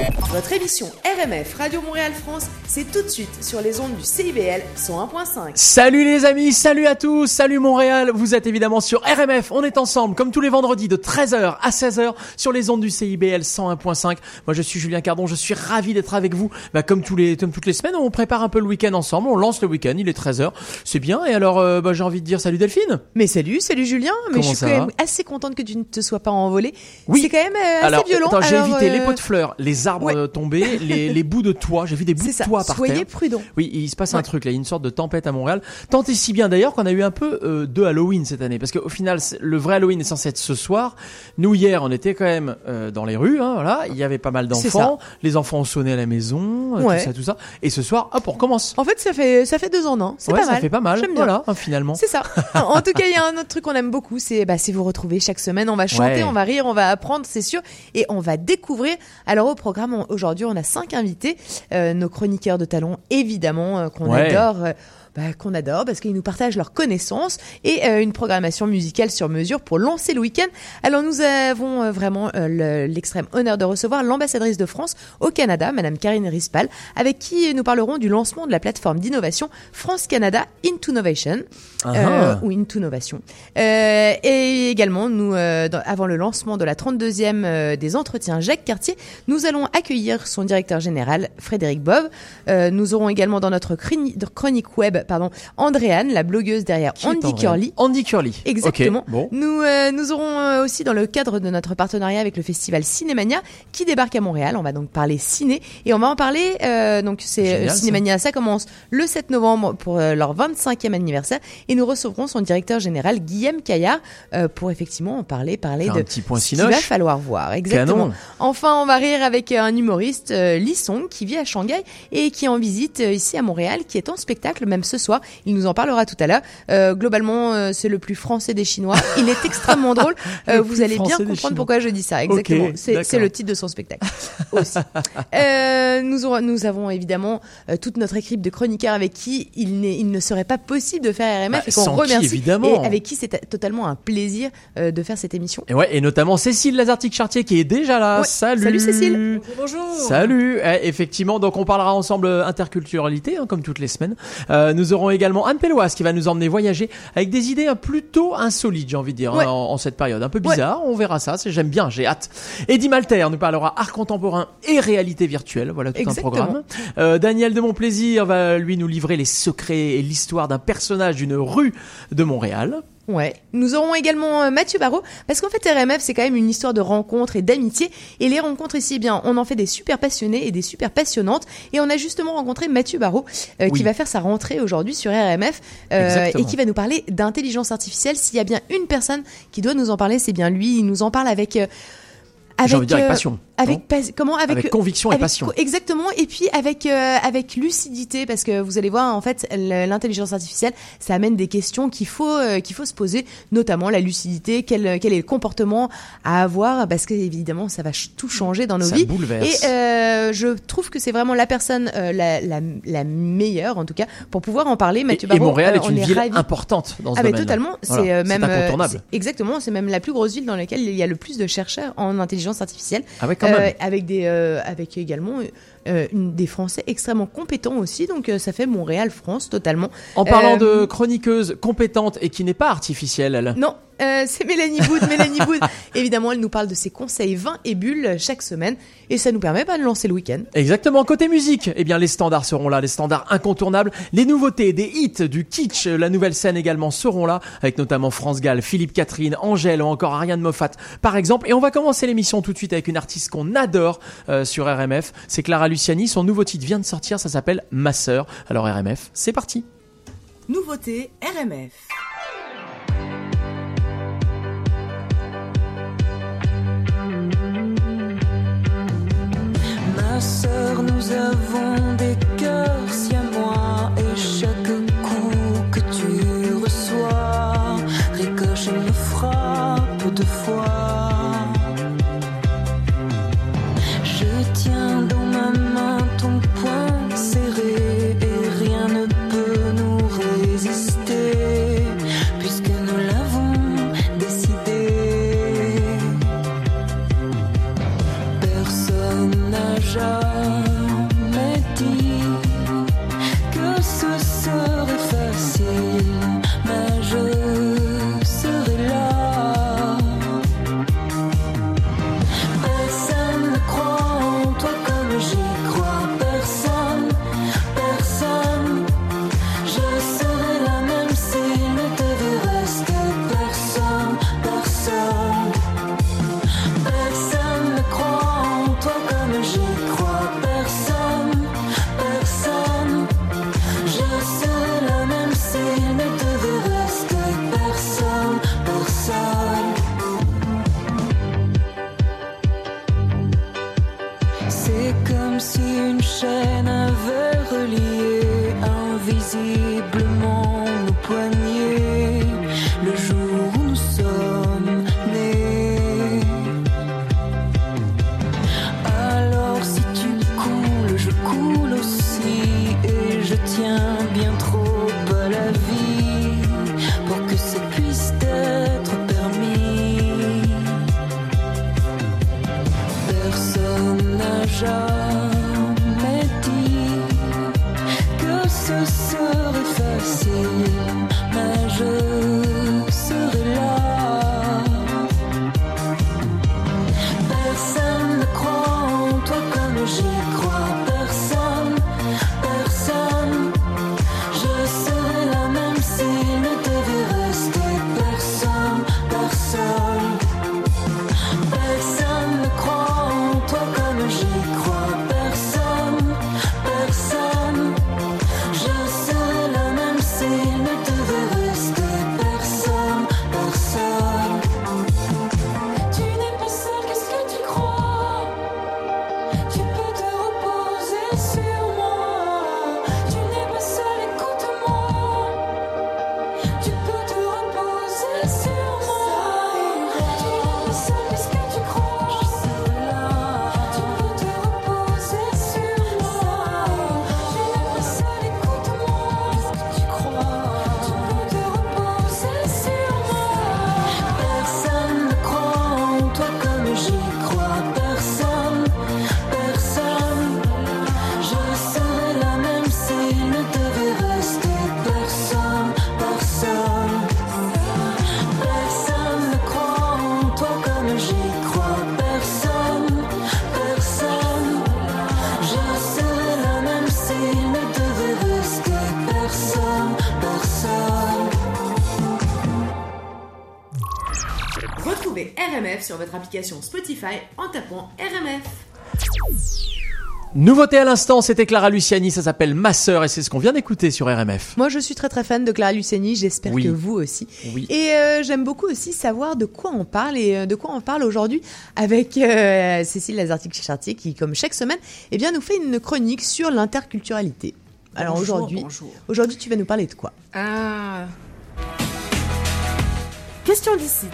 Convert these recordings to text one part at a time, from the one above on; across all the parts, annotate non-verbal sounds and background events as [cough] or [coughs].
Yeah. Votre émission RMF Radio Montréal France, c'est tout de suite sur les ondes du CIBL 101.5. Salut les amis, salut à tous, salut Montréal, vous êtes évidemment sur RMF, on est ensemble comme tous les vendredis de 13h à 16h sur les ondes du CIBL 101.5. Moi je suis Julien Cardon, je suis ravi d'être avec vous. Bah, comme, tous les, comme toutes les semaines, on prépare un peu le week-end ensemble, on lance le week-end, il est 13h, c'est bien. Et alors euh, bah, j'ai envie de dire salut Delphine. Mais salut, salut Julien. Mais Comment je suis quand même assez contente que tu ne te sois pas envolé. Oui. C'est quand même euh, assez alors violent. attends, j'ai évité les euh, pots de fleurs, les arbres ouais. Euh, tombés, les, les bouts de toit, j'ai vu des bouts de ça. toit par Soyez terre. prudents. Oui, il se passe un truc là, il y a une sorte de tempête à Montréal. Tant et si bien d'ailleurs qu'on a eu un peu euh, de Halloween cette année, parce qu'au final, le vrai Halloween est censé être ce soir. Nous hier, on était quand même euh, dans les rues, hein, voilà. Il y avait pas mal d'enfants, les enfants ont sonné à la maison, Ouais. tout ça, tout ça. Et ce soir, hop, on recommence. En fait, ça fait ça fait deux ans, non? C'est ouais, pas ça mal. fait pas mal. J'aime bien. Voilà, hein, finalement. C'est ça. [laughs] en tout cas, il y a un autre truc qu'on aime beaucoup, c'est bah, vous retrouver chaque semaine. On va chanter, on va rire, on va apprendre, c'est sûr, et on va découvrir. Alors au programme on- aujourd'hui, on a cinq invités, Euh, nos chroniqueurs de talons, évidemment, euh, qu'on Ouais. adore. Bah, qu'on adore parce qu'ils nous partagent leurs connaissances et euh, une programmation musicale sur mesure pour lancer le week-end. Alors nous avons euh, vraiment euh, le- l'extrême honneur de recevoir l'ambassadrice de France au Canada, Madame Karine Rispal, avec qui nous parlerons du lancement de la plateforme d'innovation France Canada Into Innovation Ah euh, ah. ou Into Innovation. Euh, et également, nous, euh, dans- avant le lancement de la 32e euh, des entretiens Jacques Cartier, nous allons accueillir son directeur général, Frédéric. Euh, nous aurons également dans notre chroni- chronique web, pardon, Andréane, la blogueuse derrière Qui Andy Curly. Andy Curly. Exactement. Bon. Nous, euh, nous aurons euh, aussi dans le cadre de notre partenariat avec le festival Cinémania qui débarque à Montréal. On va donc parler ciné et on va en parler. euh, donc c'est euh, ça. Cinémania, ça. commence le 7 novembre pour euh, leur 25e anniversaire et nous recevrons son directeur général Guillaume Caillard euh, pour effectivement en parler, parler de un petit point ce qu'il va falloir voir. Exactement. Canon. Enfin, on va rire avec euh, un humoriste, euh, Lee Song, qui vit à Shanghai et qui est en visite euh, ici à Montréal, qui est en spectacle même ce soir. Il nous en parlera tout à l'heure. Euh, globalement, euh, c'est le plus français des Chinois. Il est extrêmement drôle. [laughs] Euh, vous allez bien comprendre pourquoi je dis ça. Exactement. C'est le titre de son spectacle [laughs] aussi. Euh, nous, aurons- nous avons évidemment euh, toute notre équipe de chroniqueurs avec qui il, ne serait pas possible de faire RMF Bah, et qu'on sans qui, remercie. évidemment. Et avec qui c'est totalement un plaisir euh, de faire cette émission. Et ouais, et notamment Cécile Lazartic-Chartier qui est déjà là. Ouais. Salut. Salut, Cécile. Bonjour. Salut. Eh, effectivement, donc on parlera ensemble interculturalité, hein, comme toutes les semaines. Euh, nous aurons également Anne Pelloise qui va nous emmener voyager avec des idées hein, plutôt insolites, j'ai envie de dire, Ouais. hein, en, en cette période. Un peu bizarre, on verra ça. J'aime bien, j'ai hâte. Eddie Malter nous parlera art contemporain et réalité virtuelle. Voilà tout Exactement. un programme. Euh, Daniel de Montplaisir va lui nous livrer les secrets et l'histoire d'un personnage d'une rue de Montréal. Ouais. Nous aurons également euh, Mathieu Barraud, parce qu'en fait RMF c'est quand même une histoire de rencontres et d'amitié, et les rencontres ici, eh bien, on en fait des super passionnés et des super passionnantes, et on a justement rencontré Mathieu Barraud, euh, Oui. qui va faire sa rentrée aujourd'hui sur RMF, euh, et qui va nous parler d'intelligence artificielle. S'il y a bien une personne qui doit nous en parler, c'est bien lui. Il nous en parle avec euh, J'ai envie de dire avec euh, passion. Avec pas- comment avec, Avec conviction et avec passion. Exactement. Et puis avec euh, avec lucidité, parce que vous allez voir, en fait, l'intelligence artificielle, ça amène des questions qu'il faut euh, qu'il faut se poser, notamment la lucidité, quel quel est le comportement à avoir, parce que évidemment, ça va tout changer dans nos Ça vies. bouleverse. Et euh, je trouve que c'est vraiment la personne euh, la, la la meilleure, en tout cas, pour pouvoir en parler. Et, Mathieu et Barraud, Montréal euh, est une ville ravis. importante dans ce Ah mais domaine. totalement, Voilà, c'est euh, même euh, incontournable. exactement, c'est même la plus grosse ville dans laquelle il y a le plus de chercheurs en intelligence artificielle. Ah ouais, quand Euh, même. avec des euh, avec également euh, une- des Français extrêmement compétents aussi, donc ça fait Montréal France totalement. En parlant de chroniqueuse compétente et qui n'est pas artificielle, elle. Non, euh, c'est Mélanie Boud. Mélanie Boud, [laughs] évidemment, elle nous parle de ses conseils vins et bulles chaque semaine, et ça nous permet pas de lancer le week-end. Exactement, côté musique, eh bien les standards seront là, les standards incontournables, les nouveautés, des hits, du kitsch, la nouvelle scène également seront là, avec notamment France Gall, Philippe Catherine, Angèle ou encore Ariane Moffat par exemple. Et on va commencer l'émission tout de suite avec une artiste qu'on adore euh, sur RMF, c'est Clara Luciani, son nouveau titre vient de sortir, ça s'appelle Ma sœur. Alors RMF, c'est parti. Nouveauté RMF. Ma sœur, nous avons des cœurs si à moi et chaque coup que tu reçois ricoche et me frappe de fois. Spotify en tapant RMF. Nouveauté à l'instant, c'était Clara Luciani, ça s'appelle Ma sœur et c'est ce qu'on vient d'écouter sur RMF. Moi, je suis très très fan de Clara Luciani. J'espère Oui. que vous aussi. Oui. Et euh, j'aime beaucoup aussi savoir de quoi on parle et euh, de quoi on parle aujourd'hui avec euh, Cécile Lazartic-Chartier qui, comme chaque semaine, eh bien, nous fait une chronique sur l'interculturalité. Alors aujourd'hui, aujourd'hui, tu vas nous parler de quoi? Ah, Question d'ici.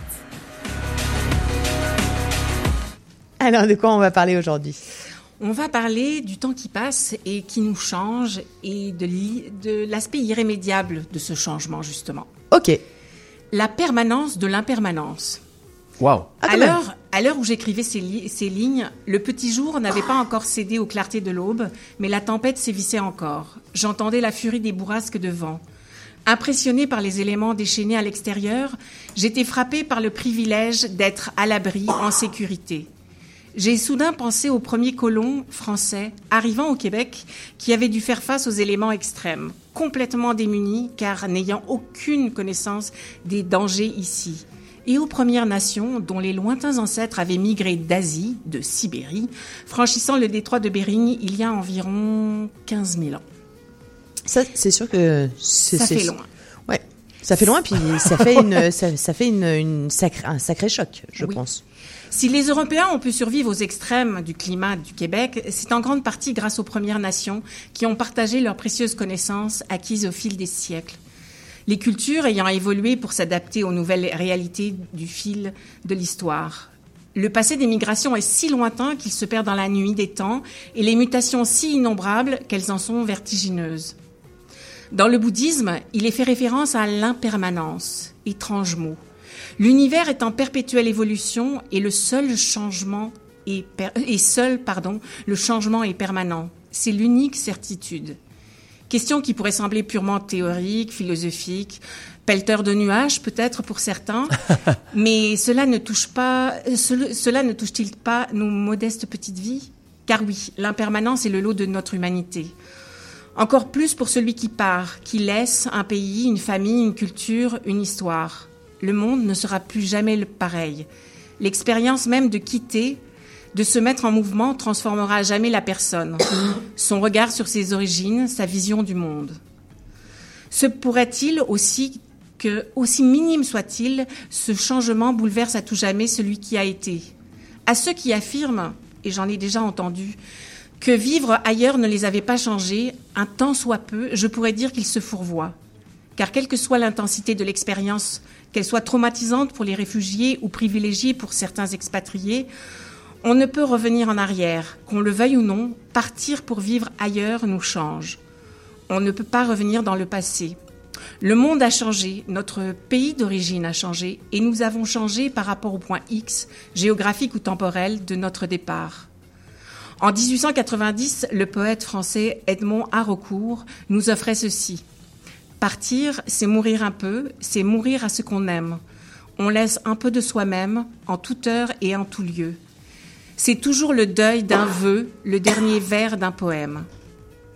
Alors, de quoi on va parler aujourd'hui on va parler du temps qui passe et qui nous change et de l'aspect irrémédiable de ce changement, justement. Ok. La permanence de l'impermanence. Waouh. Ah, à l'heure, à l'heure où j'écrivais ces, li- ces lignes, le petit jour n'avait pas encore cédé aux clartés de l'aube, mais la tempête sévissait encore. J'entendais la furie des bourrasques de vent. Impressionné par les éléments déchaînés à l'extérieur, j'étais frappé par le privilège d'être à l'abri, en sécurité. J'ai soudain pensé aux premiers colons français arrivant au Québec qui avaient dû faire face aux éléments extrêmes, complètement démunis car n'ayant aucune connaissance des dangers ici, et aux Premières Nations dont les lointains ancêtres avaient migré d'Asie, de Sibérie, franchissant le détroit de Bering il y a environ 15 000 ans. Ça, c'est sûr que c'est, Ça fait loin. Ouais. Ça fait loin, puis ça fait [laughs] une, ça, ça fait une, une sacré, un sacré choc, je Oui. pense. Si les Européens ont pu survivre aux extrêmes du climat du Québec, c'est en grande partie grâce aux Premières Nations qui ont partagé leurs précieuses connaissances acquises au fil des siècles. Les cultures ayant évolué pour s'adapter aux nouvelles réalités du fil de l'histoire. Le passé des migrations est si lointain qu'il se perd dans la nuit des temps et les mutations si innombrables qu'elles en sont vertigineuses. Dans le bouddhisme, il est fait référence à l'impermanence, étrange mot. L'univers est en perpétuelle évolution et le seul changement per- et seul, pardon, le changement est permanent. C'est l'unique certitude. Question qui pourrait sembler purement théorique, philosophique, pelleteur de nuages peut-être pour certains, [laughs] mais cela ne touche pas, ce- cela ne touche-t-il pas nos modestes petites vies? Car oui, l'impermanence est le lot de notre humanité. Encore plus pour celui qui part, qui laisse un pays, une famille, une culture, une histoire. Le monde ne sera plus jamais le pareil. L'expérience même de quitter, de se mettre en mouvement, transformera à jamais la personne, [coughs] son regard sur ses origines, sa vision du monde. Se pourrait-il aussi que, aussi minime soit-il, ce changement bouleverse à tout jamais celui qui a été? À ceux qui affirment, et j'en ai déjà entendu, que vivre ailleurs ne les avait pas changés, un tant soit peu, je pourrais dire qu'ils se fourvoient. Car quelle que soit l'intensité de l'expérience, qu'elle soit traumatisante pour les réfugiés ou privilégiée pour certains expatriés, on ne peut revenir en arrière. Qu'on le veuille ou non, partir pour vivre ailleurs nous change. On ne peut pas revenir dans le passé. Le monde a changé, notre pays d'origine a changé, et nous avons changé par rapport au point X, géographique ou temporel, de notre départ. En 1890, le poète français Edmond Haraucourt nous offrait ceci. Partir, c'est mourir un peu, c'est mourir à ce qu'on aime. On laisse un peu de soi-même en toute heure et en tout lieu. C'est toujours le deuil d'un vœu, le dernier vers d'un poème.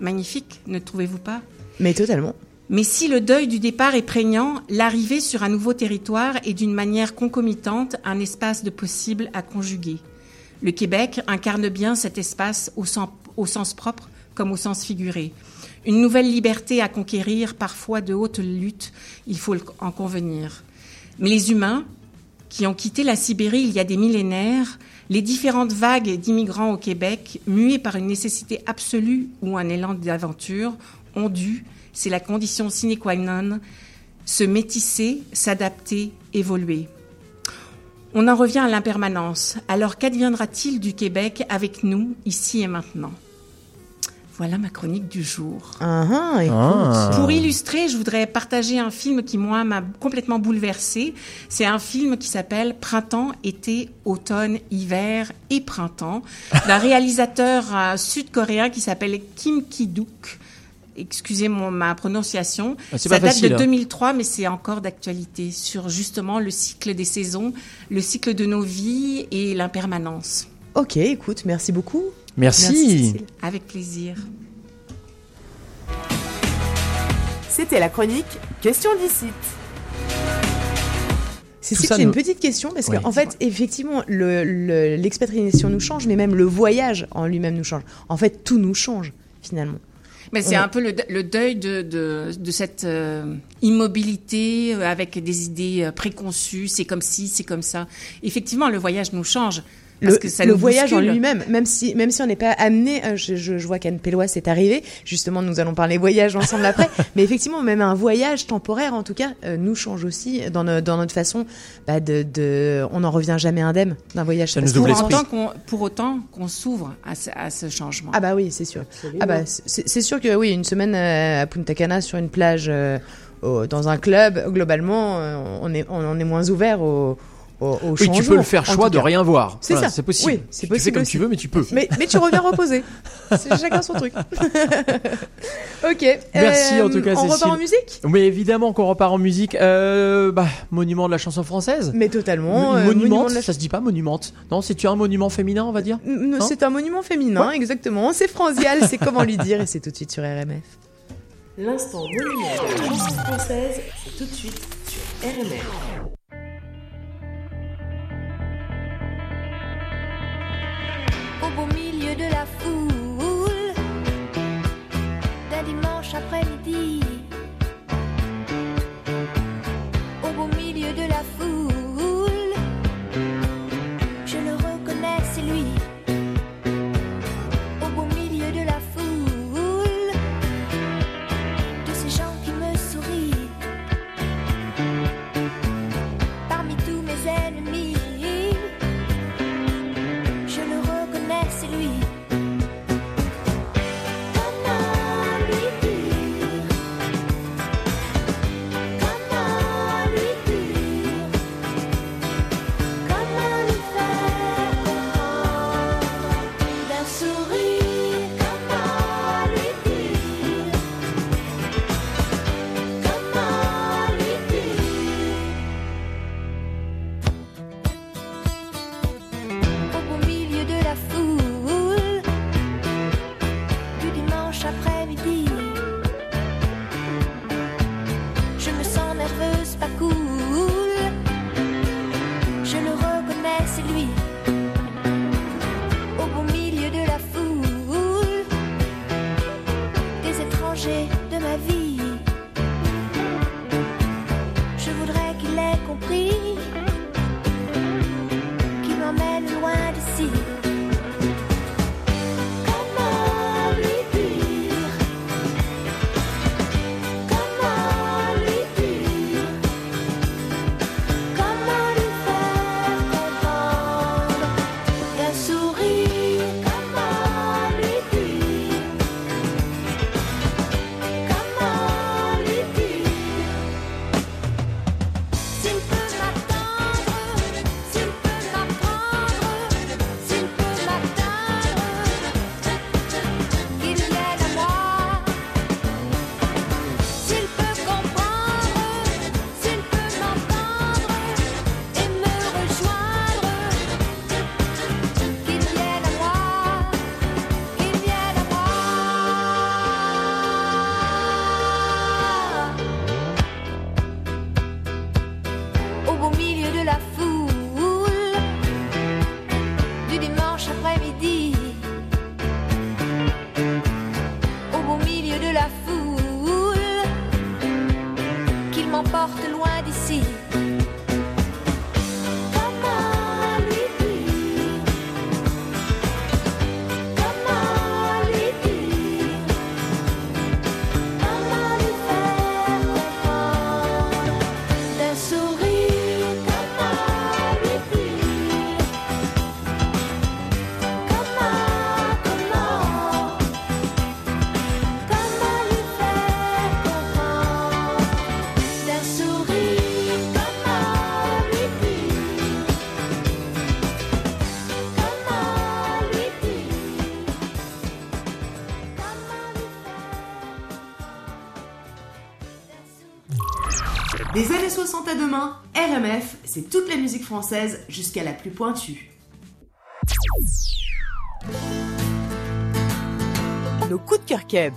Magnifique, ne trouvez-vous pas? Mais totalement. mais si le deuil du départ est prégnant, l'arrivée sur un nouveau territoire est d'une manière concomitante un espace de possible à conjuguer. Le Québec incarne bien cet espace au sens, au sens propre comme au sens figuré. Une nouvelle liberté à conquérir, parfois de haute lutte, il faut en convenir. Mais les humains, qui ont quitté la Sibérie il y a des millénaires, les différentes vagues d'immigrants au Québec, mués par une nécessité absolue ou un élan d'aventure, ont dû, c'est la condition sine qua non, se métisser, s'adapter, évoluer. On en revient à l'impermanence. Alors qu'adviendra-t-il du Québec avec nous, ici et maintenant? Voilà ma chronique du jour. Ah, ah, écoute. Ah. Pour illustrer, je voudrais partager un film qui, moi, m'a complètement bouleversée. C'est un film qui s'appelle Printemps, été, automne, hiver et printemps, [laughs] d'un réalisateur euh, sud-coréen qui s'appelle Kim Ki-duk. Excusez mon, ma prononciation. Ah, Ça pas date facile, de hein. 2003, mais c'est encore d'actualité sur justement le cycle des saisons, le cycle de nos vies et l'impermanence. Ok, écoute, merci beaucoup. Merci. Avec plaisir. C'était la chronique Question d'ici. Cécile, ça j'ai nous- une petite question parce Oui. qu'en fait, effectivement, le- le- l'expatriation nous change, mais même le voyage en lui-même nous change. En fait, tout nous change finalement. Mais c'est Ouais. un peu le, le deuil de, de, de cette euh, immobilité euh, avec des idées euh, préconçues, c'est comme ci, c'est comme ça. Effectivement, le voyage nous change. Parce le, que ça le nous voyage en lui-même, même si même si on n'est pas amené, euh, je, je, je vois qu'Anne Pélois c'est arrivé. Justement, nous allons parler voyage ensemble après. [laughs] mais effectivement, même un voyage temporaire, en tout cas, euh, nous change aussi dans, no- dans notre façon bah, de, de. On n'en revient jamais indemne d'un voyage. Ça nous Pour l'esprit. autant qu'on, pour autant qu'on s'ouvre à ce, à ce changement. Ah bah oui, c'est sûr. Ah bah c'est sûr que oui, une semaine euh, à Punta Cana sur une plage, euh, au- dans un club, globalement, on est on, on est moins ouvert au au, au Oui, tu peux le faire choix de rien voir. C'est Voilà, ça. C'est possible. Oui, c'est Tu fais possible comme aussi. tu veux, mais tu peux. Mais, mais tu reviens reposer. [laughs] C'est chacun son truc. [laughs] ok. Merci, euh, en tout cas, On repart en musique Mais évidemment qu'on repart en musique. Euh, bah, monument de la chanson française. Mais totalement. euh, monumente, monument de la- ça se dit pas monumente. Non, c'est tu un monument féminin, on va dire. Non C'est un monument féminin, exactement. C'est Franzial, c'est comment lui dire, et c'est tout de suite sur RMF. L'instant monument de la chanson française, c'est tout de suite sur RMR. Au beau milieu de la foule d'un dimanche après-midi. Au beau milieu de la foule, française jusqu'à la plus pointue. Nos coups de cœur keb.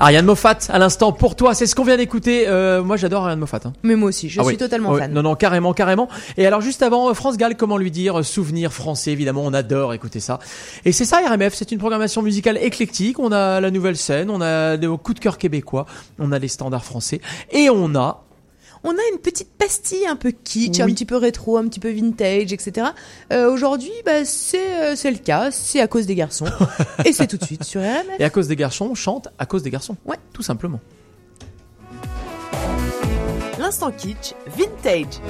Ariane Moffat, à l'instant, pour toi, c'est ce qu'on vient d'écouter. Euh, moi, j'adore Ariane Moffat. hein. Mais moi aussi, je Ah suis oui. totalement fan. Non, non, carrément, carrément. Et alors, juste avant, euh, France Gall, comment lui dire euh, Souvenir français, évidemment, on adore écouter ça. Et c'est ça, RMF, c'est une programmation musicale éclectique. On a la nouvelle scène, on a des coups de cœur québécois, on a les standards français, et on a On a une petite pastille un peu kitsch, un petit peu rétro, un petit peu vintage, etc. Euh, Aujourd'hui, bah, c'est euh, c'est le cas, c'est à cause des garçons. [laughs] Et c'est tout de suite sur RMF. Et à cause des garçons, on chante à cause des garçons. Ouais. Tout simplement. L'instant kitsch, vintage.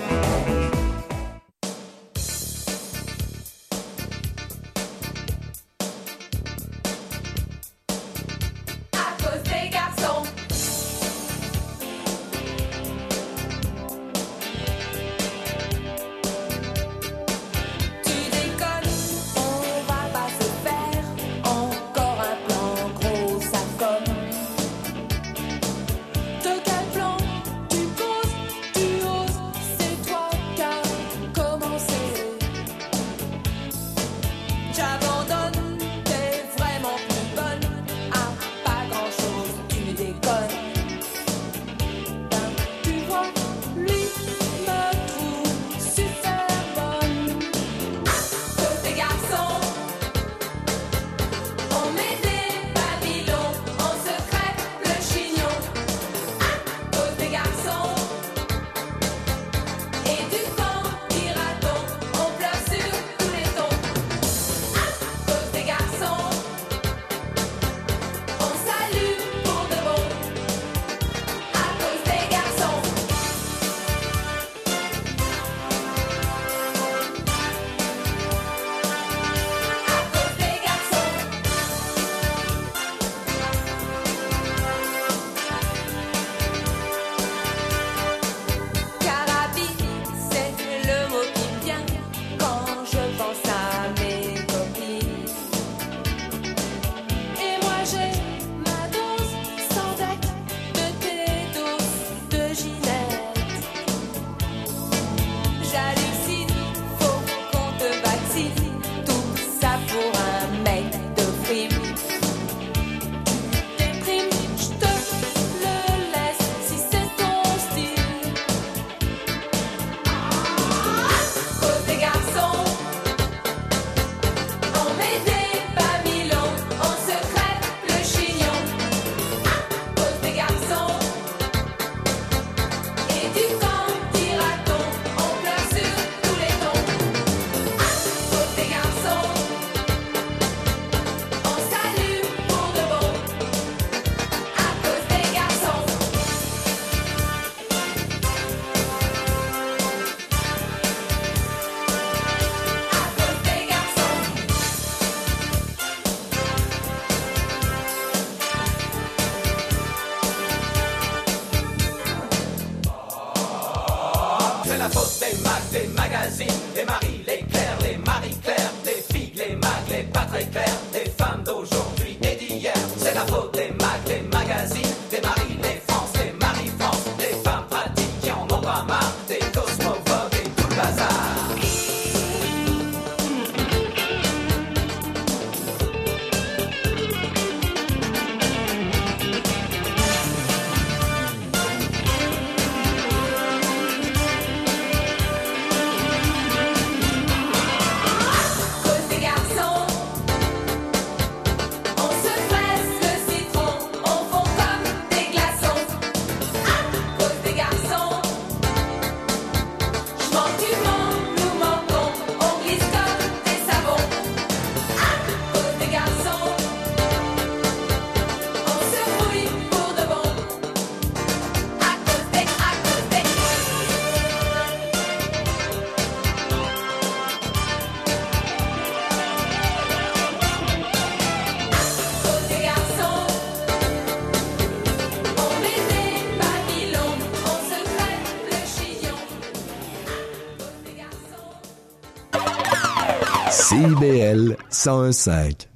CIBL 101.5.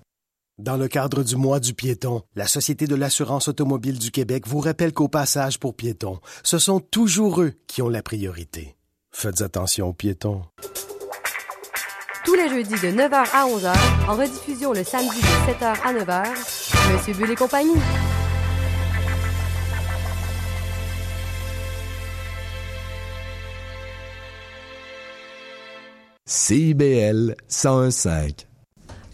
Dans le cadre du mois du piéton, la Société de l'assurance automobile du Québec vous rappelle qu'au passage pour piétons, ce sont toujours eux qui ont la priorité. Faites attention aux piétons. Tous les jeudis de 9h à 11h, en rediffusion le samedi de 7h à 9h, Monsieur Bull et compagnie. CIBL 101.5.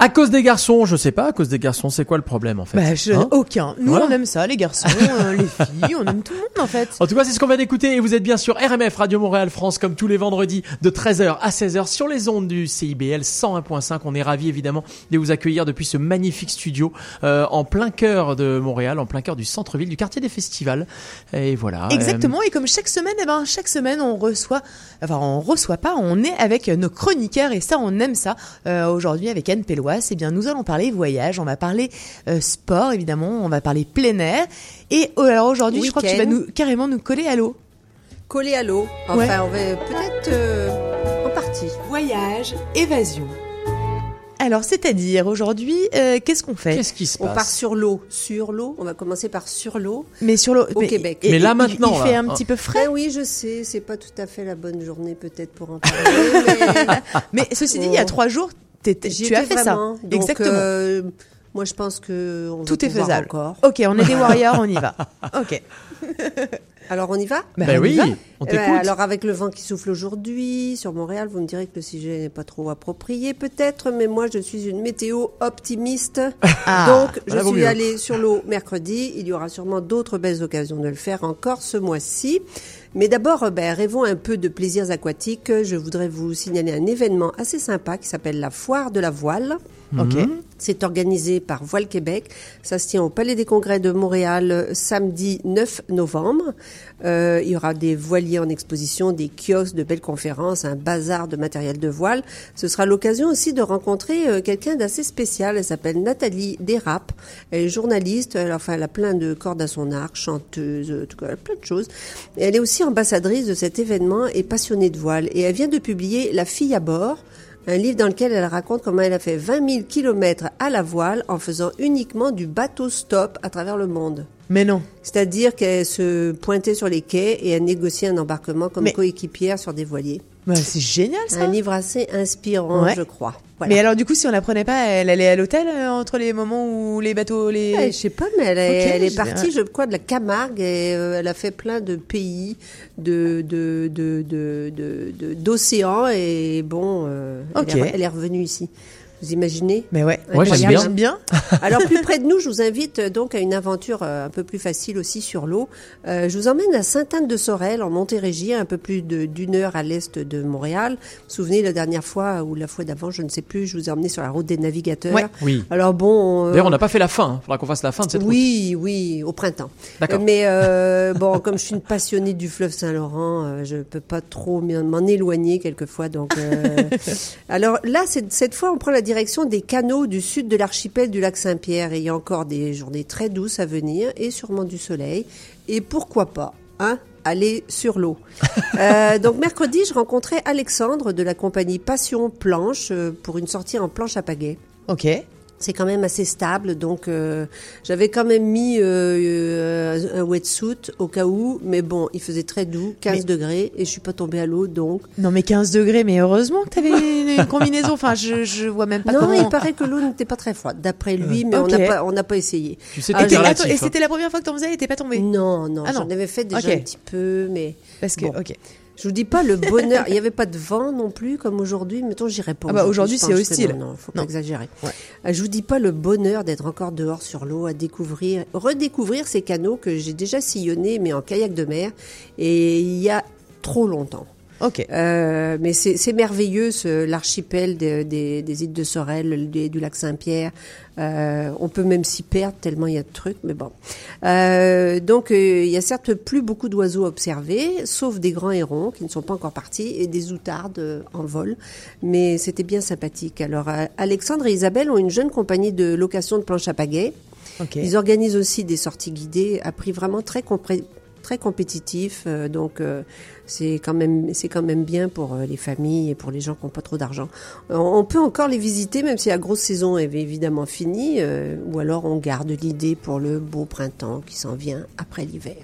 À cause des garçons, je sais pas, à cause des garçons, c'est quoi le problème en fait Bah, je- Hein aucun. Nous, Voilà. on aime ça, les garçons, [laughs] euh, les filles, on aime tout le monde en fait. En tout cas, c'est ce qu'on vient d'écouter et vous êtes bien sur RMF Radio Montréal France comme tous les vendredis de 13h à 16h sur les ondes du CIBL 101.5. On est ravis évidemment de vous accueillir depuis ce magnifique studio euh, en plein cœur de Montréal, en plein cœur du centre-ville, du quartier des festivals. Et voilà. Exactement. Et comme chaque semaine, eh ben, chaque semaine, on reçoit, enfin, on reçoit pas, on est avec nos chroniqueurs et ça, on aime ça. Euh, Aujourd'hui, avec Anne Pellois, eh bien, nous allons parler voyage, on va parler euh, sport, évidemment, on va parler plein air. Et euh, alors aujourd'hui, je crois que tu vas nous, carrément nous coller à l'eau. Coller à l'eau. Enfin, Ouais. on va peut-être euh, en partie. Voyage, évasion. Alors, c'est-à-dire, aujourd'hui, euh, qu'est-ce qu'on fait? Qu'est-ce qui se On passe? part sur l'eau. Sur l'eau. On va commencer par sur l'eau. Mais sur l'eau. Au mais- Québec. et- Mais là, maintenant, Il, fait un petit peu frais? Ben oui, je sais, c'est pas tout à fait la bonne journée peut-être pour en [laughs] parler, mais Mais ceci dit, il y a Oh. trois jours, tu as fait vraiment. ça. Donc, Exactement. euh, moi, je pense que on Tout est faisable. Encore. Ok, on est des warriors, on y va. [laughs] Ok. Alors, on y va? Ben on y oui, va. on Eh ben, t'écoute. alors avec le vent qui souffle aujourd'hui sur Montréal, vous me direz que le sujet n'est pas trop approprié peut-être, mais moi je suis une météo optimiste. Ah, [laughs] Donc je suis mieux. allée sur l'eau mercredi. Il y aura sûrement d'autres belles occasions de le faire encore ce mois-ci. Mais d'abord, ben, rêvons un peu de plaisirs aquatiques. Je voudrais vous signaler un événement assez sympa qui s'appelle la Foire de la Voile. Ok. C'est organisé par Voile Québec. Ça se tient au Palais des Congrès de Montréal euh, samedi 9 novembre. Euh, il y aura des voiliers en exposition, des kiosques, de belles conférences, un bazar de matériel de voile. Ce sera l'occasion aussi de rencontrer euh, quelqu'un d'assez spécial. Elle s'appelle Nathalie Desrapes. Elle est journaliste. Elle, enfin, elle a plein de cordes à son arc, chanteuse, euh, tout cas, plein de choses. Et elle est aussi ambassadrice de cet événement et passionnée de voile. Et elle vient de publier La fille à bord un livre dans lequel elle raconte comment elle a fait 20 000 kilomètres à la voile en faisant uniquement du bateau stop à travers le monde. Mais non. C'est-à-dire qu'elle se pointait sur les quais et elle négociait un embarquement comme Mais- coéquipière sur des voiliers. Bah, c'est génial ça. Un livre assez inspirant, Ouais. je crois. Voilà. Mais alors du coup, si on la prenait pas, elle allait à l'hôtel euh, entre les moments où les bateaux, les. Ouais, je sais pas, mais elle est, elle partie, je crois, de la Camargue et euh, elle a fait plein de pays, de de de de de- de- d'océans et bon, euh, Ok. elle, est, elle est revenue ici. Vous imaginez Mais ouais, Ouais, j'aime bien. bien. [laughs] Alors plus près de nous, je vous invite euh, donc à une aventure euh, un peu plus facile aussi sur l'eau. Euh, je vous emmène à Sainte-Anne-de-Sorel en Montérégie, un peu plus d'une heure à l'est de Montréal. Vous vous souvenez la dernière fois ou la fois d'avant, je ne sais plus, je vous ai emmené sur la route des navigateurs. Ouais. Oui. Alors bon, euh, D'ailleurs, on n'a pas fait la fin. Il faudra qu'on fasse la fin de cette route. oui, oui, au printemps. D'accord. Mais euh, [laughs] bon, comme je suis une passionnée du fleuve Saint-Laurent, je peux pas trop m'en éloigner quelquefois. Donc, euh, [laughs] alors là, cette fois, on prend la direction des canaux du sud de l'archipel du lac Saint-Pierre. Et il y a encore des journées très douces à venir et sûrement du soleil. Et pourquoi pas, hein aller sur l'eau. [laughs] Euh, donc mercredi, je rencontrais Alexandre de la compagnie Passion Planche euh, pour une sortie en planche à pagaie. Ok. C'est quand même assez stable, donc euh, j'avais quand même mis euh, euh, un wetsuit au cas où, mais bon, il faisait très doux, 15 Mais- degrés, et je suis pas tombée à l'eau, donc... Non mais 15 degrés, mais heureusement que t'avais [laughs] une, combinaison. Enfin, je, je vois même pas non, comment. il paraît que l'eau n'était pas très froide, d'après lui, mais on n'a pas, on n'a pas essayé. Tu sais, Ah, Et, relatif, hein. c'était la première fois que t'en faisais et t'es pas tombé Non, non, Ah non. j'en avais fait déjà un petit peu, mais Parce que, Bon. ok. Je vous dis pas le bonheur. Il n'y avait pas de vent non plus comme aujourd'hui. Mettons, j'irai pas. Ah bah, aujourd'hui, c'est hostile. Non, non, faut Non. pas exagérer. Ouais. Euh, Je vous dis pas le bonheur d'être encore dehors sur l'eau, à découvrir, redécouvrir ces canaux que j'ai déjà sillonnés, mais en kayak de mer, et il y a trop longtemps. Ok. Euh, mais c'est merveilleux, ce- l'archipel de- des, des îles de Sorel, du, du lac Saint-Pierre. Euh, on peut même s'y perdre tellement il y a de trucs, mais bon. Euh, donc, il y a certes plus beaucoup d'oiseaux à observer, sauf des grands hérons qui ne sont pas encore partis et des outardes en vol. Mais c'était bien sympathique. Alors, Alexandre et Isabelle ont une jeune compagnie de location de planches à pagaie. Ils organisent aussi des sorties guidées à prix vraiment très très compétitif. euh, donc euh, c'est quand même c'est quand même bien pour euh, les familles et pour les gens qui n'ont pas trop d'argent. On peut encore les visiter même si la grosse saison est évidemment finie, ou alors on garde l'idée pour le beau printemps qui s'en vient après l'hiver.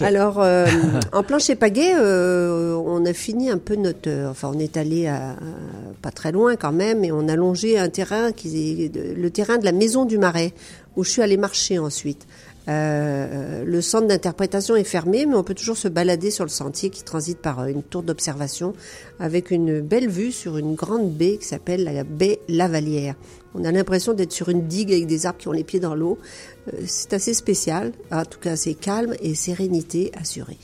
Alors, [laughs] en planche et pagaie, on a fini un peu notre... enfin, on est allé à, à- pas très loin quand même, et on a longé un terrain, qui est le terrain de la Maison du Marais, où je suis allée marcher ensuite. Euh, le centre d'interprétation est fermé, mais on peut toujours se balader sur le sentier qui transite par une tour d'observation avec une belle vue sur une grande baie qui s'appelle la baie Lavalière. On a l'impression d'être sur une digue avec des arbres qui ont les pieds dans l'eau. Euh, c'est assez spécial. En tout cas, c'est calme et sérénité assurée.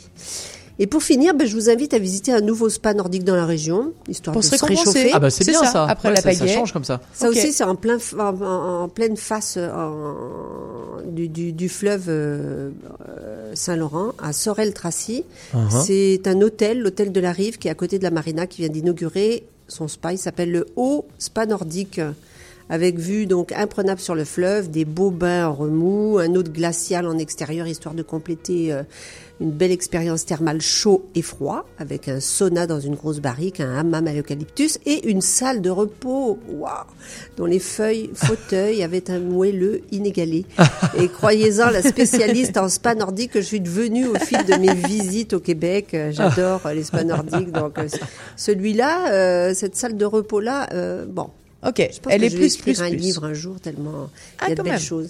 Et pour finir, ben, je vous invite à visiter un nouveau spa nordique dans la région, histoire Pour de se se réchauffer. Ah bah c'est C'est bien ça, ça. après Ouais, la ça, ça change comme ça. Ça aussi, c'est en, plein, f- en, en- en pleine face euh, en- du, du- du fleuve euh, euh, Saint-Laurent, à Sorel-Tracy. Uh-huh. C'est un hôtel, l'hôtel de la Rive, qui est à côté de la marina, qui vient d'inaugurer son spa. Il s'appelle le Haut Spa Nordique, avec vue donc imprenable sur le fleuve, des beaux bains en remous, un autre glacial en extérieur, histoire de compléter euh, une belle expérience thermale chaud et froid, avec un sauna dans une grosse barrique, un hammam à l'eucalyptus et une salle de repos, waouh, dont les feuilles, [laughs] fauteuils avaient un moelleux inégalé. Et croyez-en, la spécialiste en spa nordique que je suis devenue au fil de mes [laughs] visites au Québec, euh, j'adore les spas nordiques. Donc euh, celui-là, euh, cette salle de repos-là, euh, bon, Ok. je pense Elle que est je vais plus, écrire plus, un plus. livre un jour tellement Ah, il y a de quand belles même. choses.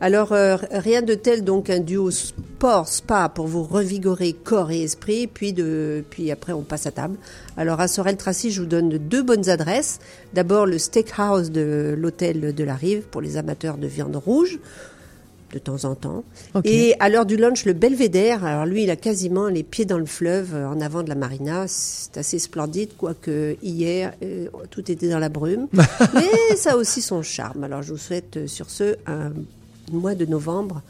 Alors euh, rien de tel donc un duo sport spa pour vous revigorer corps et esprit puis de puis après on passe à table. Alors à Sorel Tracy, je vous donne deux bonnes adresses. D'abord le steakhouse de l'hôtel de la Rive pour les amateurs de viande rouge de temps en temps. Et à l'heure du lunch, le belvédère, alors lui, il a quasiment les pieds dans le fleuve, euh, en avant de la marina. C'est assez splendide, quoique hier, euh, tout était dans la brume. [laughs] Mais ça a aussi son charme. Alors je vous souhaite euh, sur ce un mois de novembre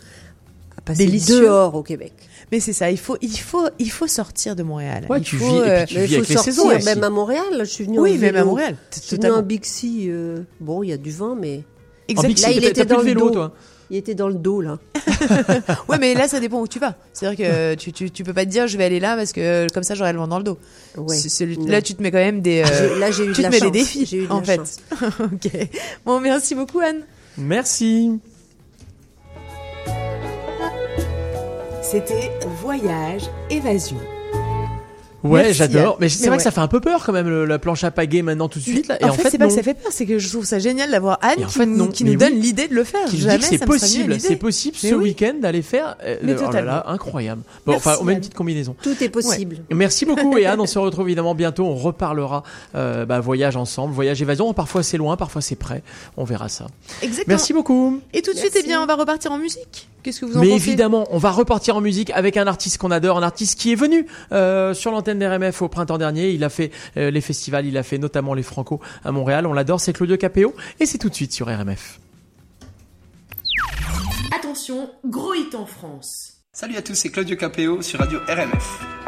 à passer Délicieux. dehors au Québec. Mais c'est ça, il faut, il faut, il faut sortir de Montréal. Ouais, il tu faut, vis- et puis tu Mais vis il faut avec les sortir, saisons aussi. même à Montréal. Je suis venue Oui, en même à vélo. Montréal, Je suis venue en Bixi. euh, bon, il y a du vent, mais En Exact- Bixi, là, il était dans le vélo, dos. toi. Il était dans le dos là. [laughs] Ouais, mais là, ça dépend où tu vas. C'est-à-dire que tu, tu, tu peux pas te dire, je vais aller là parce que euh, comme ça, j'aurai le vent dans le dos. Ouais. Là, tu te mets quand même des. euh, J'ai- là, j'ai eu tu de te la mets chance. des défis, J'ai eu de en la fait. chance. [laughs] ok. Bon, merci beaucoup, Anne. Merci. C'était Voyage Évasion. Ouais, j'adore. Anne. Mais c'est vrai que ça fait un peu peur quand même le- la planche à pagaie maintenant tout de suite. Là. Et en, fait, c'est pas non. que ça fait peur, c'est que je trouve ça génial d'avoir Anne Et en qui, fait, nous, non. qui Mais nous oui. donne l'idée de le faire. qui me dit Jamais que c'est ça me serait venu à possible, l'idée. c'est possible Mais ce oui. week-end d'aller faire. euh, Mais oh là totalement. là, incroyable. Bon, Merci, enfin, on met une Anne. petite combinaison. Tout est possible. Merci beaucoup [laughs] et Anne, on se retrouve évidemment bientôt. On reparlera euh, bah, voyage ensemble, voyage évasion. Parfois c'est loin, parfois c'est près. On verra ça. Exactement. Merci beaucoup. Et tout de suite, eh bien, on va repartir en musique. Qu'est-ce que vous en Mais pensez évidemment, on va repartir en musique avec un artiste qu'on adore, un artiste qui est venu euh, sur l'antenne d'RMF au printemps dernier. Il a fait euh, les festivals, il a fait notamment les Franco à Montréal. On l'adore, c'est Claudio Capéo et c'est tout de suite sur RMF. Attention, gros hit en France. Salut à tous, c'est Claudio Capéo sur Radio RMF.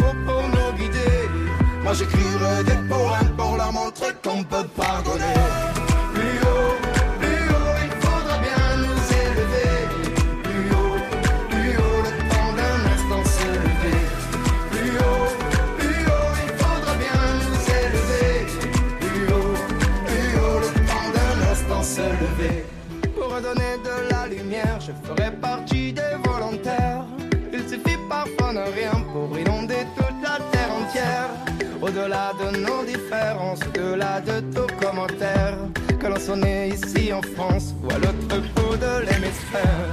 Moi j'écrirai des poèmes pour leur montrer qu'on peut pardonner. Plus haut, plus haut, il faudra bien nous élever. Plus haut, plus haut, le temps d'un instant se lever. Plus haut, plus haut, il faudra bien nous élever. Plus haut, plus haut, le temps d'un instant se lever. Pour redonner de la lumière, je ferai au-delà de tout commentaire, que l'on soit né ici en France ou à l'autre bout de l'hémisphère.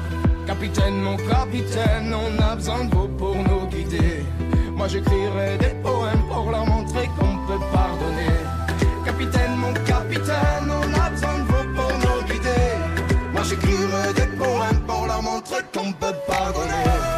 Capitaine, mon capitaine, on a besoin de vous pour nous guider. Moi j'écrirai des poèmes pour leur montrer qu'on peut pardonner. Capitaine, mon capitaine, on a besoin de vous pour nous guider. Moi j'écrirai des poèmes pour leur montrer qu'on peut pardonner.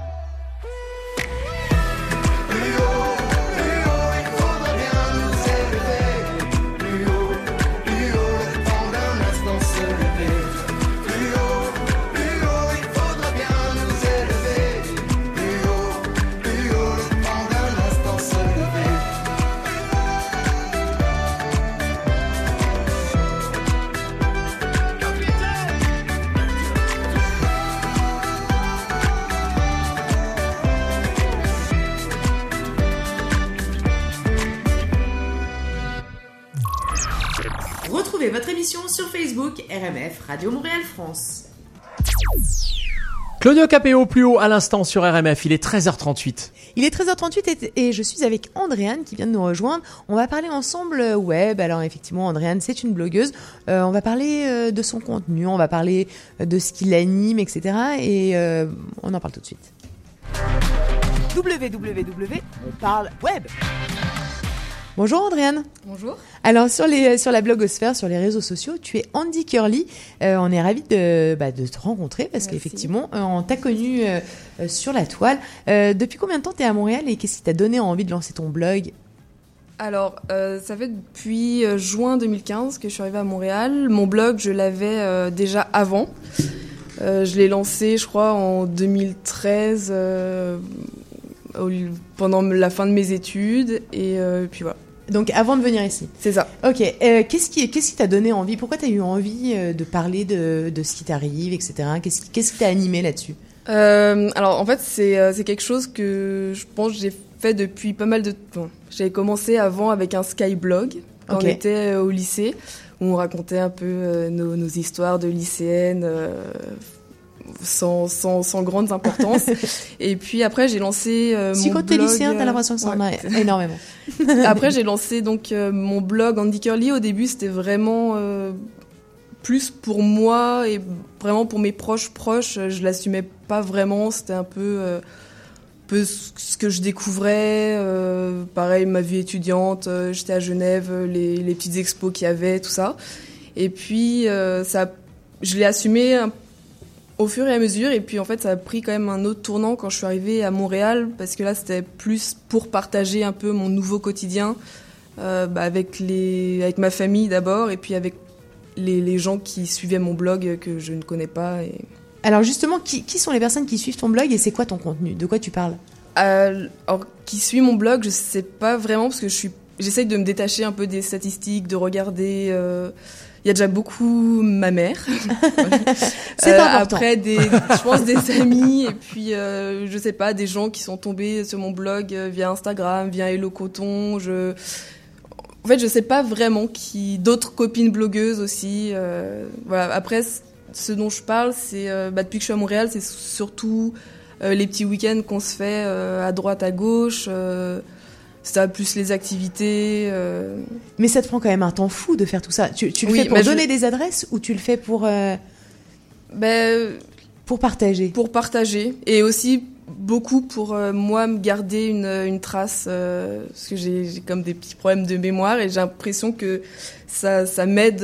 Sur Facebook RMF Radio Montréal France. Claudio Capéo plus haut à l'instant sur RMF. Il est 13h38. Il est 13h38 et, et je suis avec Andréane qui vient de nous rejoindre. On va parler ensemble euh, web. Alors effectivement, Andréane, c'est une blogueuse. Euh, on va parler euh, de son contenu, on va parler de ce qui l'anime, etc. Et euh, on en parle tout de suite. www, on parle web. Bonjour Andréane. Bonjour. Alors sur les sur la blogosphère, sur les réseaux sociaux, tu es Andy Curly. Euh, on est ravis de, bah, de te rencontrer parce qu'effectivement, euh, on t'a connu euh, euh, sur la toile. Euh, depuis combien de temps tu es à Montréal et qu'est-ce qui t'a donné envie de lancer ton blog? Alors, euh, ça fait depuis euh, juin 2015 que je suis arrivée à Montréal. Mon blog, je l'avais euh, déjà avant. Euh, je l'ai lancé, je crois, en 2013, euh, au- pendant la fin de mes études. Et euh, puis voilà. Donc avant de venir ici. C'est ça. Ok. Euh, qu'est-ce qui qu'est-ce qui t'a donné envie? Pourquoi t'as eu envie euh, de parler de, de ce qui t'arrive, etc. Qu'est-ce qui qu'est-ce qui t'a animé là-dessus? Euh, alors en fait c'est c'est quelque chose que je pense que j'ai fait depuis pas mal de temps. J'avais commencé avant avec un skyblog quand Ok. on était au lycée où on racontait un peu nos, nos histoires de lycéennes. euh, sans, sans, sans grande importance. [laughs] et puis après, j'ai lancé euh, Si mon t'es blog, lycéen, t'as euh, l'impression que ça en a [laughs] énormément. Après, j'ai lancé donc euh, mon blog Andy Curly. Au début, c'était vraiment euh, plus pour moi et vraiment pour mes proches proches. Je l'assumais pas vraiment. C'était un peu, peu ce que je découvrais. euh, pareil, ma vie étudiante. euh, J'étais à Genève, les, les petites expos qu'il y avait, tout ça. Et puis, euh, ça, je l'ai assumé un au fur et à mesure. Et puis en fait, ça a pris quand même un autre tournant quand je suis arrivée à Montréal, parce que là, c'était plus pour partager un peu mon nouveau quotidien euh, bah, avec, les, avec ma famille d'abord, et puis avec les, les gens qui suivaient mon blog que je ne connais pas. Et... Alors justement, qui, qui sont les personnes qui suivent ton blog et c'est quoi ton contenu? De quoi tu parles? Euh, alors, qui suit mon blog, je sais pas vraiment, parce que je suis j'essaye de me détacher un peu des statistiques, de regarder. euh, Il y a déjà beaucoup ma mère. [laughs] C'est important. Après, des, je pense des [laughs] amis et puis euh, je sais pas des gens qui sont tombés sur mon blog euh, via Instagram, via Hello Coton. Je, en fait, je sais pas vraiment qui. D'autres copines blogueuses aussi. euh, voilà. Après, ce dont je parle, c'est euh, bah, depuis que je suis à Montréal, c'est surtout euh, les petits week-ends qu'on se fait euh, à droite, à gauche. Ça plus les activités. euh, Mais ça te prend quand même un temps fou de faire tout ça. Tu, tu le Oui, fais pour je- donner des adresses ou tu le fais pour euh, Ben, pour partager? Pour partager. Et aussi beaucoup pour euh, moi me garder une, une trace. parce que j'ai comme des petits problèmes de mémoire et j'ai l'impression que ça, ça m'aide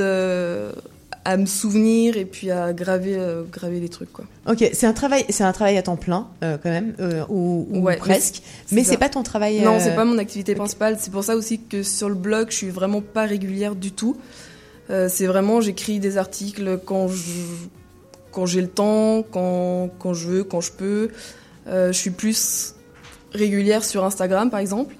à me souvenir et puis à graver, euh, graver les trucs. Quoi. Ok, c'est un travail, c'est un travail à temps plein euh, quand même, euh, ou, ou Ouais, presque. mais c'est pas ton travail. Non, euh, c'est pas mon activité principale. C'est pour ça aussi que sur le blog, je suis vraiment pas régulière du tout. C'est vraiment, j'écris des articles quand je, quand j'ai le temps, quand, quand je veux, quand je peux. Je suis plus régulière sur Instagram, par exemple.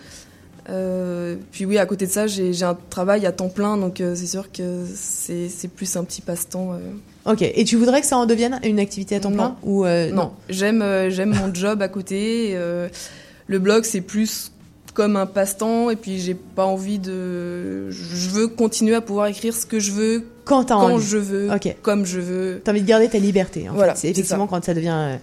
Euh, puis oui, à côté de ça, j'ai un travail à temps plein, donc euh, c'est sûr que c'est plus un petit passe-temps. euh. Ok, et tu voudrais que ça en devienne une activité à temps plein ou non, j'aime j'aime mon [laughs] job à côté. le blog c'est plus comme un passe-temps et puis j'ai pas envie de. Je veux continuer à pouvoir écrire ce que je veux Quand quand je veux, comme je veux. T'as envie de garder ta liberté. En Voilà, fait. c'est c'est effectivement ça. quand ça devient.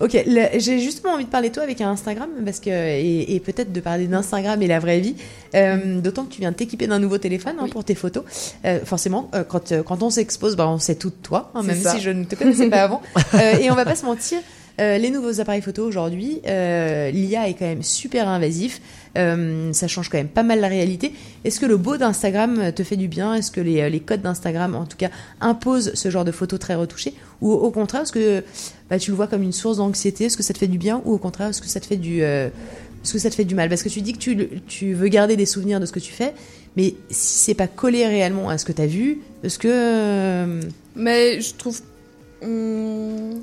Ok, j'ai justement envie de parler de toi avec un Instagram parce que et, et peut-être de parler d'Instagram et la vraie vie. Euh, D'autant que tu viens de t'équiper d'un nouveau téléphone hein, pour tes photos. Euh, forcément, euh, quand quand on s'expose, bah, on sait tout de toi, hein, même ça. si je ne te connaissais pas avant. [laughs] Et on va pas se mentir. les nouveaux appareils photo aujourd'hui, l'IA est quand même super invasif. Euh, ça change quand même pas mal la réalité. Est-ce que le beau d'Instagram te fait du bien? Est-ce que les, les codes d'Instagram, en tout cas, imposent ce genre de photos très retouchées? Ou au contraire, est-ce que bah, tu le vois comme une source d'anxiété? Est-ce que ça te fait du bien? Ou au contraire, est-ce que ça te fait du, euh, est-ce que ça te fait du mal? Parce que tu dis que tu, veux garder des souvenirs de ce que tu fais, mais si c'est pas collé réellement à ce que tu as vu, est-ce que... euh, Mais je trouve. hum,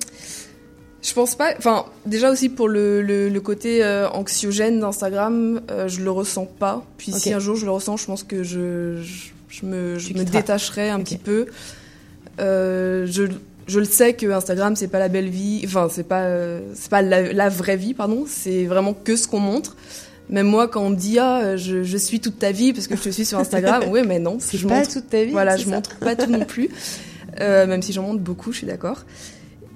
je pense pas. Enfin, déjà aussi pour le, le, le côté euh, anxiogène d'Instagram, euh, je le ressens pas. Puis si un jour je le ressens, je pense que je, je, je me, je me détacherai un petit peu. Euh, je, je le sais que Instagram c'est pas la belle vie. Enfin, c'est pas, euh, c'est pas la, la vraie vie, pardon. C'est vraiment que ce qu'on montre. Même moi, quand on me dit ah, je, je suis toute ta vie parce que je te suis sur Instagram, [laughs] oui, mais non, C'est je pas montre toute ta vie, Voilà, je ça montre pas tout non plus. Même si j'en montre beaucoup, je suis d'accord.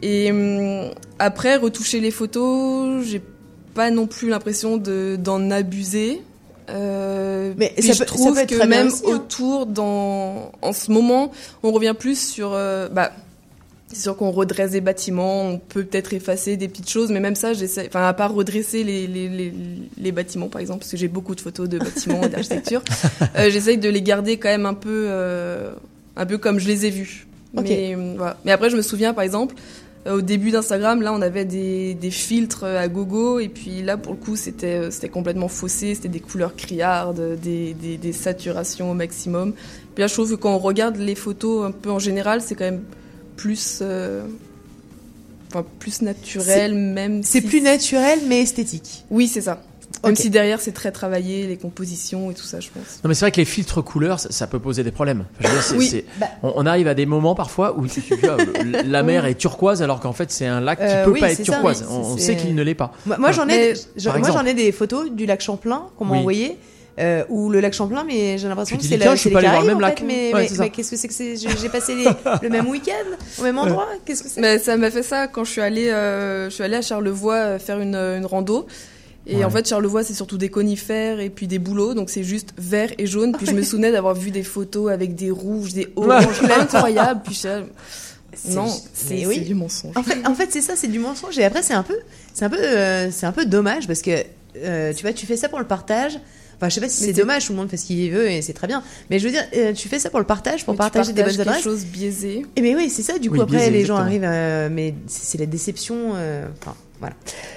Et hum, après, retoucher les photos, j'ai pas non plus l'impression de- d'en abuser. Euh, Mais ça je peut- ça trouve peut être que même aussi, hein. autour, dans, en ce moment, on revient plus sur. euh, bah, c'est sûr qu'on redresse des bâtiments, on peut peut-être effacer des petites choses, mais même ça, j'essaie. Enfin, à part redresser les, les, les, les bâtiments, par exemple, parce que j'ai beaucoup de photos de bâtiments et d'architecture, [laughs] euh, j'essaye de les garder quand même un peu, euh, un peu comme je les ai vus. Mais, voilà. mais après, je me souviens, par exemple, au début d'Instagram, là, on avait des, des filtres euh, à gogo, et puis là, pour le coup, c'était euh, c'était complètement faussé, c'était des couleurs criardes, des, des, des saturations au maximum. Puis là, je trouve que quand on regarde les photos un peu en général, c'est quand même plus, euh, enfin, plus naturel, même. C'est si- plus naturel, mais esthétique. Oui, c'est ça. Même si derrière c'est très travaillé, les compositions et tout ça, je pense. Non mais c'est vrai que les filtres couleurs, ça, ça peut poser des problèmes. Enfin, je veux dire, c'est- Oui. Bah. on, on arrive à des moments parfois où tu, tu vois, le- la mer est turquoise alors qu'en fait c'est un lac qui Euh, peut oui, pas être ça, turquoise. on, sait qu'il ne l'est pas. Moi, moi, j'en ai, moi, j'en ai des photos du lac Champlain qu'on m'a Oui. envoyé. euh, ou le lac Champlain, mais j'ai l'impression que c'est la- je suis pas les voir le Caraïbes, même lac. fait, mais, Ouais, mais- mais qu'est-ce que c'est que c'est J'ai passé les- [laughs] le même week-end au même endroit? Qu'est-ce que c'est? Mais ça m'a fait ça quand je suis allée, euh, je suis allée à Charlevoix euh, faire une, une rando. Et Ouais. en fait, Charlevoix, c'est surtout des conifères et puis des bouleaux, donc c'est juste vert et jaune. Puis je me souvenais d'avoir vu des photos avec des rouges, des oranges, incroyables. Puis je non, c'est oui. du mensonge. En fait, en fait c'est ça, c'est du mensonge. Et après, c'est un peu, c'est un peu, euh, c'est un peu dommage parce que euh, tu vois, tu fais ça pour le partage. Enfin, je sais pas si c'est dommage, tout le monde fait ce qu'il veut et c'est très bien. Mais je veux dire, euh, tu fais ça pour le partage, pour Mais tu partager des bonnes adresses. chose biaisé. Et mais oui, c'est ça. Du coup, Oui, après, biaisé, les gens arrivent, euh, mais c'est la déception. euh, Enfin, voilà.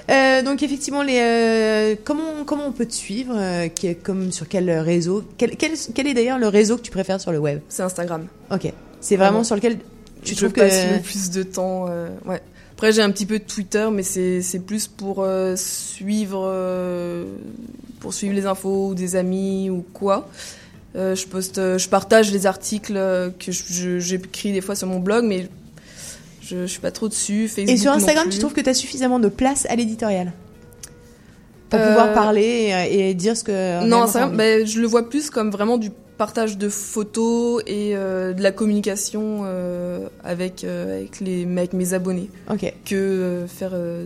Euh, donc effectivement, les, euh, comment comment on peut te suivre euh, qui Comme sur quel réseau? Quel, quel, quel est d'ailleurs le réseau que tu préfères sur le web? C'est Instagram. Ok. C'est vraiment Vraiment. sur lequel tu je trouves que le plus de temps. ouais. Après, j'ai un petit peu de Twitter, mais c'est plus pour suivre pour suivre les infos ou des amis ou quoi. Je poste, je partage les articles que j'écris des fois sur mon blog, mais je, je suis pas trop dessus. Facebook Et sur Instagram, tu trouves que tu as suffisamment de place à l'éditorial pour Euh, pouvoir parler et, et dire ce que Non, t'as envie. ben, je le vois plus comme vraiment du partage de photos et euh, de la communication euh, avec, euh, avec, les, avec mes abonnés. Ok. Que euh, faire. euh,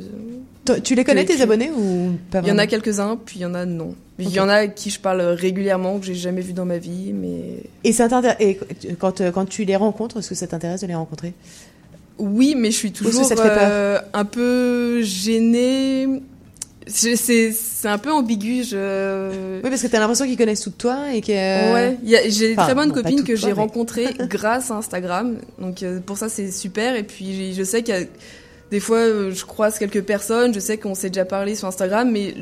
Toi, tu les connais tes abonnés ou pas Il y en a quelques-uns, puis il y en a non. Il y en a qui je parle régulièrement, que j'ai jamais vu dans ma vie, mais. Et, ça et quand, euh, quand tu les rencontres, est-ce que ça t'intéresse de les rencontrer? Oui, mais je suis toujours ça te fait peur euh, un peu gênée. C'est un peu ambigu. Je... Oui, parce que t'as l'impression qu'ils connaissent tout de toi et que. Ouais, j'ai des Enfin, très bonnes copines que j'ai mais- rencontrées [laughs] grâce à Instagram. Donc euh, pour ça c'est super. Et puis je sais qu'il y a des fois euh, je croise quelques personnes, je sais qu'on s'est déjà parlé sur Instagram, mais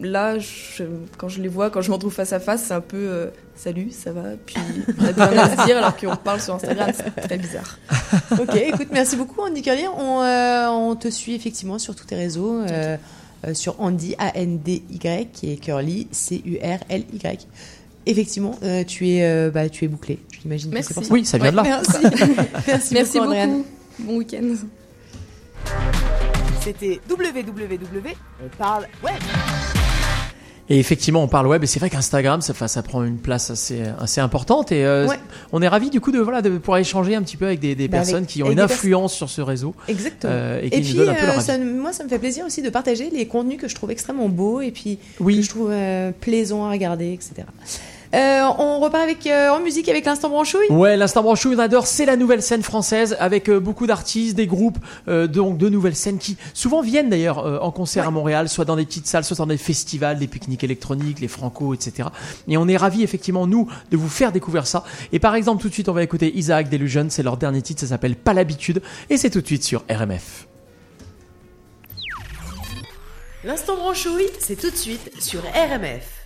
là je- quand je les vois, quand je m'en trouve face à face, c'est un peu euh, salut, ça va? Puis [laughs] on a plus rien à se dire alors qu'on parle sur Instagram, c'est très bizarre. ok, écoute, merci beaucoup Andy Curly. On, euh, on te suit effectivement sur tous tes réseaux, euh, euh, sur Andy, A-N-D-Y, qui est Curly, C-U-R-L-Y. Effectivement, euh, tu, es, euh, bah, tu es bouclé. J'imagine que Merci. c'est pour ça. Oui, ça vient de là. Merci. [laughs] [laughs] merci, Merci beaucoup, Andréane. beaucoup. Bon week-end. C'était www. On parle web. Et effectivement, on parle web, et c'est vrai qu'Instagram, ça, ça prend une place assez, assez importante. Et euh, Ouais. on est ravis du coup de voilà de pouvoir échanger un petit peu avec des, des Bah, avec- personnes qui ont une influence sur ce réseau. Exactement. euh, et et qui puis, nous donnent un peu leur euh, avis. ça, moi, ça me fait plaisir aussi de partager les contenus que je trouve extrêmement beaux et puis Oui. que je trouve euh, plaisants à regarder, etc. Euh, on repart avec, euh, en musique avec l'instant branchouille? Ouais, l'instant branchouille, on adore, c'est la nouvelle scène française avec euh, beaucoup d'artistes, des groupes, euh, donc de nouvelles scènes qui souvent viennent d'ailleurs euh, en concert à Montréal, soit dans des petites salles, soit dans des festivals, des pique-niques électroniques, les Franco, etc. Et on est ravis effectivement nous de vous faire découvrir ça. Et par exemple, tout de suite, on va écouter Isaac Delusion, c'est leur dernier titre, ça s'appelle Pas l'habitude, et c'est tout de suite sur RMF. L'instant branchouille, c'est tout de suite sur RMF.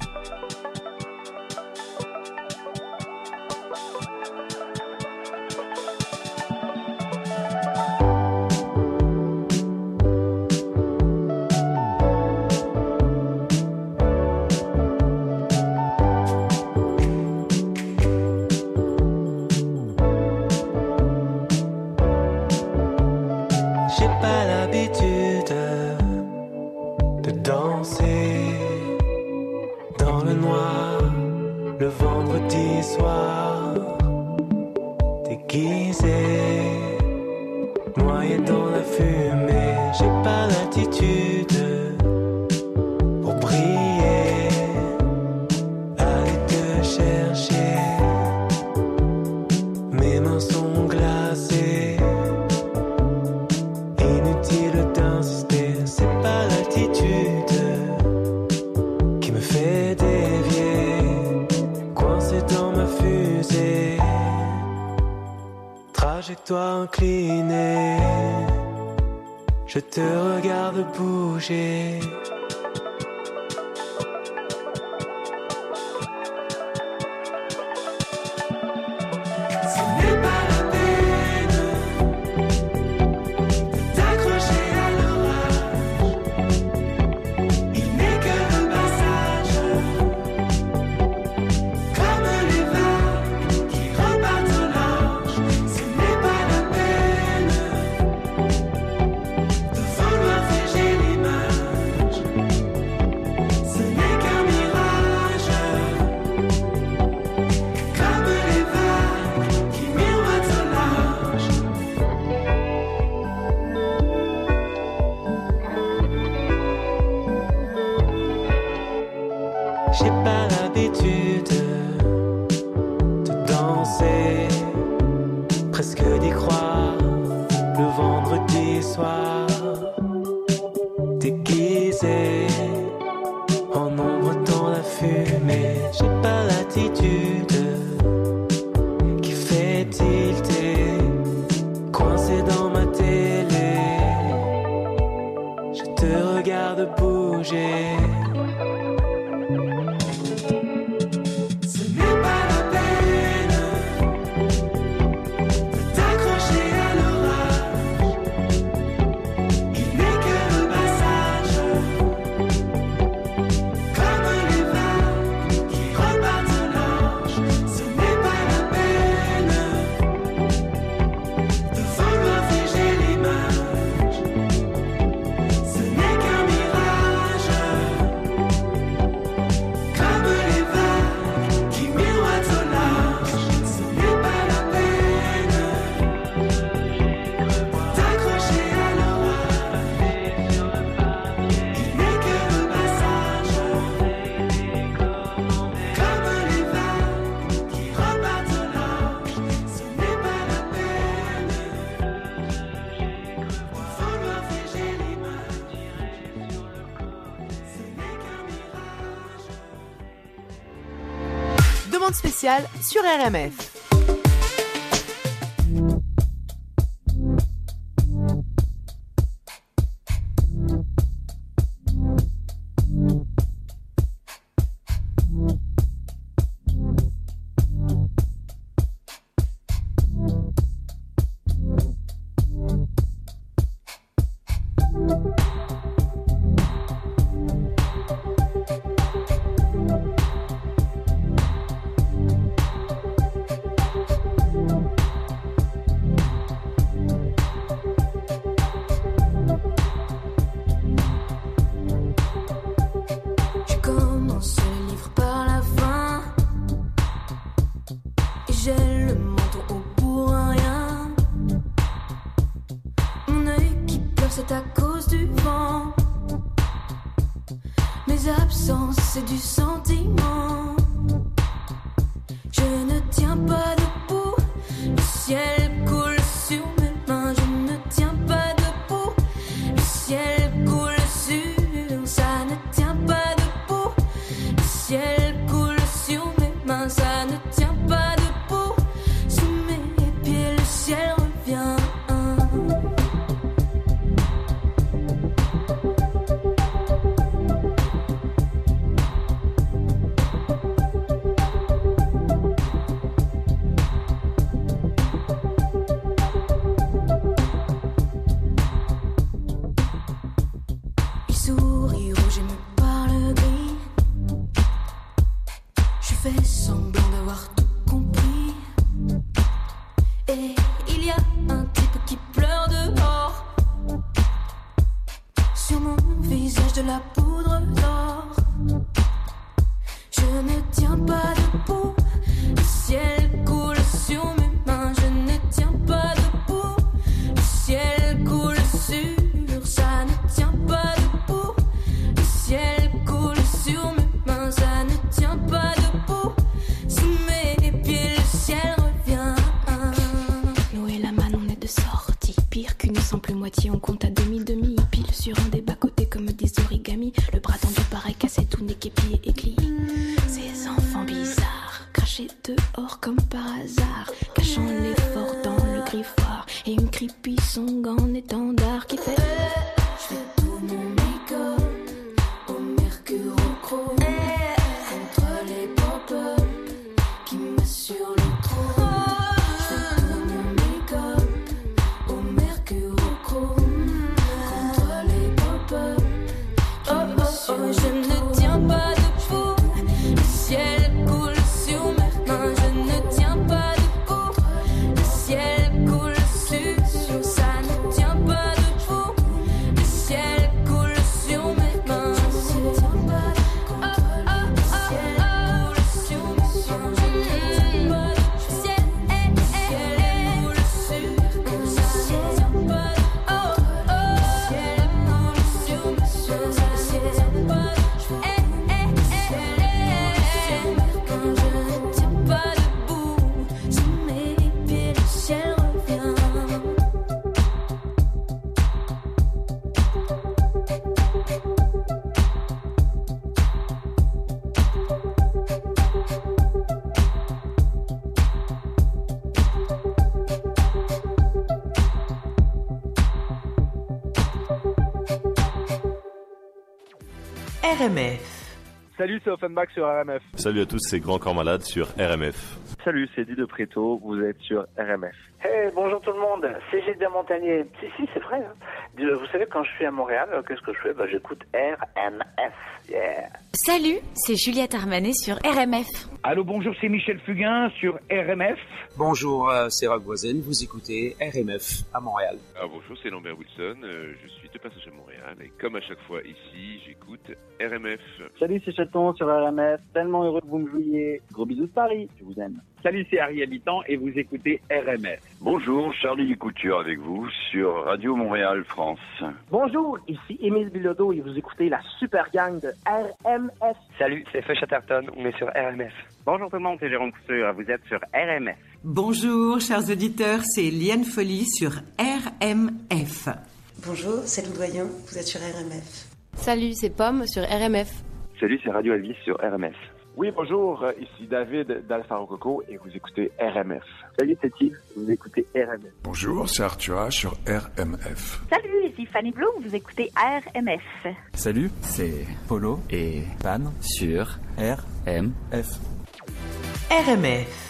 Demande spéciale sur RMF. RMF. Salut, c'est Offenbach sur RMF. Salut à tous, c'est Grand Corps Malade sur RMF. Salut, c'est de Préto, vous êtes sur RMF. Hey, bonjour tout le monde, c'est Gilles Montagnier. Si, si, c'est vrai. hein. Vous savez, quand je suis à Montréal, euh, qu'est-ce que je fais? Bah, J'écoute RMF. Yeah. Salut, c'est Juliette Armanet sur RMF. Allô, bonjour, c'est Michel Fugain sur RMF. Bonjour, c'est Rock Voisin, vous écoutez RMF à Montréal. Ah, bonjour, c'est Lambert Wilson. euh, je suis passage à Montréal et comme à chaque fois ici, j'écoute RMF. Salut, c'est Chaton sur RMF. Tellement heureux que vous me jouiez. Gros bisous de Paris. Je vous aime. Salut, c'est Harry Habitant et vous écoutez RMF. Bonjour, Charlie Couture avec vous sur Radio Montréal France. Bonjour, ici Émile Bilodeau et vous écoutez la super gang de RMF. Salut, c'est Feu Chatterton, on est sur RMF. Bonjour tout le monde, c'est Jérôme Couture, vous êtes sur RMF. Bonjour, chers auditeurs, c'est Liane Folly sur RMF. Bonjour, c'est Lou Doyen, vous êtes sur RMF. Salut, c'est Pomme sur RMF. Salut, c'est Radio Elvis sur RMF. Oui, bonjour, euh, ici David d'Alpha Rococo et vous écoutez RMF. Salut, c'est Yves, vous écoutez RMF. Bonjour, c'est Arthur sur RMF. Salut, ici Fanny Bloom, vous écoutez RMF. Salut, c'est Polo et Pan sur RMF. RMF.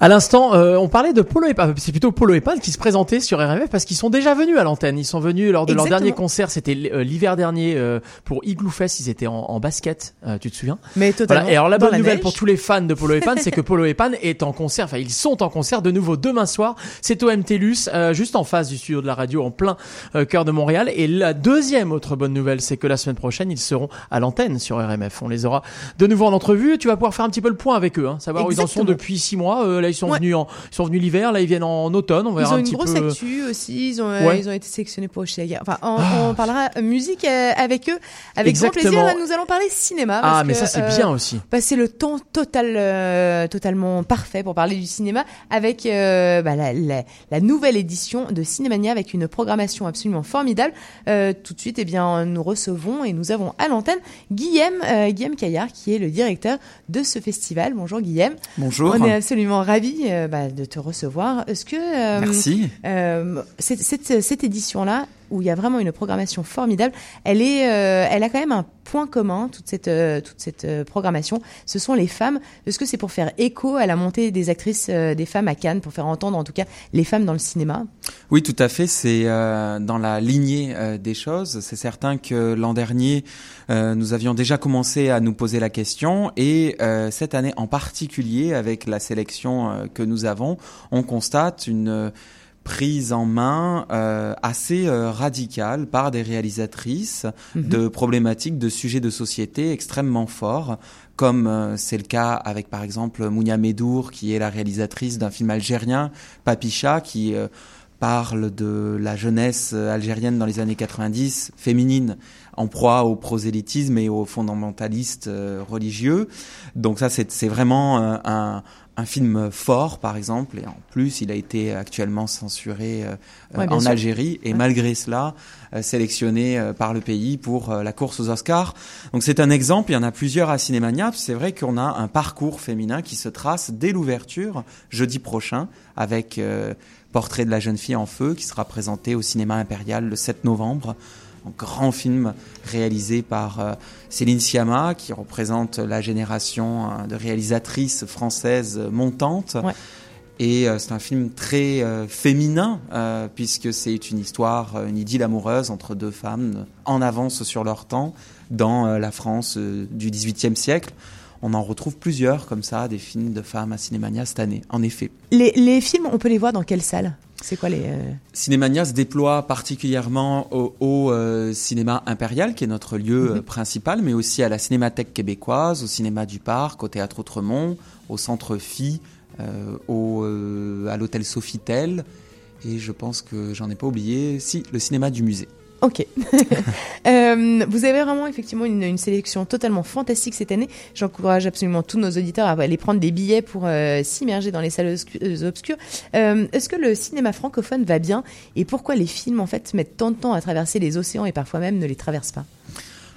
À l'instant, euh, on parlait de Polo et Pan. C'est plutôt Polo et Pan qui se présentaient sur RMF parce qu'ils sont déjà venus à l'antenne. Ils sont venus lors de leur dernier concert. C'était euh, l'hiver dernier euh, pour Igloo Fest. Ils étaient en, en basket. euh, tu te souviens? Mais totalement. Voilà. Et alors la bonne la nouvelle neige. pour tous les fans de Polo et Pan, c'est que [laughs] Polo et Pan est en concert. Enfin, ils sont en concert de nouveau demain soir. C'est au MTLUS, euh, juste en face du studio de la radio, en plein euh, cœur de Montréal. Et la deuxième autre bonne nouvelle, c'est que la semaine prochaine, ils seront à l'antenne sur RMF. On les aura de nouveau en entrevue. Tu vas pouvoir faire un petit peu le point avec eux, hein, savoir où ils en sont depuis six mois. Euh, là, ils sont venus en, ils sont venus l'hiver. Là, ils viennent en automne. On Ils ont un une petit grosse peu. actu aussi. Ils ont, euh, Ouais. ils ont été sélectionnés pour Oshiaga. Enfin, on, Ah. on parlera musique euh, avec eux avec grand Exactement. plaisir. Là, nous allons parler cinéma. Ah, mais que, ça, c'est euh, bien aussi. bah, c'est le temps total, euh, totalement parfait pour parler du cinéma avec euh, bah, la, la, la nouvelle édition de Cinémania avec une programmation absolument formidable. Euh, tout de suite, eh bien, nous recevons et nous avons à l'antenne Guillaume, euh, Guillaume Caillard, qui est le directeur de ce festival. Bonjour Guillaume. Bonjour. On est absolument ravis euh, bah, de te recevoir. Est-ce que euh, Merci. euh, cette, cette, cette édition-là, où il y a vraiment une programmation formidable, elle est, euh, elle a quand même un point commun toute cette, euh, toute cette euh, programmation. Ce sont les femmes. Est-ce que c'est pour faire écho à la montée des actrices, des femmes à Cannes, pour faire entendre en tout cas les femmes dans le cinéma? Oui, tout à fait. C'est dans la lignée des choses. C'est certain que l'an dernier, nous avions déjà commencé à nous poser la question, et cette année en particulier, avec la sélection que nous avons, on constate une prise en main euh, assez euh, radicale par des réalisatrices Mhm. de problématiques, de sujets de société extrêmement forts, comme euh, c'est le cas avec par exemple Mounia Medour, qui est la réalisatrice d'un film algérien, Papicha, qui euh, parle de la jeunesse algérienne dans les années 90, féminine, en proie au prosélytisme et aux fondamentalistes euh, religieux. Donc ça, c'est vraiment un, un film fort, par exemple, et en plus, il a été actuellement censuré euh, Ouais, bien en sûr. Algérie, et Ouais. malgré cela, euh, sélectionné euh, par le pays pour euh, la course aux Oscars. Donc c'est un exemple, il y en a plusieurs à Cinémania. C'est vrai qu'on a un parcours féminin qui se trace dès l'ouverture, jeudi prochain, avec euh, Portrait de la jeune fille en feu, qui sera présenté au cinéma impérial le 7 novembre. Un grand film réalisé par euh, Céline Sciamma, qui représente la génération euh, de réalisatrices françaises montantes. Et euh, c'est un film très féminin, puisque c'est une histoire, une idylle amoureuse entre deux femmes en avance sur leur temps dans la France du XVIIIe siècle. On en retrouve plusieurs comme ça, des films de femmes à Cinémania cette année, en effet. les, les films, on peut les voir dans quelle salle? C'est quoi les euh, Cinémania se déploie particulièrement au, au, euh, cinéma impérial, qui est notre lieu euh, principal, mais aussi à la Cinémathèque québécoise, au cinéma du Parc, au Théâtre Outremont, au Centre Phi, euh, au, euh, à l'hôtel Sofitel, et je pense que j'en ai pas oublié, si, le cinéma du musée. Ok. [laughs] Euh, vous avez vraiment effectivement une, sélection totalement fantastique cette année. J'encourage absolument tous nos auditeurs à aller prendre des billets pour euh, s'immerger dans les salles euh, obscures. Est-ce que le cinéma francophone va bien? Et pourquoi les films en fait mettent tant de temps à traverser les océans et parfois même ne les traversent pas?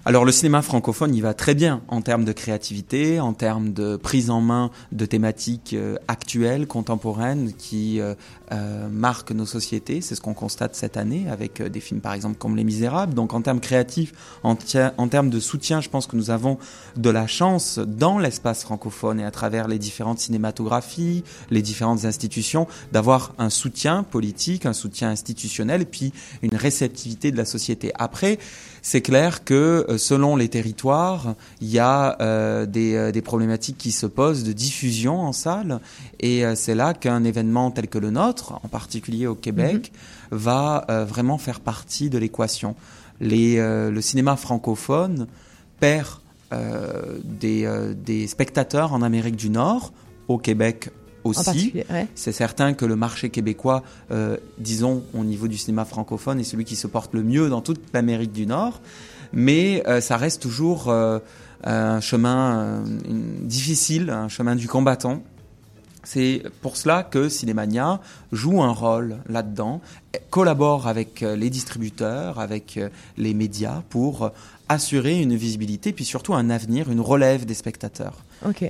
Alors le cinéma francophone, il va très bien en termes de créativité, en termes de prise en main de thématiques euh, actuelles, contemporaines, qui euh, euh, marquent nos sociétés. C'est ce qu'on constate cette année avec des films par exemple comme Les Misérables. Donc en termes créatifs, en, en termes de soutien, je pense que nous avons de la chance dans l'espace francophone et à travers les différentes cinématographies, les différentes institutions, d'avoir un soutien politique, un soutien institutionnel et puis une réceptivité de la société. Après, c'est clair que euh, selon les territoires, il y a euh, des, euh, des, problématiques qui se posent de diffusion en salle, et c'est là qu'un événement tel que le nôtre, en particulier au Québec, mhm. va vraiment faire partie de l'équation. le cinéma francophone perd des, des spectateurs en Amérique du Nord, au Québec aussi. C'est certain que le marché québécois, euh, disons, au niveau du cinéma francophone, est celui qui se porte le mieux dans toute l'Amérique du Nord. Mais euh, ça reste toujours euh, un chemin difficile, un chemin du combattant. C'est pour cela que Cinémania joue un rôle là-dedans, collabore avec les distributeurs, avec les médias pour assurer une visibilité, puis surtout un avenir, une relève des spectateurs.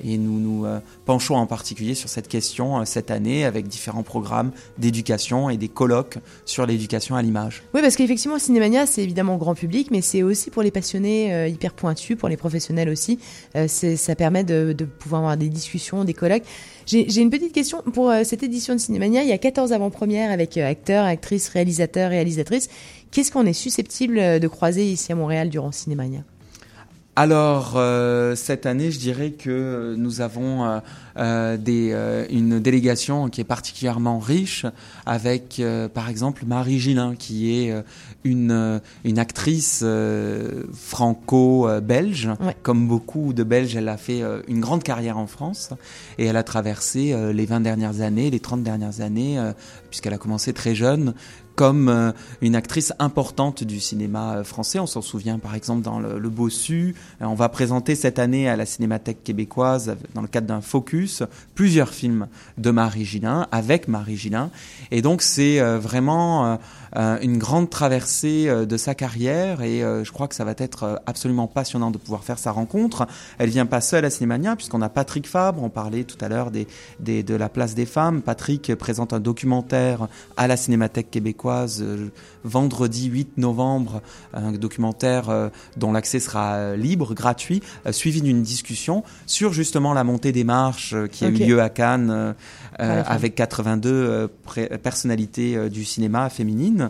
Et nous nous euh, penchons en particulier sur cette question euh, cette année avec différents programmes d'éducation et des colloques sur l'éducation à l'image. Oui, parce qu'effectivement, Cinémania, c'est évidemment grand public, mais c'est aussi pour les passionnés euh, hyper pointus, pour les professionnels aussi. ça permet de, de, pouvoir avoir des discussions, des colloques. J'ai une petite question pour cette édition de Cinémania. Il y a 14 avant-premières avec acteurs, actrices, réalisateurs, réalisatrices. Qu'est-ce qu'on est susceptible de croiser ici à Montréal durant Cinémania? Alors euh, cette année, je dirais que nous avons euh, euh, des, une délégation qui est particulièrement riche, avec par exemple Marie Gillin, qui est une, une actrice franco-belge. Comme beaucoup de Belges, elle a fait une grande carrière en France et elle a traversé les 20 dernières années, les 30 dernières années, puisqu'elle a commencé très jeune, comme euh, une actrice importante du cinéma euh, français. On s'en souvient par exemple dans Le, Bossu. Euh, on va présenter cette année à la Cinémathèque québécoise, dans le cadre d'un focus, plusieurs films de Marie Gillin, avec Marie Gillin. Et donc c'est vraiment une grande traversée de sa carrière et je crois que ça va être absolument passionnant de pouvoir faire sa rencontre. Elle vient pas seule à Cinémania puisqu'on a Patrick Fabre, on parlait tout à l'heure de la place des femmes. Patrick présente un documentaire à la Cinémathèque québécoise euh, vendredi 8 novembre, un documentaire euh, dont l'accès sera euh, libre, gratuit, suivi d'une discussion sur justement la montée des marches qui a eu lieu à Cannes avec 82 personnalités du cinéma féminine.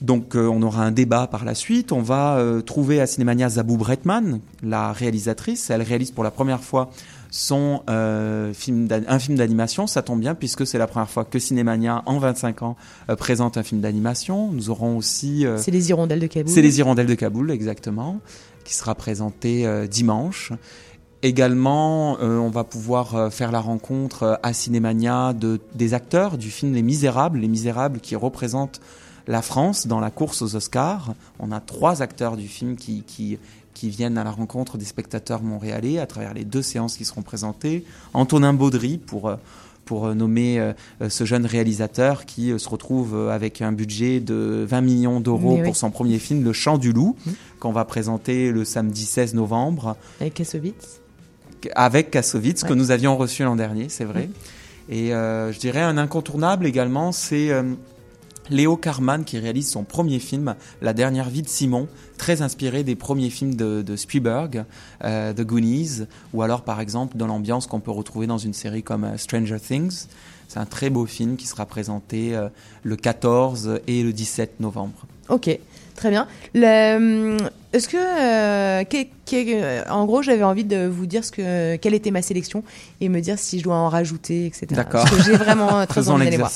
Donc on aura un débat par la suite. On va trouver à Cinémania Zabou Bretman, la réalisatrice. Elle réalise pour la première fois son euh, film un film d'animation. Ça tombe bien puisque c'est la première fois que Cinémania, en 25 ans, euh, présente un film d'animation. Nous aurons aussi... Euh, c'est les Hirondelles de Kaboul. C'est les Hirondelles de Kaboul, exactement, qui sera présenté dimanche. Également, on va pouvoir faire la rencontre à Cinémania de, des acteurs du film Les Misérables, Les Misérables qui représentent la France dans la course aux Oscars. On a trois acteurs du film qui, qui qui viennent à la rencontre des spectateurs montréalais à travers les deux séances qui seront présentées. Antonin Baudry pour euh, pour euh, nommer euh, ce jeune réalisateur qui se retrouve avec un budget de 20 millions d'euros pour son premier film, Le Chant du Loup, mmh. qu'on va présenter le samedi 16 novembre. Avec Kassovitz Avec Kassovitz, que nous avions reçu l'an dernier, c'est vrai. Mmh. Et je dirais un incontournable également, c'est Léo Carman qui réalise son premier film, La dernière vie de Simon, très inspiré des premiers films de, Spielberg, euh, The Goonies, ou alors par exemple dans l'ambiance qu'on peut retrouver dans une série comme euh, Stranger Things. C'est un très beau film qui sera présenté euh, le 14 et le 17 novembre. Ok. Très bien. Hum, est-ce que, euh, euh, en gros, j'avais envie de vous dire ce que, quelle était ma sélection et me dire si je dois en rajouter, etc. D'accord. Parce que j'ai vraiment [laughs] très envie d'aller voir.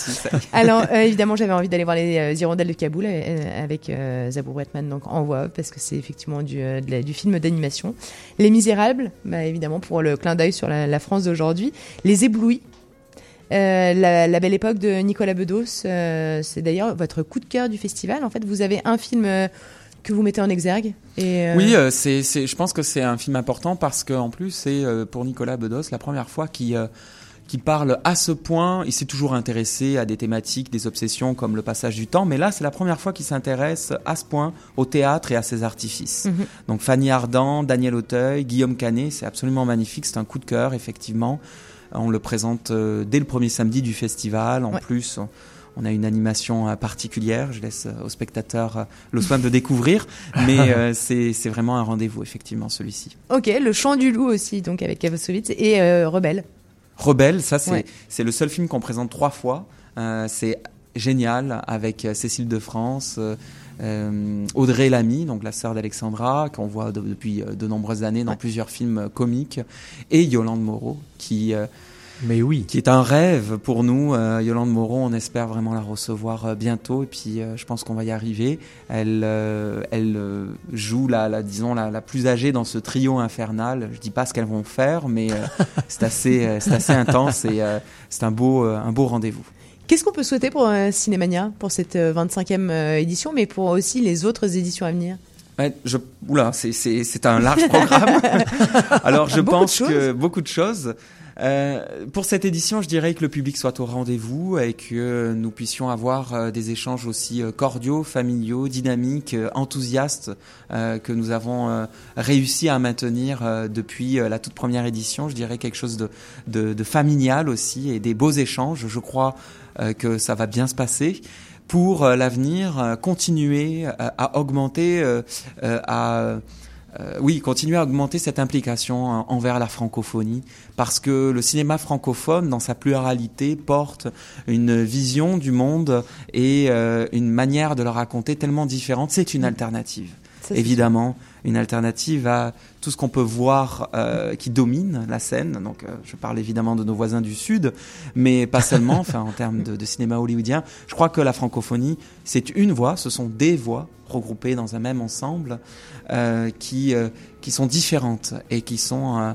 Alors, euh, évidemment, j'avais envie d'aller voir les Hirondelles de Kaboul avec Zabou Bretman, donc en voix, parce que c'est effectivement du, du film d'animation. Les Misérables, bah, évidemment, pour le clin d'œil sur la, la France d'aujourd'hui. Les Éblouis, euh, la, belle époque de Nicolas Bedos, euh, c'est d'ailleurs votre coup de cœur du festival. En fait, vous avez un film euh, que vous mettez en exergue. Et Oui, c'est, je pense que c'est un film important parce qu'en plus, c'est pour Nicolas Bedos la première fois qu'il qui parle à ce point. Il s'est toujours intéressé à des thématiques, des obsessions comme le passage du temps, mais là, c'est la première fois qu'il s'intéresse à ce point au théâtre et à ses artifices. Mhm. Donc Fanny Ardant, Daniel Auteuil, Guillaume Canet, c'est absolument magnifique. C'est un coup de cœur, effectivement. On le présente euh, dès le premier samedi du festival. En Ouais. plus, on- a une animation euh, particulière. Je laisse euh, aux spectateurs euh, le soin de découvrir, [laughs] mais euh, c'est vraiment un rendez-vous, effectivement, celui-ci. Ok, le chant du loup aussi, donc avec Kavosovitz et euh, Rebelle. Rebelle, ça c'est Ouais. le seul film qu'on présente trois fois. Euh, c'est génial avec euh, Cécile de France, euh, Audrey Lamy, donc la sœur d'Alexandra, qu'on voit de- depuis euh, de nombreuses années dans plusieurs films euh, comiques, et Yolande Moreau, qui euh, mais oui, qui est un rêve pour nous. Euh, Yolande Moreau, on espère vraiment la recevoir euh, bientôt, et puis euh, je pense qu'on va y arriver. Elle euh, elle joue la, la disons la, la plus âgée dans ce trio infernal. Je dis pas ce qu'elles vont faire, mais euh, c'est assez c'est assez intense et euh, c'est un beau un beau rendez-vous. Qu'est-ce qu'on peut souhaiter pour euh, Cinémania, pour cette euh, 25e euh, édition, mais pour aussi les autres éditions à venir? Je, oula, c'est, c'est, c'est un large programme. [laughs] Alors, je Beaucoup pense que beaucoup de choses. Euh, pour cette édition, je dirais que le public soit au rendez-vous et que nous puissions avoir euh, des échanges aussi euh, cordiaux, familiaux, dynamiques, euh, enthousiastes euh, que nous avons euh, réussi à maintenir euh, depuis euh, la toute première édition. Je dirais quelque chose de, de, de familial aussi et des beaux échanges. Je crois euh, que ça va bien se passer pour euh, l'avenir euh, continuer euh, à augmenter euh, euh, à euh, oui, continuer à augmenter cette implication euh, envers la francophonie, parce que le cinéma francophone, dans sa pluralité, porte une vision du monde et euh, une manière de le raconter tellement différente. C'est une alternative, Ça, c'est évidemment, une alternative à tout ce qu'on peut voir euh, qui domine la scène. Donc, euh, je parle évidemment de nos voisins du Sud, mais pas seulement. enfin, en termes de, cinéma hollywoodien, je crois que la francophonie, c'est une voix, ce sont des voix regroupées dans un même ensemble euh, qui qui sont différentes et qui sont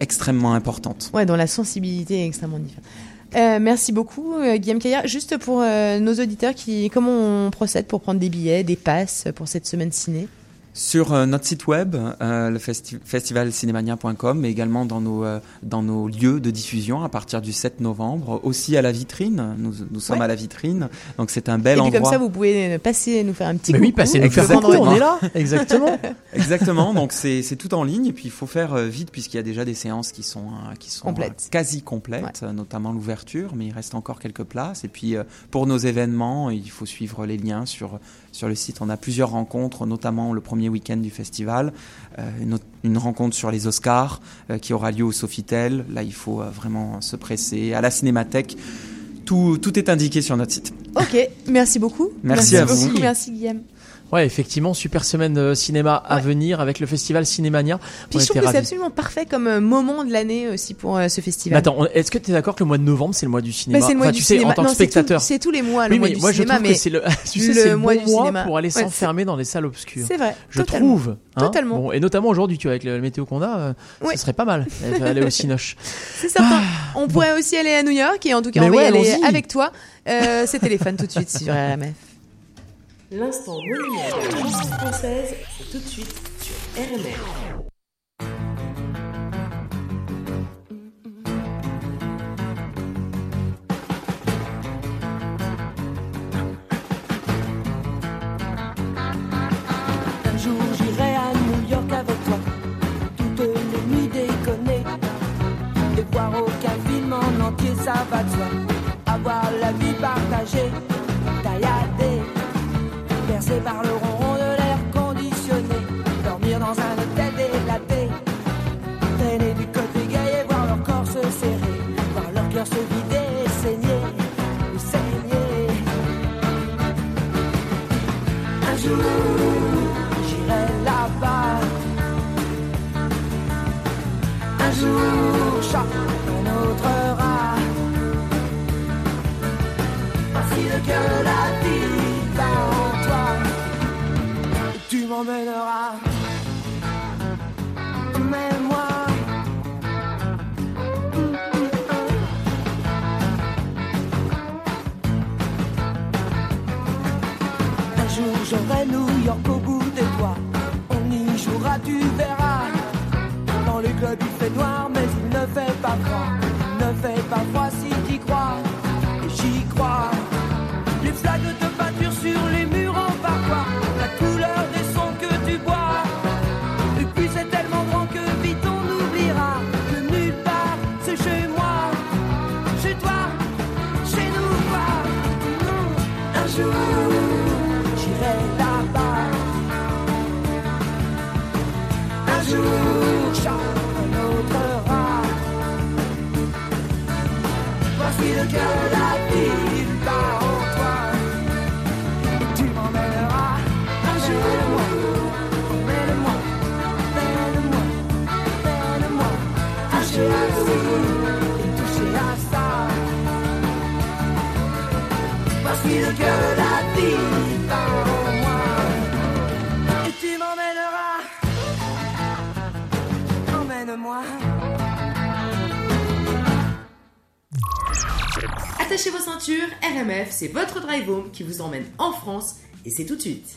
extrêmement importantes. Ouais, dont la sensibilité est extrêmement différente. Merci beaucoup, Guillaume Caillard. Juste pour nos auditeurs, qui, comment on procède pour prendre des billets, des passes pour cette semaine ciné? Sur euh, notre site web, euh, le festi festivalcinémania.com, mais également dans nos, euh, dans nos lieux de diffusion à partir du 7 novembre, aussi à la vitrine. Nous, nous sommes Ouais. à la vitrine, donc c'est un bel Et puis endroit. comme ça, vous pouvez passer nous faire un petit Mais coucou. oui, passez nous faire le un coucou, on est là, [laughs] exactement. [laughs] Exactement, donc c'est c'est tout en ligne et puis il faut faire euh, vite puisqu'il y a déjà des séances qui sont euh, qui sont Complètes. euh, quasi complètes, notamment l'ouverture, mais il reste encore quelques places et puis euh, pour nos événements, il faut suivre les liens sur sur le site. On a plusieurs rencontres, notamment le premier week-end du festival, euh, une, autre- une rencontre sur les Oscars euh, qui aura lieu au Sofitel. Là, il faut euh, vraiment se presser à la Cinémathèque. Tout, tout est indiqué sur notre site. Ok, merci beaucoup. Merci à vous. beaucoup. Merci Guillaume. Ouais, effectivement, super semaine de cinéma à venir avec le festival Cinémania. Puis On je trouve que c'est absolument parfait comme euh, moment de l'année aussi pour euh, ce Mais festival. attends, on- est-ce que tu es d'accord que le mois de novembre, c'est le mois du cinéma? Bah, c'est le mois Enfin, du tu sais, cinéma. en tant Non, que spectateur. c'est tous les mois, le oui, mois mais du moi, cinéma, je trouve mais que c'est le, [laughs] tu sais, le c'est le mois bon du mois cinéma. pour aller Ouais, s'enfermer dans les salles obscures. C'est vrai, Je totalement. trouve. hein. Totalement. Bon, et notamment aujourd'hui, tu vois, avec le, le météo qu'on a, euh, ce serait pas mal. [laughs] d'aller aller au Cinoche. C'est certain. on pourrait aussi aller à New York et en tout cas, Mais on va y aller avec toi. Euh, c'est téléphone tout de suite sur RMF. L'instant monument de la musique française, c'est tout de suite sur RMF. Un jour j'irai à New York avec toi, toutes les nuits et voir aucun film en entier, ça va de soi. Avoir la vie partagée, Mais moi. Un jour j'aurai New York au bout des doigts. On y jouera, tu verras. Dans les clubs il fait noir, mais il ne fait pas froid. me fait pas froid si t'y crois, j'y crois. Les flaques RMF, c'est votre drive home qui vous emmène en France et c'est tout de suite.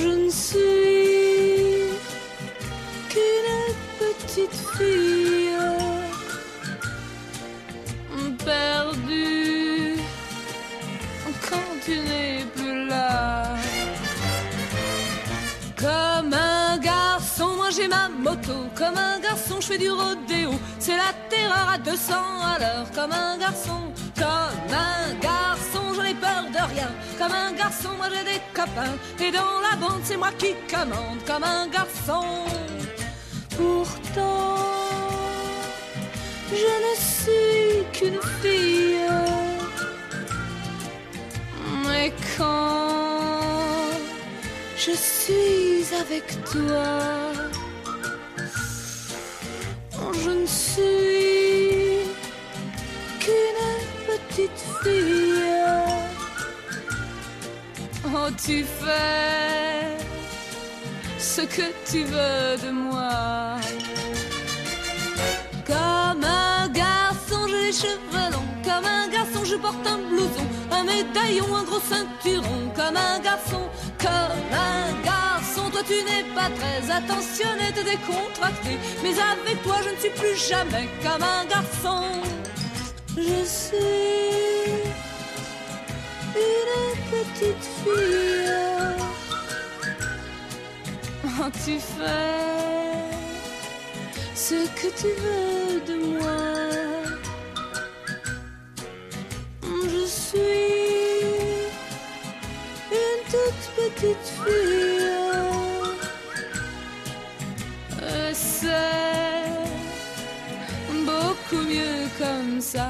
Je ne suis qu'une petite fille perdue quand tu n'es plus là. Comme un garçon, moi j'ai ma moto. Comme un garçon, je fais du rodéo. C'est la terreur à 200 à l'heure. Comme un garçon, comme un garçon, de rien. Comme un garçon, moi j'ai des copains. Et dans la bande, c'est moi qui commande. Comme un garçon. Pourtant, je ne suis qu'une fille. Mais quand je suis avec toi, je ne suis qu'une petite fille. Oh, tu fais ce que tu veux de moi. Comme un garçon, j'ai les cheveux longs. Comme un garçon, je porte un blouson, un médaillon, un gros ceinturon. Comme un garçon, comme un garçon, toi tu n'es pas très attentionné, t'es décontracté. Mais avec toi, je ne suis plus jamais comme un garçon. Je suis une petite fille. Oh, tu fais ce que tu veux de moi. Je suis une toute petite fille. C'est beaucoup mieux comme ça.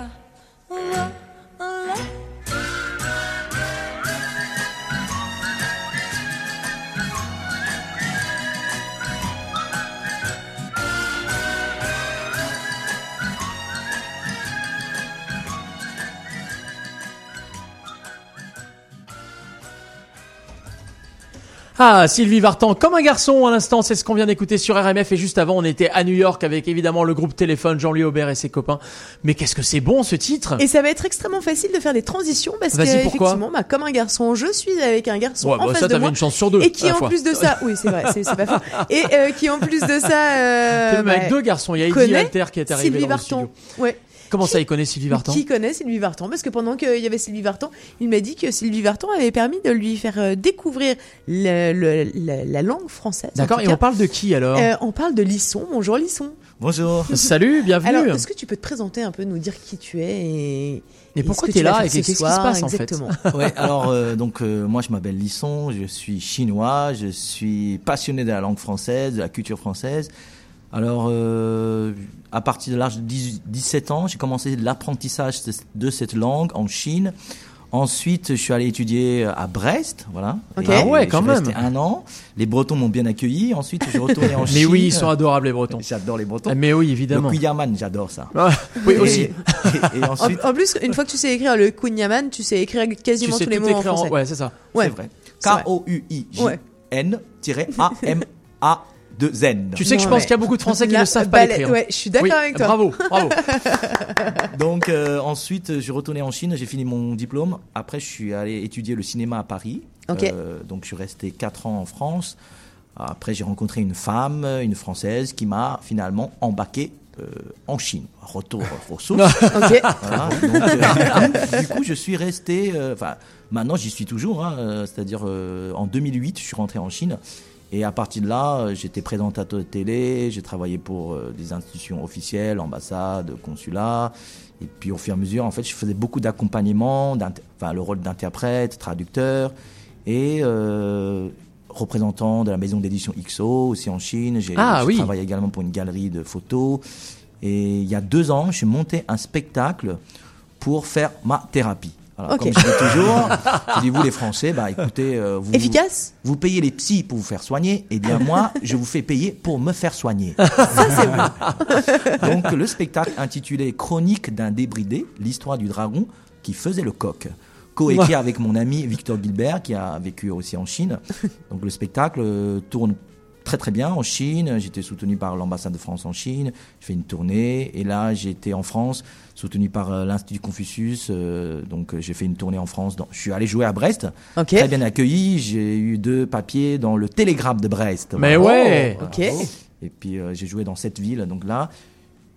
Ah, Sylvie Vartan, comme un garçon à l'instant, c'est ce qu'on vient d'écouter sur RMF et juste avant on était à New York avec évidemment le groupe Téléphone, Jean-Louis Aubert et ses copains. Mais qu'est-ce que c'est bon ce titre? Et ça va être extrêmement facile de faire des transitions parce que effectivement, bah, comme un garçon, je suis avec un garçon Ouais, en bah, face ça, de t'avais moi une chance sur deux, et qui en fois. plus de ça, oui c'est vrai, c'est pas faux, [laughs] et euh, qui en plus de ça, euh, avec bah, deux garçons, il y a Eddie Alter qui est arrivé Sylvie dans le Vartan, studio. ouais. Comment ça, il connaît Sylvie Vartan Qui connaît Sylvie Vartan Parce que pendant qu'il y avait Sylvie Vartan, il m'a dit que Sylvie Vartan avait permis de lui faire euh, découvrir le- le- la, la langue française. D'accord, et cas. on parle de qui alors? Euh, On parle de Lisson. Bonjour Lisson. Bonjour. [laughs] Salut, bienvenue. Alors, est-ce que tu peux te présenter un peu, nous dire qui tu es et, pourquoi tu vas là et ce qu'est-ce qui se passe, en fait exactement. [laughs] [laughs] ouais, alors euh, donc euh, moi je m'appelle Lisson, je suis chinois, je suis passionné de la langue française, de la culture française. Alors euh, à partir de l'âge de 10 17 ans, j'ai commencé l'apprentissage de- de cette langue en Chine. Ensuite, je suis allé étudier à Brest, voilà. Ah ouais, je quand suis même. resté un an. Les Bretons m'ont bien accueilli. Ensuite, je suis retourné en Chine. [laughs] Mais oui, ils sont adorables les Bretons. J'adore les Bretons. Mais oui, évidemment. Le Kuyarman, j'adore ça. Ah, oui, Et- aussi. Et, et [laughs] En, ensuite, en plus, une fois que tu sais écrire le Kunyaman, tu sais écrire quasiment Tu sais tous les mots en écrire en- français. ouais, c'est ça. Ouais. C'est vrai. C'est vrai. K-O-U-I-N-A-M-A-2-N. Tu sais que je pense qu'il y a beaucoup de Français qui ne savent pas balai- écrire. ouais, je suis d'accord Oui, avec toi. Bravo, bravo. [laughs] Donc euh, ensuite, je suis retourné en Chine, j'ai fini mon diplôme. Après, je suis allé étudier le cinéma à Paris. Euh, donc je suis resté 4 ans en France. Après, j'ai rencontré une femme, une Française, qui m'a finalement embarqué euh, en Chine. Retour aux [laughs] sources. Ok. Voilà, donc, euh, du coup, je suis resté. euh, Enfin, maintenant, j'y suis toujours. hein, C'est-à-dire, euh, en 2008, je suis rentré en Chine. Et à partir de là, euh, j'étais présentateur de télé. J'ai travaillé pour euh, des institutions officielles, ambassades, consulats. Et puis, au fur et à mesure, en fait, je faisais beaucoup d'accompagnement, enfin, le rôle d'interprète, traducteur et euh, représentant de la maison d'édition XO aussi en Chine. J'ai Ah, oui. travaillé également pour une galerie de photos. Et il y a deux ans, je suis monté un spectacle pour faire ma thérapie. Voilà. Comme je dis toujours, [laughs] je dis vous les Français, bah écoutez, euh, vous, Efficace vous payez les psys pour vous faire soigner, et bien [laughs] moi, je vous fais payer pour me faire soigner. [laughs] Donc le spectacle intitulé Chronique d'un débridé, l'histoire du dragon qui faisait le coq. Coécrit avec mon ami Victor Gilbert qui a vécu aussi en Chine. Donc le spectacle euh, tourne très très bien en Chine. J'étais soutenu par l'ambassade de France en Chine. J'ai fait une tournée et là j'ai été en France soutenu par euh, l'Institut Confucius. euh, donc euh, j'ai fait une tournée en France. Dans- Je suis allé jouer à Brest. Très bien accueilli. J'ai eu deux papiers dans le Télégramme de Brest. Mais Voilà. ouais. Voilà. Ok. Et puis euh, j'ai joué dans cette ville. Donc là,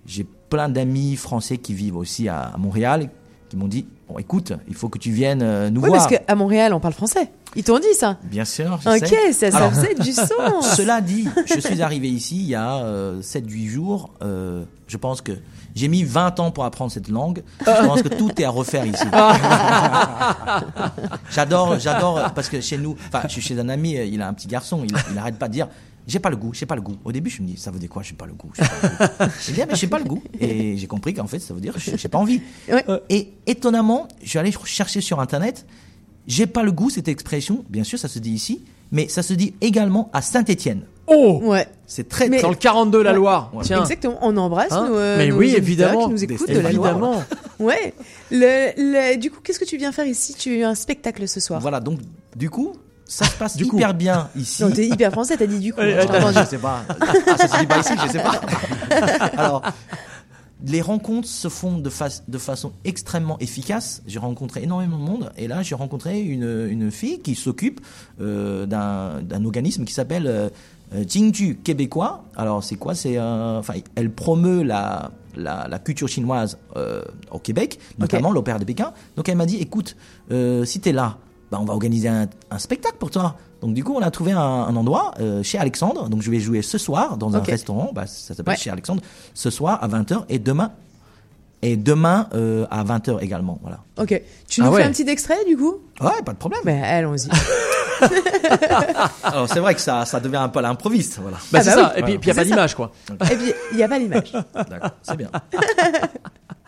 j'ai plein d'amis français qui vivent aussi à, Montréal qui m'ont dit bon écoute, il faut que tu viennes nous Oui, voir. parce qu'à Montréal, on parle français. Ils t'ont dit ça. Bien sûr. je Ok, sais. ça, ça Alors, faisait du [laughs] sens. Cela dit, je suis arrivé ici il y a 7-8 jours. euh, je pense que j'ai mis 20 ans pour apprendre cette langue. Je pense que tout est à refaire ici. [laughs] j'adore, j'adore, parce que chez nous, enfin, je suis chez un ami, il a un petit garçon, il, il arrête pas de dire. J'ai pas le goût, j'ai pas le goût. Au début, je me dis, ça veut dire quoi, j'ai pas le goût j'ai pas ah, mais j'ai pas le goût. Et j'ai compris qu'en fait, ça veut dire, j'ai j'ai pas envie. Et étonnamment, je suis allé chercher sur Internet, j'ai pas le goût, cette expression, bien sûr, ça se dit ici, mais ça se dit également à Saint-Étienne. Oh Ouais. C'est très, Mais- Dans le 42 la Ouais. Loire. Ouais. Tiens. Exactement. On embrasse Hein nos, euh, Mais nos oui, auditeurs évidemment. qui nous écoutent de la Loire. Évidemment. [laughs] Ouais. Le, le- du coup, qu'est-ce que tu viens faire ici? Tu as eu un spectacle ce soir. Voilà, donc du coup, ça se passe Du coup. hyper bien ici. Non, t'es hyper français, t'as dit du coup. Hein, je je sais pas. Ah, ça se dit pas ici, je sais pas. [laughs] Alors, les rencontres se font de, fa- de façon extrêmement efficace. J'ai rencontré énormément de monde et là, j'ai rencontré une, une fille qui s'occupe euh, d'un organisme qui s'appelle euh, Jingju québécois. Alors, c'est quoi? C'est euh, enfin, elle promeut la la, la culture chinoise euh, au Québec, notamment l'opéra de Pékin. Donc, elle m'a dit, écoute, euh, si t'es là, bah, on va organiser un, un spectacle pour toi. Donc du coup, on a trouvé un, un endroit euh, chez Alexandre. Donc je vais jouer ce soir dans un restaurant. Bah, ça s'appelle Ouais. chez Alexandre. Ce soir à 20h et demain et demain euh, à 20h également. Voilà. Ok. Tu Ah nous ouais. fais un petit extrait du coup? Ouais, pas de problème. Ben, allons-y. [laughs] Alors c'est vrai que ça, ça devient un peu à l'improviste. Voilà. Bah, Ah c'est bah ça. oui. Et puis, il n'y a pas d'image, quoi. [laughs] Et puis, il n'y a pas l'image. D'accord, c'est bien.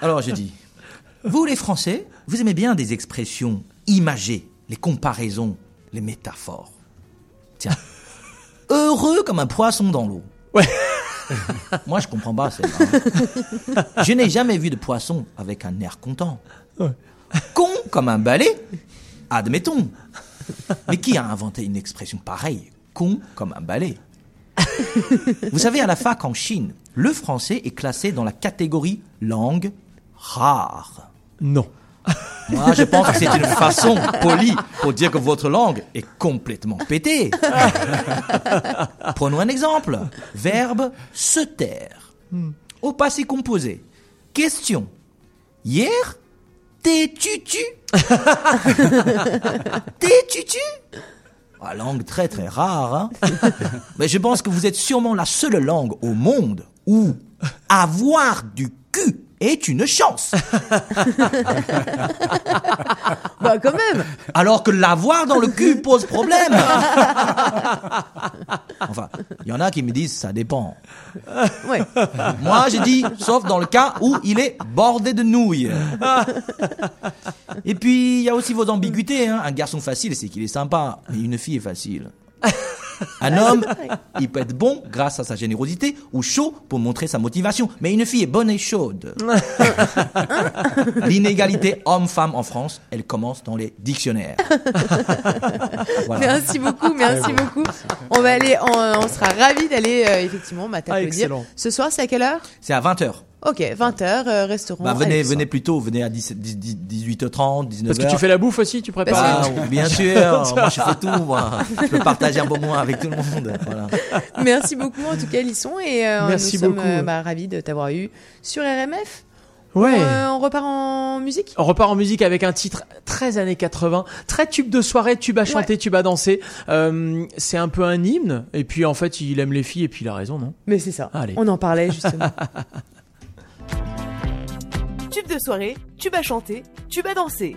Alors je dis, vous les Français, vous aimez bien des expressions imagées, les comparaisons, les métaphores. Tiens, [laughs] heureux comme un poisson dans l'eau. Ouais. [laughs] Moi je comprends pas. Je n'ai jamais vu de poisson avec un air content. Con comme un balai, admettons. Mais qui a inventé une expression pareille, con comme un balai? Vous savez, à la fac en Chine, le français est classé dans la catégorie langue rare. Non. Moi, je pense que c'est une [laughs] façon polie pour dire que votre langue est complètement pétée. Prenons un exemple. Verbe se taire. Au passé composé. Question. Hier T'es tutu [laughs] T'es tutu Ah, langue très très rare, hein Mais je pense que vous êtes sûrement la seule langue au monde où avoir du cul est une chance. [laughs] bah quand même. Alors que l'avoir dans le cul pose problème. [laughs] enfin, il y en a qui me disent ça dépend. Ouais. Moi, j'ai dit sauf dans le cas où il est bordé de nouilles. [laughs] Et puis, il y a aussi vos ambiguïtés. Hein. Un garçon facile, c'est qu'il est sympa. Mais une fille est facile. Un homme, [laughs] il peut être bon grâce à sa générosité ou chaud pour montrer sa motivation. Mais une fille est bonne et chaude. [laughs] L'inégalité homme-femme en France, elle commence dans les dictionnaires. [laughs] Voilà. Merci beaucoup, merci beaucoup. On va aller, on, on sera ravis d'aller euh, effectivement bah, t'applaudir. excellent. Ce soir, c'est à quelle heure? C'est à 20h. Ok, 20h, restaurant. Bah, venez, Alexandre. venez plus tôt, venez à 17 18h30, 19h. Parce que tu fais la bouffe aussi, tu prépares. Ah, bien [laughs] sûr, moi je fais tout, moi. Je peux partager un bon moment avec tout le monde. Voilà. Merci beaucoup en tout cas, Lisson, et euh, Merci nous sommes beaucoup. euh, bah, ravis de t'avoir eu sur RMF. Ouais. On, euh, on repart en musique? On repart en musique avec un titre très années 80, très tube de soirée, tube à chanter, tube à danser. Euh, c'est un peu un hymne, et puis en fait il aime les filles, et puis il a raison, non? Mais c'est ça, Allez. on en parlait justement. [laughs] Tube de soirée, tube à chanter, tube à danser.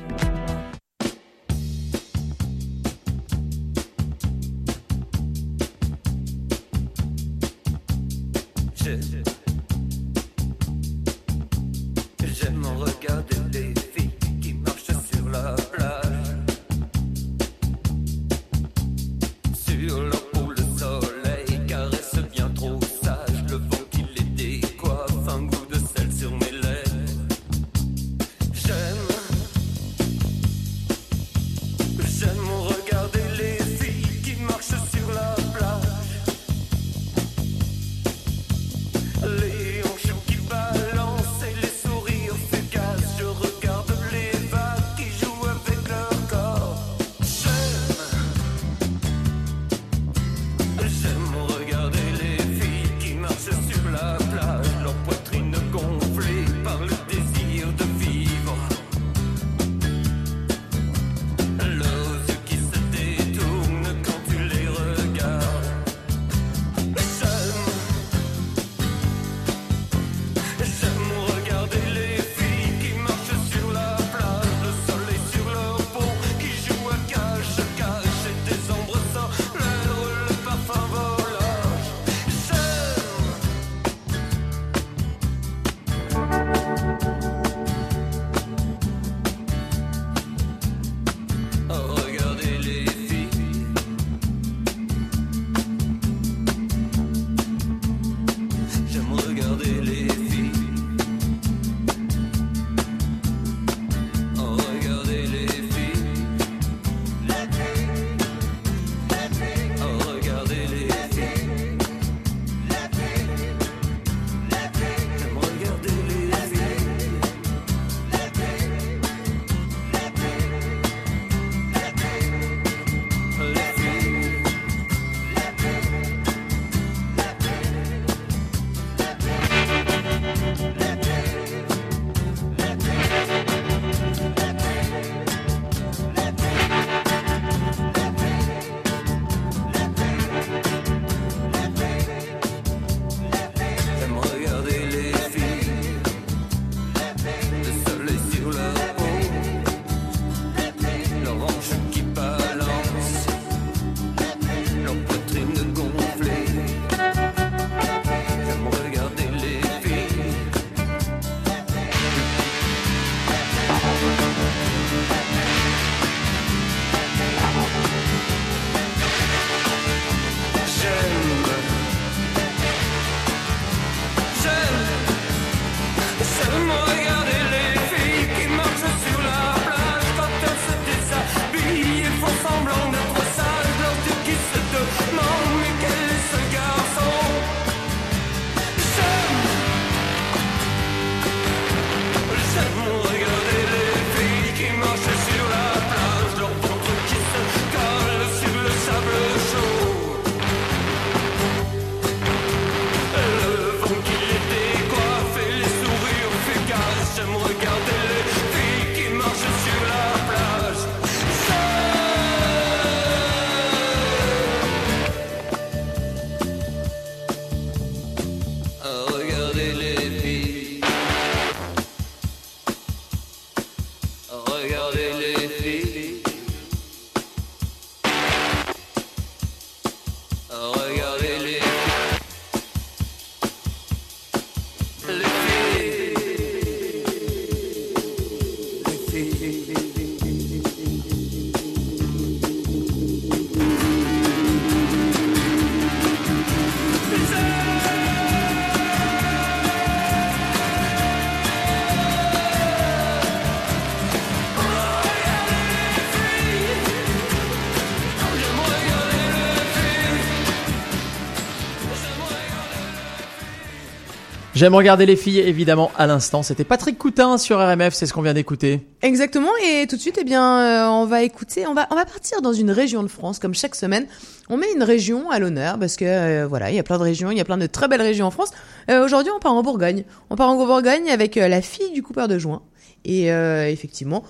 J'aime regarder les filles, évidemment, à l'instant. C'était Patrick Coutin sur RMF, c'est ce qu'on vient d'écouter. Exactement, et tout de suite, eh bien, euh, on va écouter, on va, on va partir dans une région de France, comme chaque semaine. On met une région à l'honneur, parce que euh, voilà, il y a plein de régions, il y a plein de très belles régions en France. Euh, Aujourd'hui, on part en Bourgogne. On part en Bourgogne avec euh, la fille du coupeur de joint. Et euh, effectivement,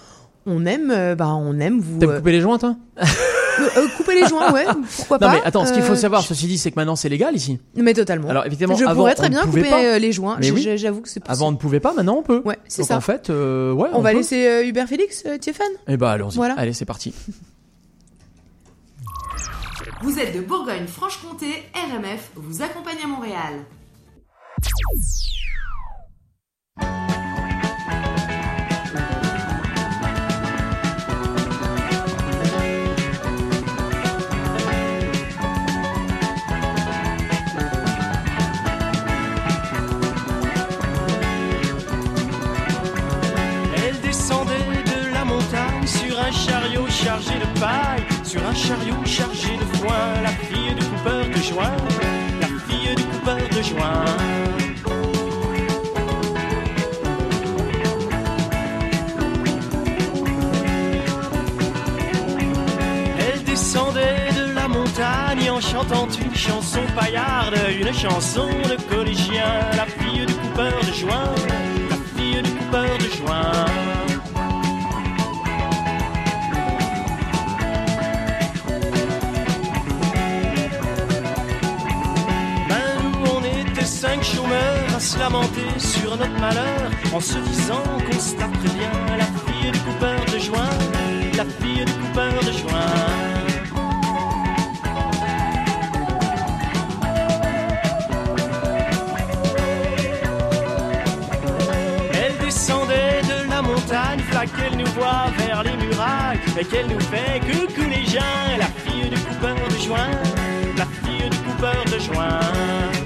on aime, bah, on aime vous. T'aimes couper les joints, toi? [laughs] euh, couper les joints, ouais, pourquoi Non, pas. mais attends, ce qu'il faut Euh, savoir, ceci dit, c'est que maintenant c'est légal ici. Mais totalement. Alors, évidemment, je avant, pourrais très bien couper pas. euh, les joints. Mais oui. J'avoue que c'est possible. Avant, on ne pouvait pas, maintenant on peut. Ouais, c'est Donc ça. en fait, euh, ouais. on, va peut. laisser euh, Hubert Félix, euh, Tiffany Eh bah, allons-y. Voilà. Allez, c'est parti. Vous êtes de Bourgogne-Franche-Comté, RMF vous accompagne à Montréal. De paille, sur un chariot chargé de foin, la fille du coupeur de joint, la fille du coupeur de joint. Elle descendait de la montagne en chantant une chanson paillarde, une chanson de collégien, la fille du coupeur de joint, la fille du coupeur de joint. Se lamenter sur notre malheur En se disant qu'on se taperait bien. La fille du coupeur de joint La fille du coupeur de joint. Elle descendait de la montagne, qu'elle nous voit vers les murailles, et qu'elle nous fait coucou les gens, la fille du coupeur de joint, la fille du coupeur de joint.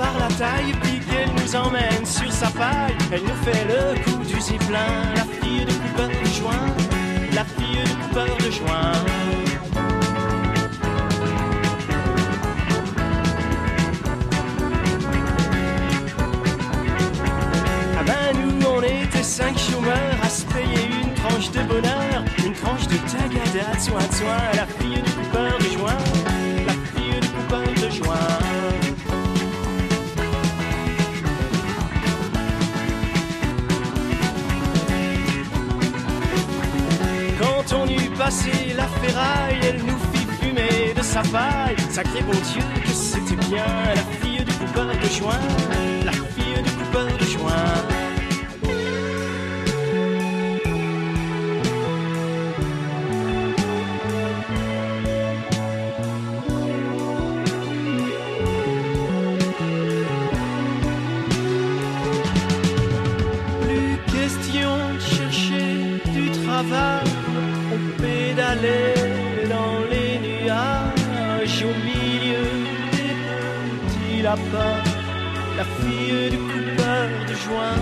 Par la taille, puis qu'elle nous emmène sur sa paille. Elle nous fait le coup du ziplin, la fille du coupeur de joint, la fille du coupeur de joint. Ah ben nous on était cinq chômeurs à se payer une tranche de bonheur, une tranche de tagada de soin de soin, la fille du coupeur de joint, passé la ferraille, elle nous fit fumer de sa paille. Sacré bon Dieu que c'était bien la fille du coupeur de joint, la fille du coupeur de joint. La fille du coupeur de joint.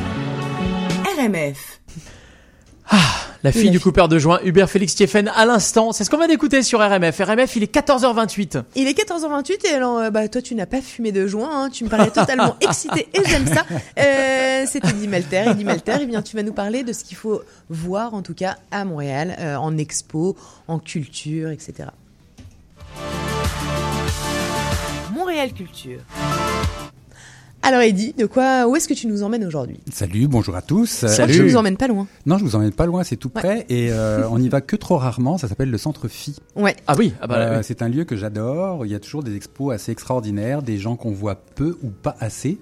RMF. La fille du coupeur de joint, Hubert Félix Tiefen, à l'instant. C'est ce qu'on vient d'écouter sur RMF. RMF, il est 14h28. Il est 14h28 et alors, euh, bah, toi, tu n'as pas fumé de joint, hein, tu me parlais totalement [laughs] excité et j'aime ça. Euh, C'était Eddie Melter. Eddie Melter, eh bien, tu vas nous parler de ce qu'il faut voir, en tout cas, à Montréal, euh, en expo, en culture, etc. Montréal Culture. Alors, Eddie, de quoi, où est-ce que tu nous emmènes aujourd'hui? Salut, bonjour à tous. Je crois que tu nous emmènes pas loin. Non, je vous emmène pas loin, c'est tout près et euh, on y va que trop rarement. Ça s'appelle le Centre Phi. Ouais. Ah oui, ah bah, Euh, oui. C'est un lieu que j'adore. Il y a toujours des expos assez extraordinaires, des gens qu'on voit peu ou pas assez,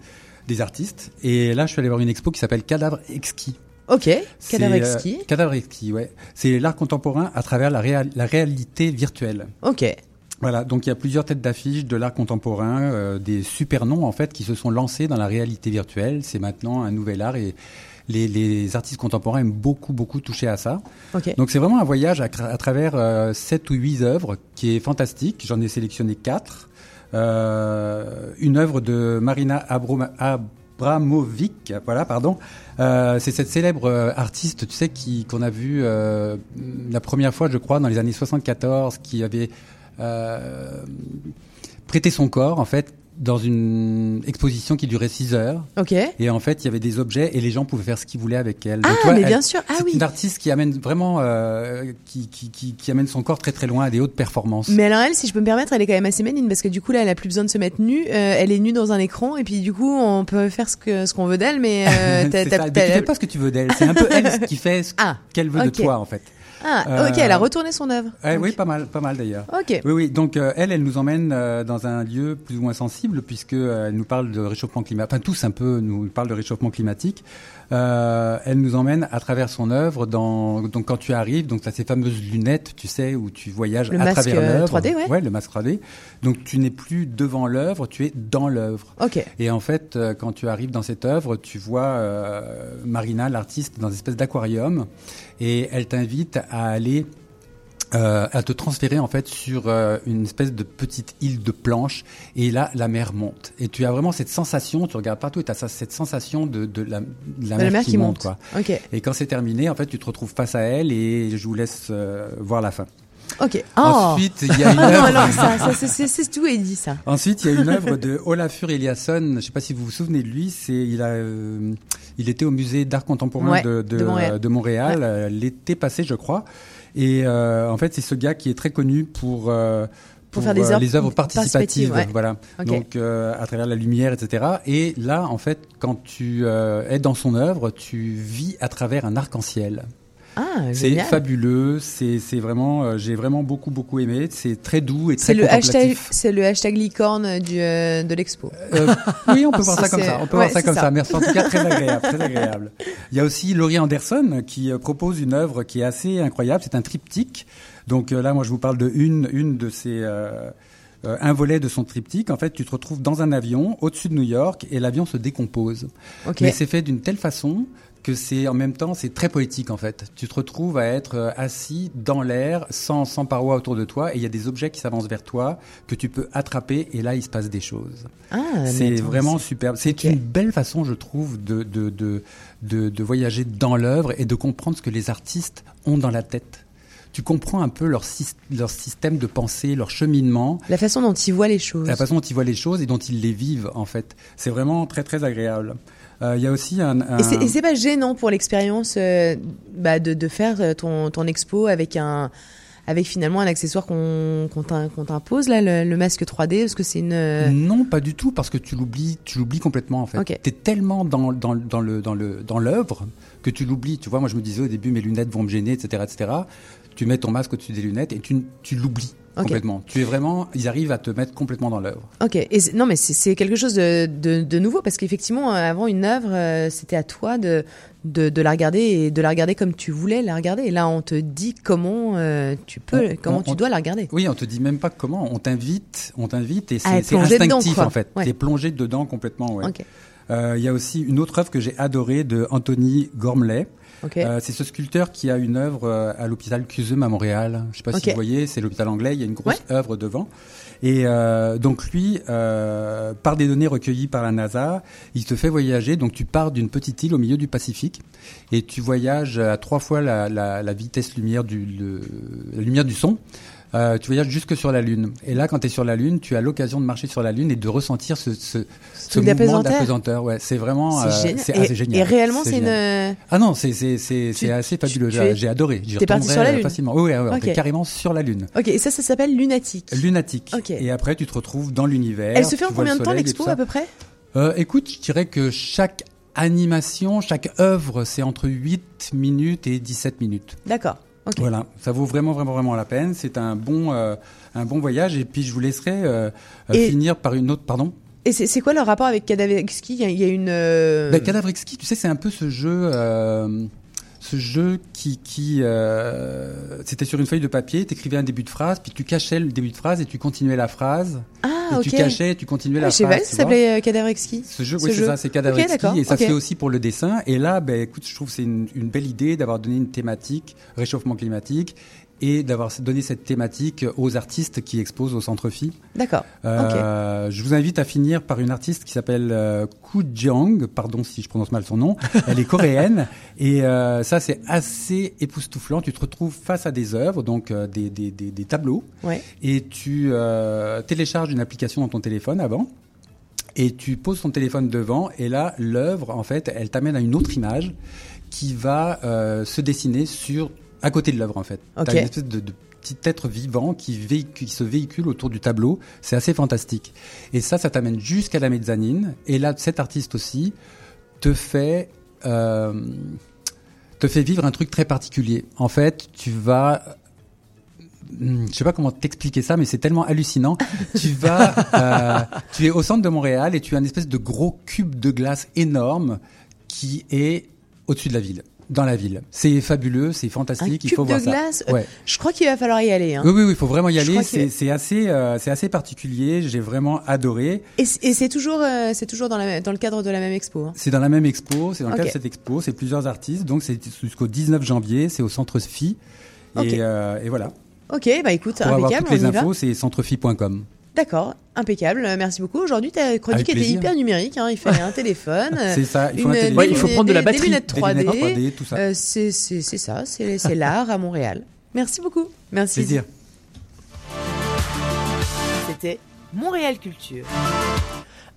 des artistes. Et là, je suis allé voir une expo qui s'appelle Cadavre exquis. Ok, C'est, cadavre euh, exquis. Cadavre exquis, ouais. C'est l'art contemporain à travers la, la réalité virtuelle. Ok. Voilà, donc il y a plusieurs têtes d'affiche de l'art contemporain, euh, des super noms en fait qui se sont lancés dans la réalité virtuelle. C'est maintenant un nouvel art et les, les artistes contemporains aiment beaucoup beaucoup toucher à ça. Ok. Donc c'est vraiment un voyage à, travers euh, sept ou huit œuvres qui est fantastique. J'en ai sélectionné quatre. Euh, une œuvre de Marina Abroma- Abramovic, voilà, pardon. Euh, c'est cette célèbre euh, artiste, tu sais, qui qu'on a vu euh, la première fois, je crois, dans les années 74, qui avait euh, prêté son corps, en fait, dans une exposition qui durait 6 heures. Ok. Et en fait, il y avait des objets et les gens pouvaient faire ce qu'ils voulaient avec elle. Ah, Donc, mais elle- bien sûr. Ah c'est oui. une artiste qui amène vraiment, euh, qui, qui, qui, qui amène son corps très très loin à des hautes performances. Mais alors elle, si je peux me permettre, elle est quand même assez méline parce que du coup là, elle a plus besoin de se mettre nue. euh, elle est nue dans un écran et puis du coup, on peut faire ce que ce qu'on veut d'elle, mais euh, [laughs] t'as- t'as- ça. Mais t'as- tu fais pas ce que tu veux d'elle. C'est un peu elle qui fait ce Ah, qu'elle veut de toi, en fait. Ah, ok, Euh, elle a retourné son œuvre. Ouais, oui, pas mal, pas mal d'ailleurs. Ok. Oui, oui. Donc euh, elle, elle nous emmène euh, dans un lieu plus ou moins sensible puisque euh, elle nous parle de réchauffement climatique. Enfin, tous un peu nous parlent de réchauffement climatique. Euh, elle nous emmène à travers son œuvre. Dans donc quand tu arrives, donc tu as ces fameuses lunettes, tu sais, où tu voyages Le à masque, travers euh, l'œuvre. 3D, ouais. le masque 3D. Donc tu n'es plus devant l'œuvre, tu es dans l'œuvre. Ok. Et en fait, euh, quand tu arrives dans cette œuvre, tu vois euh, Marina, l'artiste, dans une espèce d'aquarium, et elle t'invite à aller euh, à te transférer en fait sur euh, une espèce de petite île de planche et là la mer monte et tu as vraiment cette sensation tu regardes partout et tu as cette sensation de, de la, de la De mer, qui, monte, quoi. Et quand c'est terminé en fait tu te retrouves face à elle et je vous laisse euh, voir la fin Ok. Oh. Ensuite, il y a [laughs] une œuvre- non, ça, ça, c'est- tout est dit ça. Ensuite, il y a une œuvre de Olafur Eliasson. Je ne sais pas si vous vous souvenez de lui. C'est il a il était au musée d'art contemporain Ouais, de, de, de Montréal. euh, de Montréal, l'été passé, je crois. Et euh, en fait, c'est ce gars qui est très connu pour euh, Pour faire des œuvres les œuvres participatives, ouais. voilà. Donc euh, à travers la lumière, etc. Et là, en fait, quand tu euh, es dans son œuvre, tu vis à travers un arc-en-ciel. Ah, C'est fabuleux, c'est c'est vraiment, euh, j'ai vraiment beaucoup beaucoup aimé. C'est très doux et très C'est le hashtag, contemplatif. c'est le hashtag licorne du euh, de l'expo. Euh, oui, on peut voir ça [laughs] comme ça. On peut ouais, voir ça c'est comme ça. Merci en tout cas, très agréable, très agréable. Il y a aussi Laurie Anderson qui propose une œuvre qui est assez incroyable. C'est un triptyque. Donc euh, là, moi, je vous parle de une, une de ces. un volet de son triptyque, en fait, tu te retrouves dans un avion au-dessus de New York et l'avion se décompose. Mais c'est fait d'une telle façon que c'est en même temps c'est très poétique en fait. Tu te retrouves à être euh, assis dans l'air sans sans paroi autour de toi et il y a des objets qui s'avancent vers toi que tu peux attraper et là il se passe des choses. Ah, c'est vraiment superbe. C'est une belle façon je trouve de de de de, de voyager dans l'œuvre et de comprendre ce que les artistes ont dans la tête. Tu comprends un peu leur, leur système de pensée, leur cheminement. La façon dont ils voient les choses. La façon dont ils voient les choses et dont ils les vivent, en fait. C'est vraiment très, très agréable. Euh, Il y a aussi un... un- Et c'est- pas gênant pour l'expérience euh, bah, de, de faire euh, ton, ton expo avec un avec finalement un accessoire qu'on qu'on t'im- qu'on t'impose là, le, le masque 3D, parce que c'est une. euh, Non, pas du tout, parce que tu l'oublies, tu l'oublies complètement en fait. Ok. T'es tellement dans dans dans le dans le dans l'œuvre que tu l'oublies. Tu vois, moi je me disais au début mes lunettes vont me gêner, etc., etc. Tu mets ton masque au-dessus des lunettes et tu tu l'oublies Complètement. Tu es vraiment, ils arrivent à te mettre complètement dans l'œuvre. Ok. Et non, mais c'est- quelque chose de, de, de nouveau parce qu'effectivement, euh, avant une œuvre, euh, c'était à toi de, de de la regarder et de la regarder comme tu voulais la regarder. Et là, on te dit comment euh, tu peux, On- comment on- tu on- dois la regarder. Oui, on te dit même pas comment. On t'invite, on t'invite et c'est dedans, instinctif quoi. en fait. Ouais. T'es plongé dedans complètement. Ouais. Ok. Euh, Il y a aussi une autre œuvre que j'ai adorée de Anthony Gormley. Euh, c'est ce sculpteur qui a une œuvre euh, à l'hôpital Cusum à Montréal. Je sais pas si vous voyez, c'est l'hôpital anglais. Il y a une grosse œuvre devant. Et euh, donc lui, euh, par des données recueillies par la NASA, il te fait voyager. Donc tu pars d'une petite île au milieu du Pacifique et tu voyages à trois fois la, la, la vitesse lumière du le- la lumière du son. Euh, tu voyages jusque sur la Lune. Et là, quand tu es sur la Lune, tu as l'occasion de marcher sur la Lune et de ressentir ce, ce, ce mouvement d'apesanteur. Ouais, c'est vraiment C'est euh, génial. c'est Et- assez génial. et réellement, c'est une- Ah non, c'est assez fabuleux. J'ai adoré. T'es parti sur la euh, Lune facilement. Oui, on est carrément sur la Lune. Ok. Et ça, ça s'appelle lunatique. Lunatique. Ok. Et après, tu te retrouves dans l'univers. Elle se fait en combien de temps l'expo à peu près? Euh, écoute, je dirais que chaque animation, chaque œuvre, c'est entre 8 minutes et 17 minutes. D'accord. Voilà, ça vaut vraiment, vraiment, vraiment la peine. C'est un bon, euh, un bon voyage. Et puis, je vous laisserai euh, euh, Et- finir par une autre. Pardon? Et c'est c'est quoi le rapport avec y a- il y a une. euh, Ben, Cadavre Exquis, tu sais, c'est un peu ce jeu, euh, ce jeu qui, qui, euh, c'était sur une feuille de papier. T'écrivais un début de phrase, puis tu cachais le début de phrase et tu continuais la phrase. Ah, et tu cachais, et tu continuais Ah, la je sais phrase. pas, ça s'appelait euh, Cadaverski. Ce jeu, oui, c'est ça, c'est et ça se fait aussi pour le dessin. Et là, ben, écoute, je trouve que c'est une, une belle idée d'avoir donné une thématique, réchauffement climatique, et d'avoir donné cette thématique aux artistes qui exposent au Centre Phi. D'accord. Euh, Je vous invite à finir par une artiste qui s'appelle euh, Koo Jeong, pardon si je prononce mal son nom. [laughs] Elle est coréenne et euh, ça c'est assez époustouflant. Tu te retrouves face à des œuvres, donc euh, des, des, des, des tableaux, Ouais. et tu télécharges une application dans ton téléphone avant. Et tu poses ton téléphone devant, et là, l'œuvre, en fait, elle t'amène à une autre image qui va euh, se dessiner sur à côté de l'œuvre, en fait. Ok. T'as une espèce de, de petit être vivant qui, véhicule, qui se véhicule autour du tableau. C'est assez fantastique. Et ça, ça t'amène jusqu'à la mezzanine. Et là, cet artiste aussi te fait euh, te fait vivre un truc très particulier. En fait, tu vas Hmm, je sais pas comment t'expliquer ça, mais c'est tellement hallucinant. [laughs] tu vas, euh, tu es au centre de Montréal et tu as une espèce de gros cube de glace énorme qui est au-dessus de la ville, dans la ville. C'est fabuleux, c'est Un fantastique. il cube faut de voir glace. ça. euh, Ouais. Je crois qu'il va falloir y aller. Hein. Oui, oui, oui, il faut vraiment y aller. C'est assez, euh, c'est assez particulier. J'ai vraiment adoré. Et c'est toujours, euh, c'est toujours dans, la, dans le cadre de la même expo. hein. C'est dans la même expo, c'est dans le Ok. cadre de cette expo, c'est plusieurs artistes, donc c'est jusqu'au 19 janvier, c'est au Centre Phi. Et, Ok. euh, et voilà. Ok, bah écoute, Pour avoir impeccable, toutes les on y va. infos, c'est centrephi.com. D'accord, impeccable, euh, merci beaucoup. Aujourd'hui, ta chronique était hyper numérique. Hein. Il fallait un téléphone, [laughs] C'est ça, il faut une- un téléphone. Ouais, il faut des- prendre de la batterie. des lunettes Des 3D. lunettes 3D, tout ça. Euh, c'est ça, c'est c'est l'art à Montréal. Merci beaucoup. Merci. Plaisir. C'était Montréal Culture.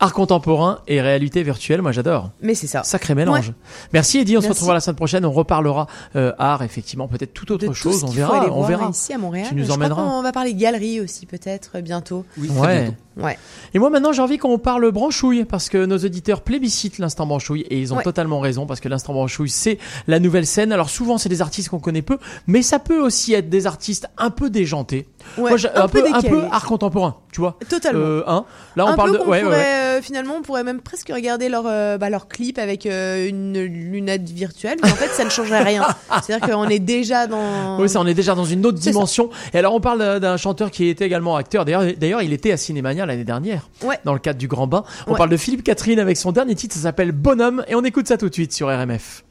Art contemporain et réalité virtuelle, moi j'adore. Mais c'est ça. Sacré mélange. Ouais. Merci Eddie, on se retrouvera la semaine prochaine, on reparlera euh, art, effectivement, peut-être toute autre De tout chose, ce on verra, aller on voir verra. ici à Montréal. Tu nous Je crois emmèneras. qu'on va parler galerie aussi peut-être euh, bientôt. Oui, Ouais. bientôt. Ouais. Et moi maintenant j'ai envie qu'on parle branchouille parce que nos auditeurs plébiscitent l'instant branchouille et ils ont Ouais. totalement raison parce que l'instant branchouille c'est la nouvelle scène. Alors souvent c'est des artistes qu'on connaît peu, mais ça peut aussi être des artistes un peu déjantés. Ouais, Moi, j'ai- un un, peu peu, un décalés. peu art contemporain, tu vois. Totalement. Euh, hein Là on un parle peu de ouais, pourrait, euh, finalement, on pourrait même presque regarder leur, euh, bah, leur clip avec euh, une lunette virtuelle, mais en fait, ça ne changerait rien. [laughs] C'est-à-dire qu'on est déjà dans. Oui, ça, on est déjà dans une autre ça. dimension. Et alors, on parle d'un- d'un chanteur qui était également acteur. D'ailleurs, d'ailleurs, il était à Cinémania l'année dernière, Ouais. dans le cadre du Grand Bain. On Ouais. parle de Philippe Catherine avec son dernier titre, ça s'appelle Bonhomme, et on écoute ça tout de suite sur RMF.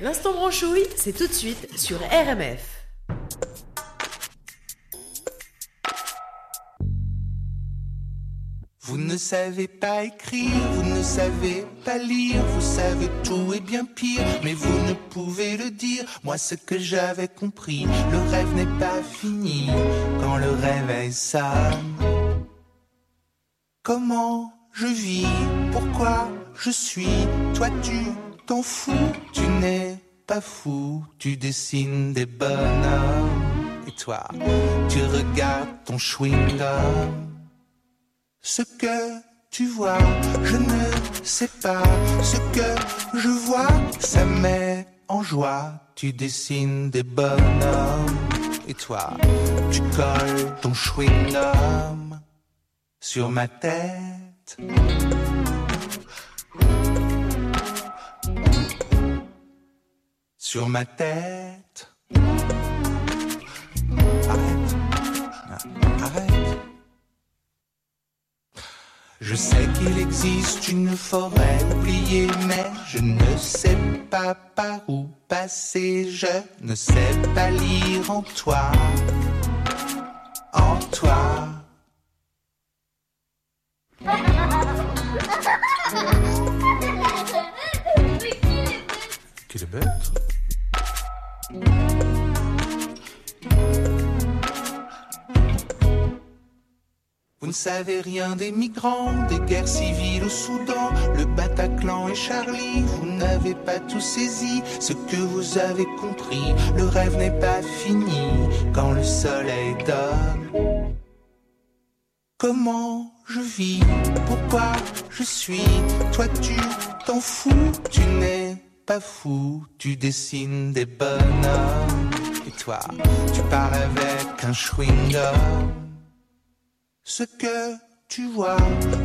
L'instant branchouille, c'est tout de suite sur RMF. Vous ne savez pas écrire, vous ne savez pas lire, vous savez tout et bien pire, mais vous ne pouvez le dire. Moi, ce que j'avais compris, le rêve n'est pas fini quand le réveil sonne. Comment je vis, pourquoi je suis, toi tu t'en fous, tu n'es pas fou, tu dessines des bonhommes. Et toi, tu regardes ton chewing-gum. Ce que tu vois, je ne sais pas. Ce que je vois, ça met en joie. Tu dessines des bonhommes. Et toi, tu colles ton chewing-gum sur ma tête. Sur ma tête. Je sais qu'il existe une forêt oubliée, mais je ne sais pas par où passer. Je ne sais pas lire en toi, en toi. [laughs] Qu'il est bête. Vous ne savez rien des migrants, des guerres civiles au Soudan, le Bataclan et Charlie. Vous n'avez pas tout saisi ce que vous avez compris. Le rêve n'est pas fini quand le soleil donne. Comment je vis, pourquoi je suis, toi tu t'en fous, tu n'es pas fou, tu dessines des bonhommes. Et toi, tu parles avec un chewing-gum. Ce que tu vois,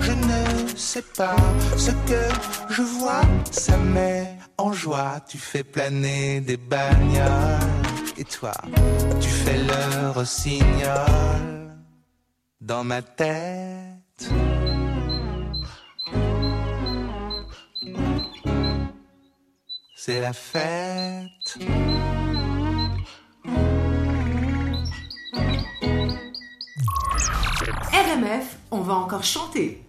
je ne sais pas. Ce que je vois, ça met en joie. Tu fais planer des bagnoles. Et toi, tu fais le rossignol dans ma tête. C'est la fête. RMF, on va encore chanter.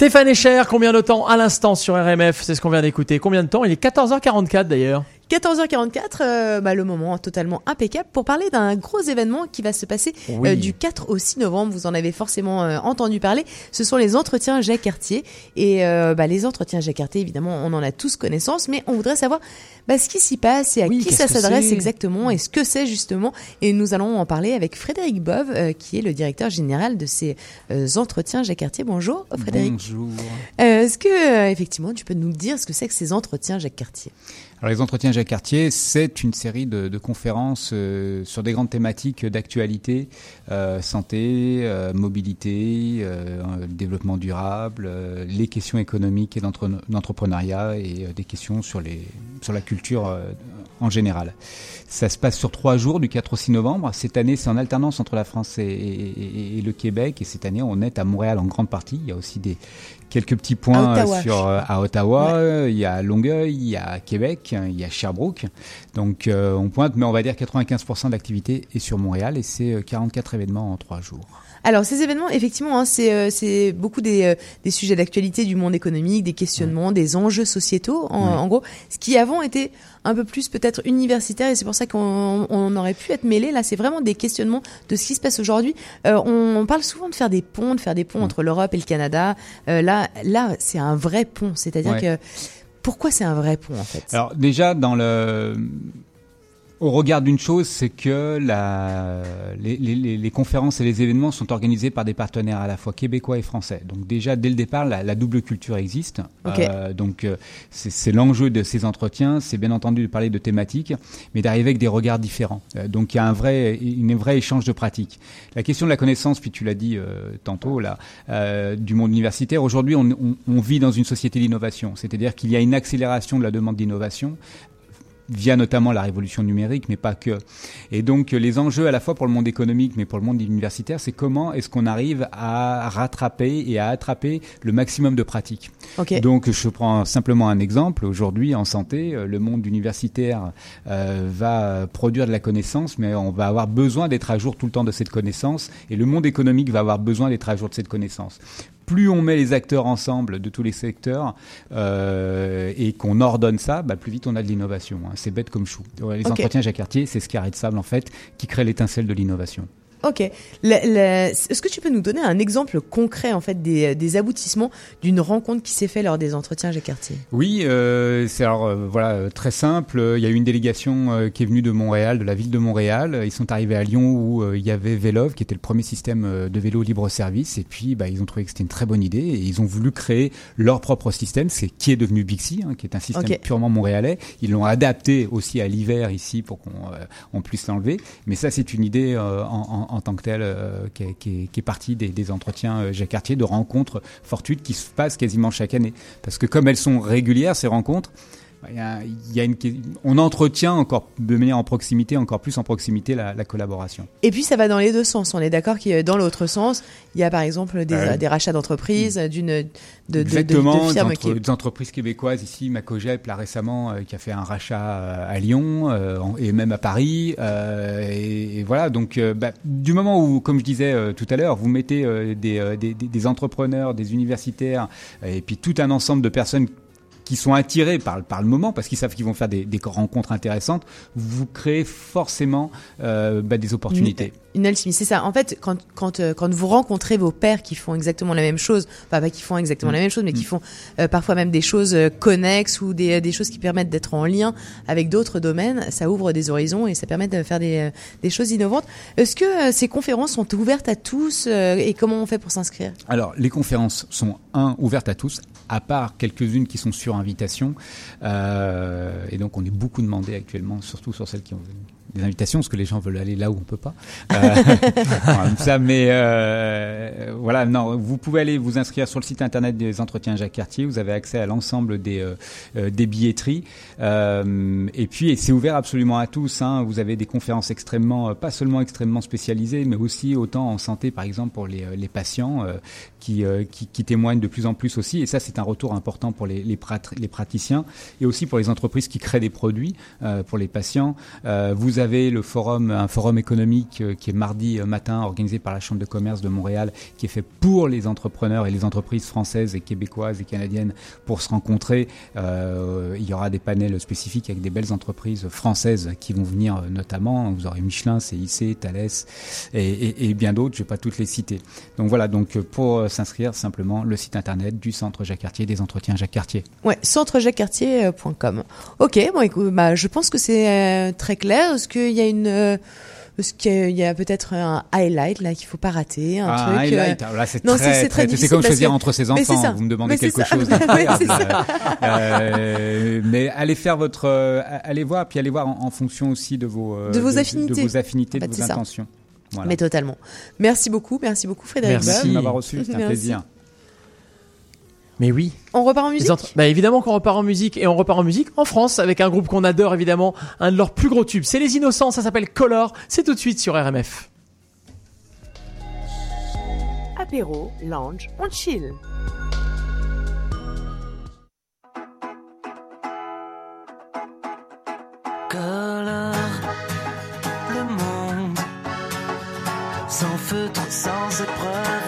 Stéphane Echer, combien de temps à l'instant sur RMF C'est ce qu'on vient d'écouter. Combien de temps? Il est 14h44 d'ailleurs. 14h44, euh, bah, le moment totalement impeccable pour parler d'un gros événement qui va se passer euh, du 4 au 6 novembre. Vous en avez forcément euh, entendu parler. Ce sont les entretiens Jacques Cartier. Et euh, bah, les entretiens Jacques Cartier, évidemment, on en a tous connaissance, mais on voudrait savoir bah, ce qui s'y passe et à qui ça s'adresse exactement et ce que c'est justement. Et nous allons en parler avec Frédéric Bove, qui est le directeur général de ces entretiens Jacques Cartier. Bonjour Frédéric. Bonjour. Est-ce que, effectivement, tu peux nous dire ce que c'est que ces entretiens Jacques Cartier? Alors les entretiens Jacques Cartier, c'est une série de, conférences euh, sur des grandes thématiques d'actualité, euh, santé, euh, mobilité, développement durable, les questions économiques et d'entre- d'entrepreneuriat et des questions sur, la culture en général. Ça se passe sur trois jours, du 4 au 6 novembre. Cette année, c'est en alternance entre la France et- et le Québec. Et cette année, on est à Montréal en grande partie. Il y a aussi des quelques petits points À Ottawa. euh, sur euh, à Ottawa, euh, il y a Longueuil, il y a Québec, il y a Sherbrooke. Donc euh, on pointe, mais on va dire 95% de l'activité est sur Montréal et c'est euh, 44 événements en trois jours. Alors ces événements, effectivement, hein, c'est euh, c'est beaucoup des, euh, des sujets d'actualité du monde économique, des questionnements, des enjeux sociétaux, en, Ouais. en gros, ce qui avant était un peu plus peut-être universitaire et c'est pour ça qu'on on aurait pu être mêlé. Là, c'est vraiment des questionnements de ce qui se passe aujourd'hui. Euh, on, on parle souvent de faire des ponts, de faire des ponts entre l'Europe et le Canada. Euh, là, là, c'est un vrai pont. C'est-à-dire Ouais. que pourquoi c'est un vrai pont en fait? Alors déjà dans le au regard d'une chose, c'est que la, les, les- les- conférences et les événements sont organisés par des partenaires à la fois québécois et français. Donc déjà, dès le départ, la, la double culture existe. Ok. Euh, donc euh, c'est c'est l'enjeu de ces entretiens, c'est bien entendu de parler de thématiques, mais d'arriver avec des regards différents. Euh, donc il y a un vrai, une vrai échange de pratiques. La question de la connaissance, puis tu l'as dit euh, tantôt là, euh, du monde universitaire. Aujourd'hui, on, on- on vit dans une société d'innovation, c'est-à-dire qu'il y a une accélération de la demande d'innovation via notamment la révolution numérique, mais pas que. Et donc les enjeux à la fois pour le monde économique, mais pour le monde universitaire, c'est comment est-ce qu'on arrive à rattraper et à attraper le maximum de pratiques. Donc je prends simplement un exemple. Aujourd'hui en santé, euh, le monde universitaire euh, va produire de la connaissance, mais on va avoir besoin d'être à jour tout le temps de cette connaissance, et le monde économique va avoir besoin d'être à jour de cette connaissance plus on met les acteurs ensemble de tous les secteurs euh, et qu'on ordonne ça, bah, plus vite on a de l'innovation. hein. C'est bête comme chou. Les entretiens Jacques Cartier, c'est ce carré de sable en fait qui crée l'étincelle de l'innovation. Ok. Est-ce que tu peux nous donner un exemple concret en fait des, des aboutissements d'une rencontre qui s'est faite lors des entretiens Jacques Cartier? Oui, euh, c'est alors euh, voilà euh, très simple. Il y a eu une délégation euh, qui est venue de Montréal, de la ville de Montréal. Ils sont arrivés à Lyon où il y avait Vélov, qui était le premier système de vélo libre service. Et puis, bah, ils ont trouvé que c'était une très bonne idée et ils ont voulu créer leur propre système, c'est qui est devenu Bixi, hein, qui est un système purement montréalais. Ils l'ont adapté aussi à l'hiver ici pour qu'on on puisse l'enlever. Mais ça, c'est une idée en, en- en tant que telle euh, qui, est, qui est- qui est partie des, des entretiens euh, Jacques Cartier, de rencontres fortuites qui se passent quasiment chaque année. Parce que comme elles sont régulières, ces rencontres, il y a- il y a une, on entretient encore de manière en proximité, encore plus en proximité, la, la collaboration. Et puis ça va dans les deux sens. On est d'accord que dans l'autre sens, il y a par exemple des, rachats d'entreprises, d'une de, Exactement, de firmes des, entre- qui. des entreprises québécoises ici, Macogep là récemment euh, qui a fait un rachat euh, à Lyon euh, en- et même à Paris et, et voilà donc bah, du moment où comme je disais tout à l'heure vous mettez des, des, des- des entrepreneurs, des universitaires et puis tout un ensemble de personnes qui sont attirés par, par le moment parce qu'ils savent qu'ils vont faire des, des rencontres intéressantes, vous créez forcément euh, bah, des opportunités. Une alchimie, c'est ça. En fait, quand, quand, euh, quand vous rencontrez vos pairs qui font exactement la même chose, enfin pas qui font exactement Mm. la même chose, mais qui font euh, parfois même des choses euh, connexes ou des, des choses qui permettent d'être en lien avec d'autres domaines, ça ouvre des horizons et ça permet de faire des, des choses innovantes. Est-ce que ces conférences sont ouvertes à tous et comment on fait pour s'inscrire? Alors, les conférences sont, un, ouvertes à tous, à part quelques-unes qui sont sur invitation. Et donc, on est beaucoup demandé actuellement, surtout sur celles qui ont des invitations, parce que les gens veulent aller là où on peut pas. Euh, [laughs] ça, mais euh, voilà, non, vous pouvez aller vous inscrire sur le site internet des entretiens Jacques Cartier. Vous avez accès à l'ensemble des euh, euh, des billetteries. Euh, et puis, et c'est ouvert absolument à tous. Hein. Vous avez des conférences extrêmement, euh, pas seulement extrêmement spécialisées, mais aussi autant en santé, par exemple, pour les, les patients qui, qui qui témoignent de plus en plus aussi. Et ça, c'est un retour important pour les les, prat- les praticiens et aussi pour les entreprises qui créent des produits pour les patients. Vous avez le forum, un forum économique euh, qui est mardi euh, matin organisé par la Chambre de commerce de Montréal, qui est fait pour les entrepreneurs et les entreprises françaises et québécoises et canadiennes pour se rencontrer. Euh, il y aura des panels spécifiques avec des belles entreprises françaises qui vont venir notamment. Vous aurez Michelin, CIC, Thales et, bien d'autres. Je vais pas toutes les citer. Donc voilà. Donc pour s'inscrire, simplement le site internet du Centre Jacques Cartier, des entretiens Jacques Cartier. Ouais, centrejacquescartier.com. Ok, bon, écoute, bah, je pense que c'est très clair. Est-ce qu'il y a une, euh, Parce qu'il y a peut-être un highlight là qu'il faut pas rater, un Ah, truc. un euh, highlight. Là, c'est non, très, c'est très- c'est comme choisir que- entre ses c'est enfants. Vous me demandez Mais c'est quelque chose [laughs] c'est ça. Euh, mais allez faire votre, euh, allez voir, puis allez voir en, en fonction aussi de vos, euh, De vos affinités. de vos affinités, En fait, de c'est vos intentions. Voilà. Mais totalement. Merci beaucoup, merci beaucoup Frédéric. Merci de m'avoir reçu, c'était un Merci. plaisir. Mais oui. On repart en musique Bah évidemment qu'on repart en musique et on repart en musique en France avec un groupe qu'on adore évidemment, un de leurs plus gros tubes. C'est Les Innocents, ça s'appelle Color. C'est tout de suite sur RMF. Apéro, lounge, on chill. colore le monde sans feutre, sans épreuve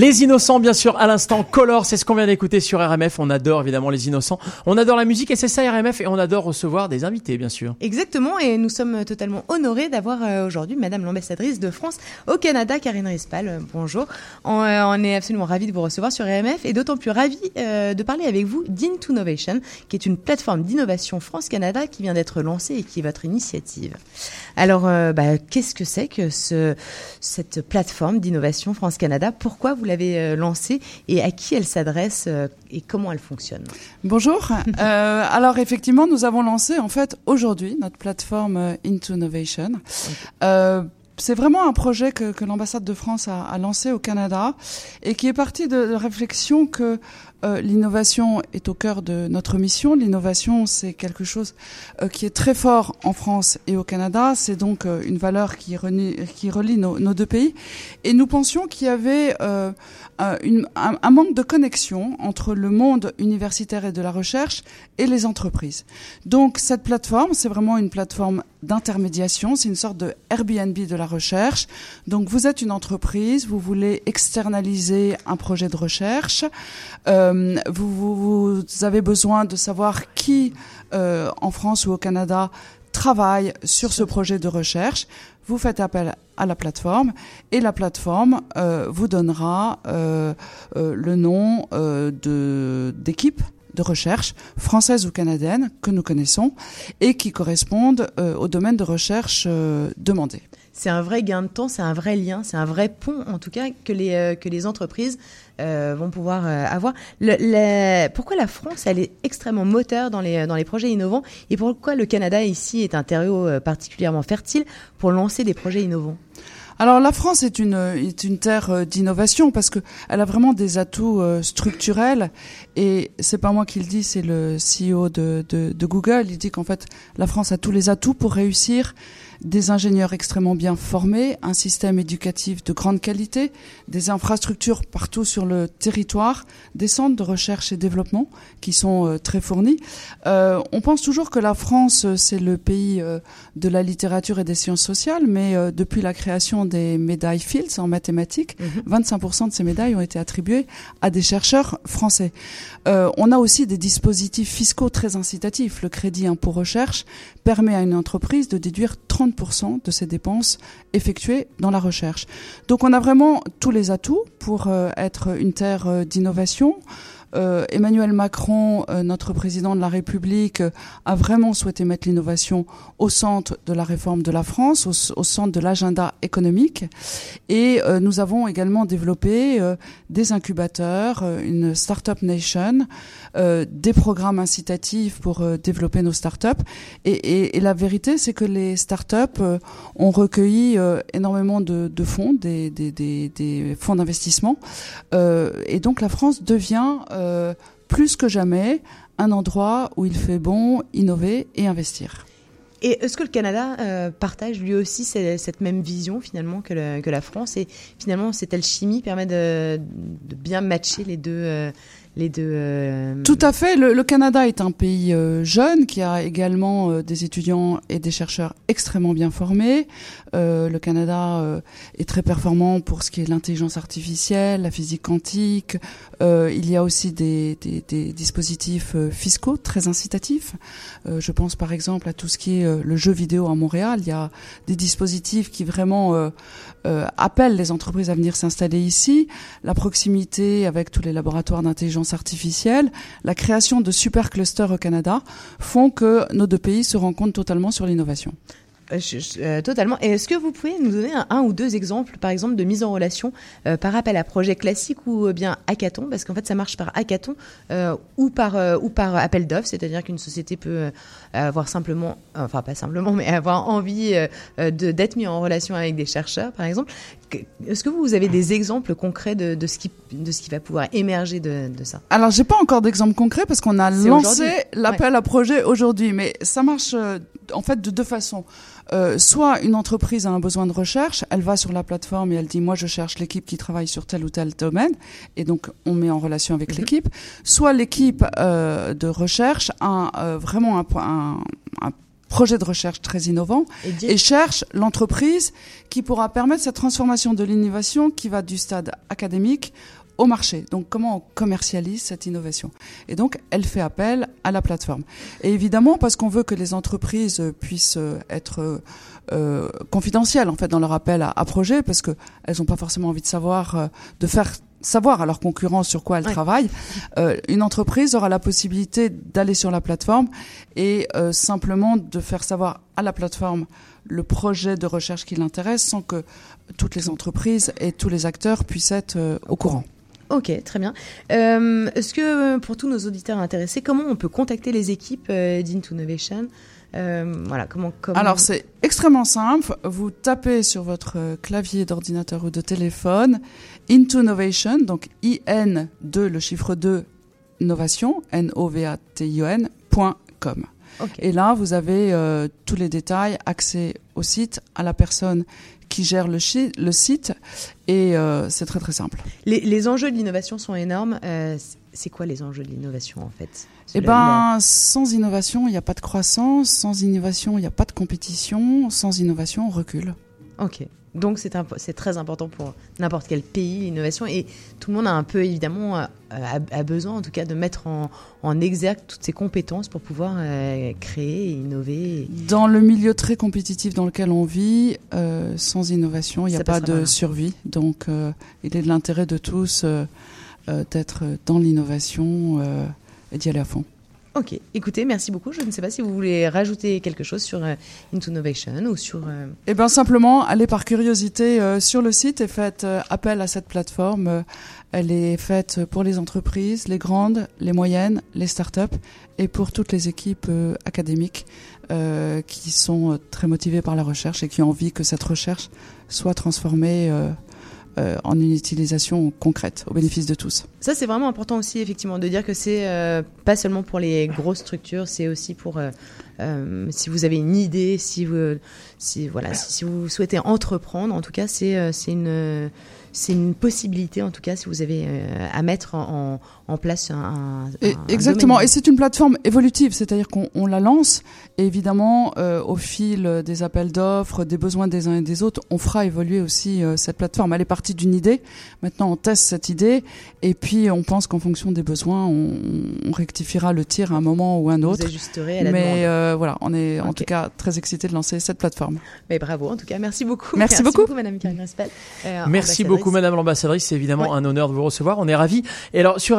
Les Innocents, bien sûr, à l'instant. Color, c'est ce qu'on vient d'écouter sur RMF. On adore évidemment les Innocents. On adore la musique et c'est ça RMF et on adore recevoir des invités, bien sûr. Exactement, et nous sommes totalement honorés d'avoir euh, aujourd'hui Madame l'ambassadrice de France au Canada, Karine Rispal. Euh, bonjour. On, euh, on est absolument ravis de vous recevoir sur RMF et d'autant plus ravis euh, de parler avec vous d'Into Innovation, qui est une plateforme d'innovation France-Canada qui vient d'être lancée et qui est votre initiative. Alors, euh, bah, qu'est-ce que c'est que ce, cette plateforme d'innovation France-Canada? Pourquoi vous l'avez euh, lancée et à qui elle s'adresse et comment elle fonctionne? Bonjour. [laughs] Alors effectivement, nous avons lancé en fait aujourd'hui notre plateforme Into Innovation. Euh, c'est vraiment un projet que, que l'ambassade de France a, a lancé au Canada et qui est parti de, de réflexion que euh, l'innovation est au cœur de notre mission. L'innovation, c'est quelque chose euh, qui est très fort en France et au Canada. C'est donc euh, une valeur qui qui relie nos, nos deux pays. Et nous pensions qu'il y avait euh, un, une- un- un manque de connexion entre le monde universitaire et de la recherche et les entreprises. Donc cette plateforme, c'est vraiment une plateforme d'intermédiation, c'est une sorte de Airbnb de la recherche. Donc vous êtes une entreprise, vous voulez externaliser un projet de recherche, euh, vous, vous, vous avez besoin de savoir qui euh, en France ou au Canada travaille sur ce projet de recherche. Vous faites appel à la plateforme et la plateforme euh, vous donnera euh, euh, le nom euh, de recherche françaises ou canadiennes que nous connaissons et qui correspondent euh, au domaine de recherche euh, demandé. C'est un vrai gain de temps, c'est un vrai lien, c'est un vrai pont en tout cas que les, euh, que les entreprises vont pouvoir avoir. Pourquoi la France, elle est extrêmement moteur dans les, dans les projets innovants et pourquoi le Canada ici est un terreau particulièrement fertile pour lancer des projets innovants? Alors la France est une terre euh, d'innovation parce que elle a vraiment des atouts euh, structurels et c'est pas moi qui le dis, c'est le CEO de, de, de Google. Il dit qu'en fait la France a tous les atouts pour réussir des ingénieurs extrêmement bien formés, un système éducatif de grande qualité, des infrastructures partout sur le territoire, des centres de recherche et développement qui sont euh, très fournis. Euh, on pense toujours que la France, euh, c'est le pays euh, de la littérature et des sciences sociales, mais euh, depuis la création des médailles Fields en mathématiques, 25% de ces médailles ont été attribuées à des chercheurs français. Euh, on a aussi des dispositifs fiscaux très incitatifs. Le crédit impôt recherche permet à une entreprise de déduire 30% de ses dépenses effectuées dans la recherche. Donc on a vraiment tous les atouts pour euh, être une terre euh, d'innovation. Euh, Emmanuel Macron, notre président de la République, a vraiment souhaité mettre l'innovation au centre de la réforme de la France, au, au centre de l'agenda économique. Et nous avons également développé des incubateurs, une Startup Nation, euh, des programmes incitatifs pour euh, développer nos startups. Et, la vérité, c'est que les startups euh, ont recueilli énormément de, fonds, des, fonds d'investissement. Et donc la France devient plus que jamais un endroit où il fait bon innover et investir. Et est-ce que le Canada partage lui aussi ce- cette même vision finalement que, la France? Et finalement cette alchimie permet de, bien matcher les deux les deux euh, Tout à fait. Le, le Canada est un pays euh, jeune qui a également euh, des étudiants et des chercheurs extrêmement bien formés. Euh, le Canada euh, est très performant pour ce qui est l'intelligence artificielle, la physique quantique. Euh, il y a aussi des, des, des dispositifs fiscaux très incitatifs. Je pense par exemple à tout ce qui est le jeu vidéo à Montréal. Il y a des dispositifs qui vraiment euh, appellent les entreprises à venir s'installer ici. La proximité avec tous les laboratoires d'intelligence artificielle, la création de super clusters au Canada font que nos deux pays se rencontrent totalement sur l'innovation. Euh, euh, totalement. Est-ce que vous pouvez nous donner un, ou deux exemples, par exemple, de mise en relation euh, par appel à projet classique ou bien hackathon? Parce qu'en fait, ça marche par hackathon ou par ou par appel d'offres, c'est-à-dire qu'une société peut avoir simplement, enfin pas simplement, mais avoir envie de d'être mis en relation avec des chercheurs, par exemple. Est-ce que vous avez des exemples concrets de, de ce qui de ce qui va pouvoir émerger de, de ça? Alors, j'ai pas encore d'exemple concret parce qu'on a lancé l'appel à projet aujourd'hui, mais ça marche euh, en fait de deux façons. Euh, soit une entreprise a un besoin de recherche, elle va sur la plateforme et elle dit moi je cherche l'équipe qui travaille sur tel ou tel domaine et donc on met en relation avec l'équipe. Soit l'équipe euh, de recherche a vraiment un, un, un projet de recherche très innovant Et et, cherche l'entreprise qui pourra permettre cette transformation de l'innovation qui va du stade académique au marché. Donc comment on commercialise cette innovation? Et donc elle fait appel à la plateforme. Et évidemment parce qu'on veut que les entreprises puissent euh, être euh, euh, confidentielles en fait dans leur appel à, à projet parce que elles n'ont pas forcément envie de savoir euh, de faire savoir à leurs concurrents sur quoi elles travaillent. Euh, une entreprise aura la possibilité d'aller sur la plateforme et euh, simplement de faire savoir à la plateforme le projet de recherche qui l'intéresse sans que toutes les entreprises et tous les acteurs puissent être euh, au courant. Ok, très bien. Est-ce que pour tous nos auditeurs intéressés, comment on peut contacter les équipes d'Into Innovation? Euh, Voilà, comment, comment Alors c'est extrêmement simple. Vous tapez sur votre clavier d'ordinateur ou de téléphone Into Innovation, donc IN 2, le chiffre 2, Novation, N-O-V-A-T-I-O-N, point com. Et là, vous avez euh, tous les détails, accès au site, à la personne qui gère le, site, et euh, c'est très très simple. les, les enjeux de l'innovation sont énormes. Euh, c'est quoi les enjeux de l'innovation en fait Eh Le- ben, sans innovation, il n'y a pas de croissance. Sans innovation, il n'y a pas de compétition. Sans innovation, on recule. Ok. Donc c'est très important pour n'importe quel pays l'innovation et tout le monde a un peu évidemment euh, a, a besoin en tout cas de mettre en, en exergue toutes ses compétences pour pouvoir euh, créer et innover. Dans le milieu très compétitif dans lequel on vit, euh, sans innovation, il n'y a pas de là. survie. Donc, euh, il est de l'intérêt de tous d'être dans l'innovation et d'y aller à fond. Ok. Écoutez, merci beaucoup. Je ne sais pas si vous voulez rajouter quelque chose sur euh, Into Innovation ou sur. euh, Eh bien, simplement, allez par curiosité euh, sur le site et faites appel à cette plateforme. Elle est faite pour les entreprises, les grandes, les moyennes, les startups et pour toutes les équipes académiques qui sont très motivées par la recherche et qui ont envie que cette recherche soit transformée euh, en une utilisation concrète au bénéfice de tous. Ça, c'est vraiment important aussi, effectivement, de dire que c'est euh, pas seulement pour les grosses structures, c'est aussi pour euh, euh, si vous avez une idée, si vous, si voilà, si, vous souhaitez entreprendre. En tout cas, c'est une une possibilité, en tout cas, si vous avez à mettre en, en place un, un- Et- un exactement. domaine. Et c'est une plateforme évolutive, c'est-à-dire qu'on on la lance et évidemment, euh, au fil des appels d'offres, des besoins des uns et des autres, on fera évoluer aussi euh, cette plateforme. Elle est partie d'une idée. Maintenant, on teste cette idée et puis on pense qu'en fonction des besoins, on, on rectifiera le tir à un moment ou un autre. ajusterez à la Mais euh, voilà, on est en tout cas très excités de lancer cette plateforme. Mais bravo, en tout cas, merci beaucoup. Merci beaucoup. Madame Karine Respel. euh, Merci beaucoup, Madame l'ambassadrice. C'est évidemment un honneur de vous recevoir. On est ravis. Et alors, sur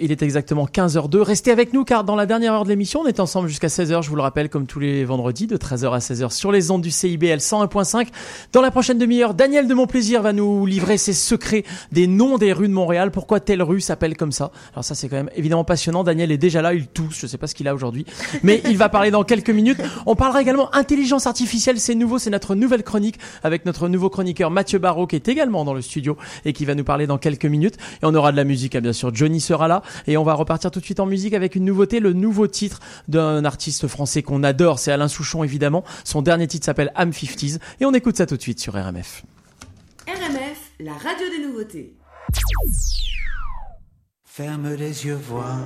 Il est exactement 15h02. Restez avec nous car dans la dernière heure de l'émission, on est ensemble jusqu'à 16h. Je vous le rappelle, comme tous les vendredis, de 13h à 16h sur les ondes du CIBL 101.5. Dans la prochaine demi-heure, Daniel de Montplaisir va nous livrer ses secrets des noms des rues de Montréal. Pourquoi telle rue s'appelle comme ça? Alors ça, c'est quand même évidemment passionnant. Daniel est déjà là. Il tousse. Je sais pas ce qu'il a aujourd'hui. Mais il va parler dans quelques minutes. On parlera également intelligence artificielle. C'est nouveau. C'est notre nouvelle chronique avec notre nouveau chroniqueur Mathieu Barrault qui est également dans le studio et qui va nous parler dans quelques minutes. Et on aura de la musique, hein, bien sûr. Johnny sera là et on va repartir tout de suite en musique avec une nouveauté, le nouveau titre d'un artiste français qu'on adore. C'est Alain Souchon, évidemment. Son dernier titre s'appelle Am 50s et on écoute ça tout de suite sur RMF. RMF, la radio des nouveautés. Ferme les yeux, vois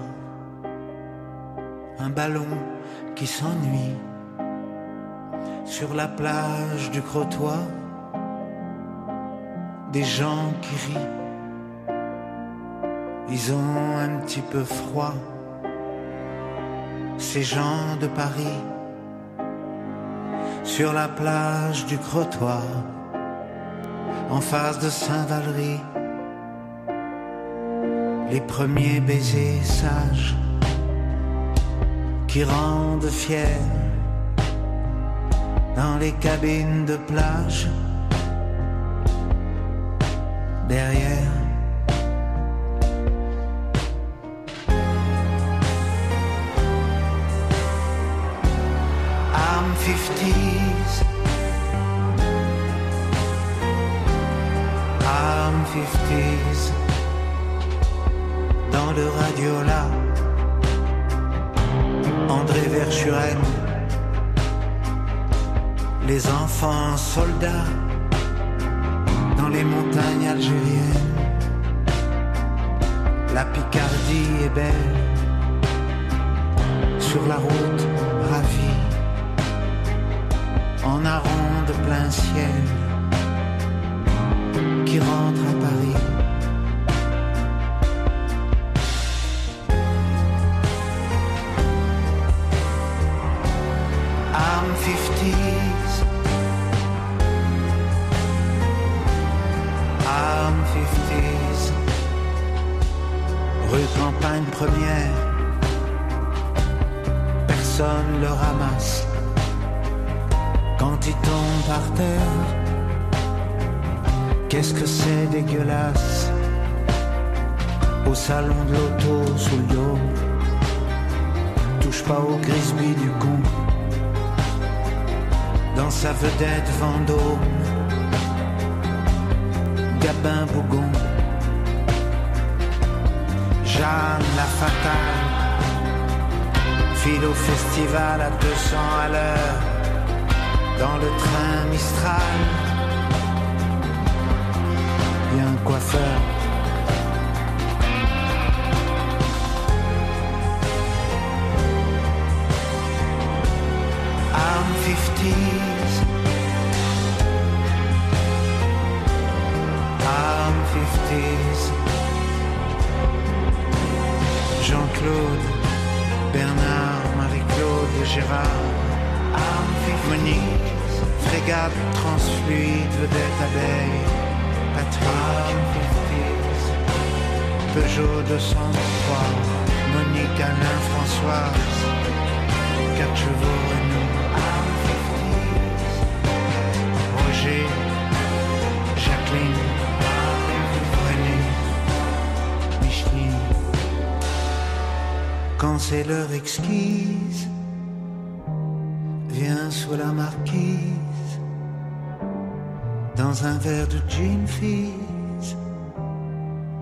un ballon qui s'ennuie sur la plage du Crotoy. Des gens qui rient, ils ont un petit peu froid. Ces gens de Paris. Sur la plage du Crotoy, en face de Saint-Valery. Les premiers baisers sages. Qui rendent fiers. Dans les cabines de plage. Derrière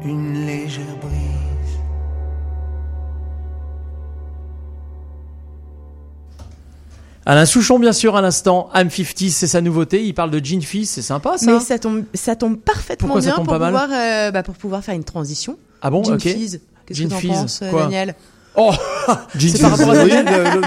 une légère brise. Alain Souchon, bien sûr, à l'instant. I'm 50, c'est sa nouveauté. Il parle de Gene Fizz, c'est sympa ça. Mais ça tombe, ça tombe parfaitement Pourquoi ça bien tombe pour, pas mal pouvoir, euh, bah, pour pouvoir faire une transition. Ah bon, Gin ok. Fizz. Qu'est-ce Gin que t'en penses, euh, Daniel? Oh [laughs] C'est par rapport à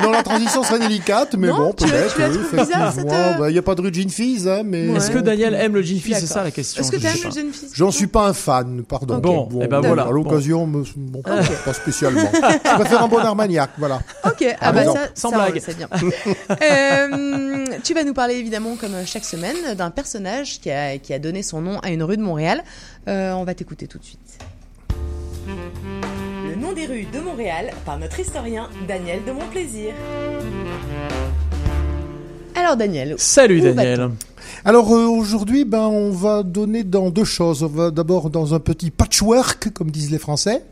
non, la transition serait délicate, mais Non, bon, tu peut-être. tu cette, effectivement. euh, Bah, Il n'y a pas de rue Gin Fizz, hein, mais. Est-ce que Daniel aime le Gin Fizz C'est ça la question. Est-ce que t'aimes sais le. Gin Fizz J'en suis pas un fan, pardon. Bon, eh ben voilà. À l'occasion, me- bon, pas spécialement. Je préfère un bon Armagnac, voilà. Ok, ah, bah ça, Sans ça, blague. c'est bien. Euh, tu vas nous parler évidemment, comme chaque semaine, d'un personnage qui a, qui a donné son nom à une rue de Montréal. Euh, on va t'écouter tout de suite. Des rues de Montréal par notre historien Daniel de Montplaisir. Alors Daniel. Salut Daniel. Alors euh, aujourd'hui, ben, on va donner dans deux choses. On va d'abord dans un petit patchwork, comme disent les Français.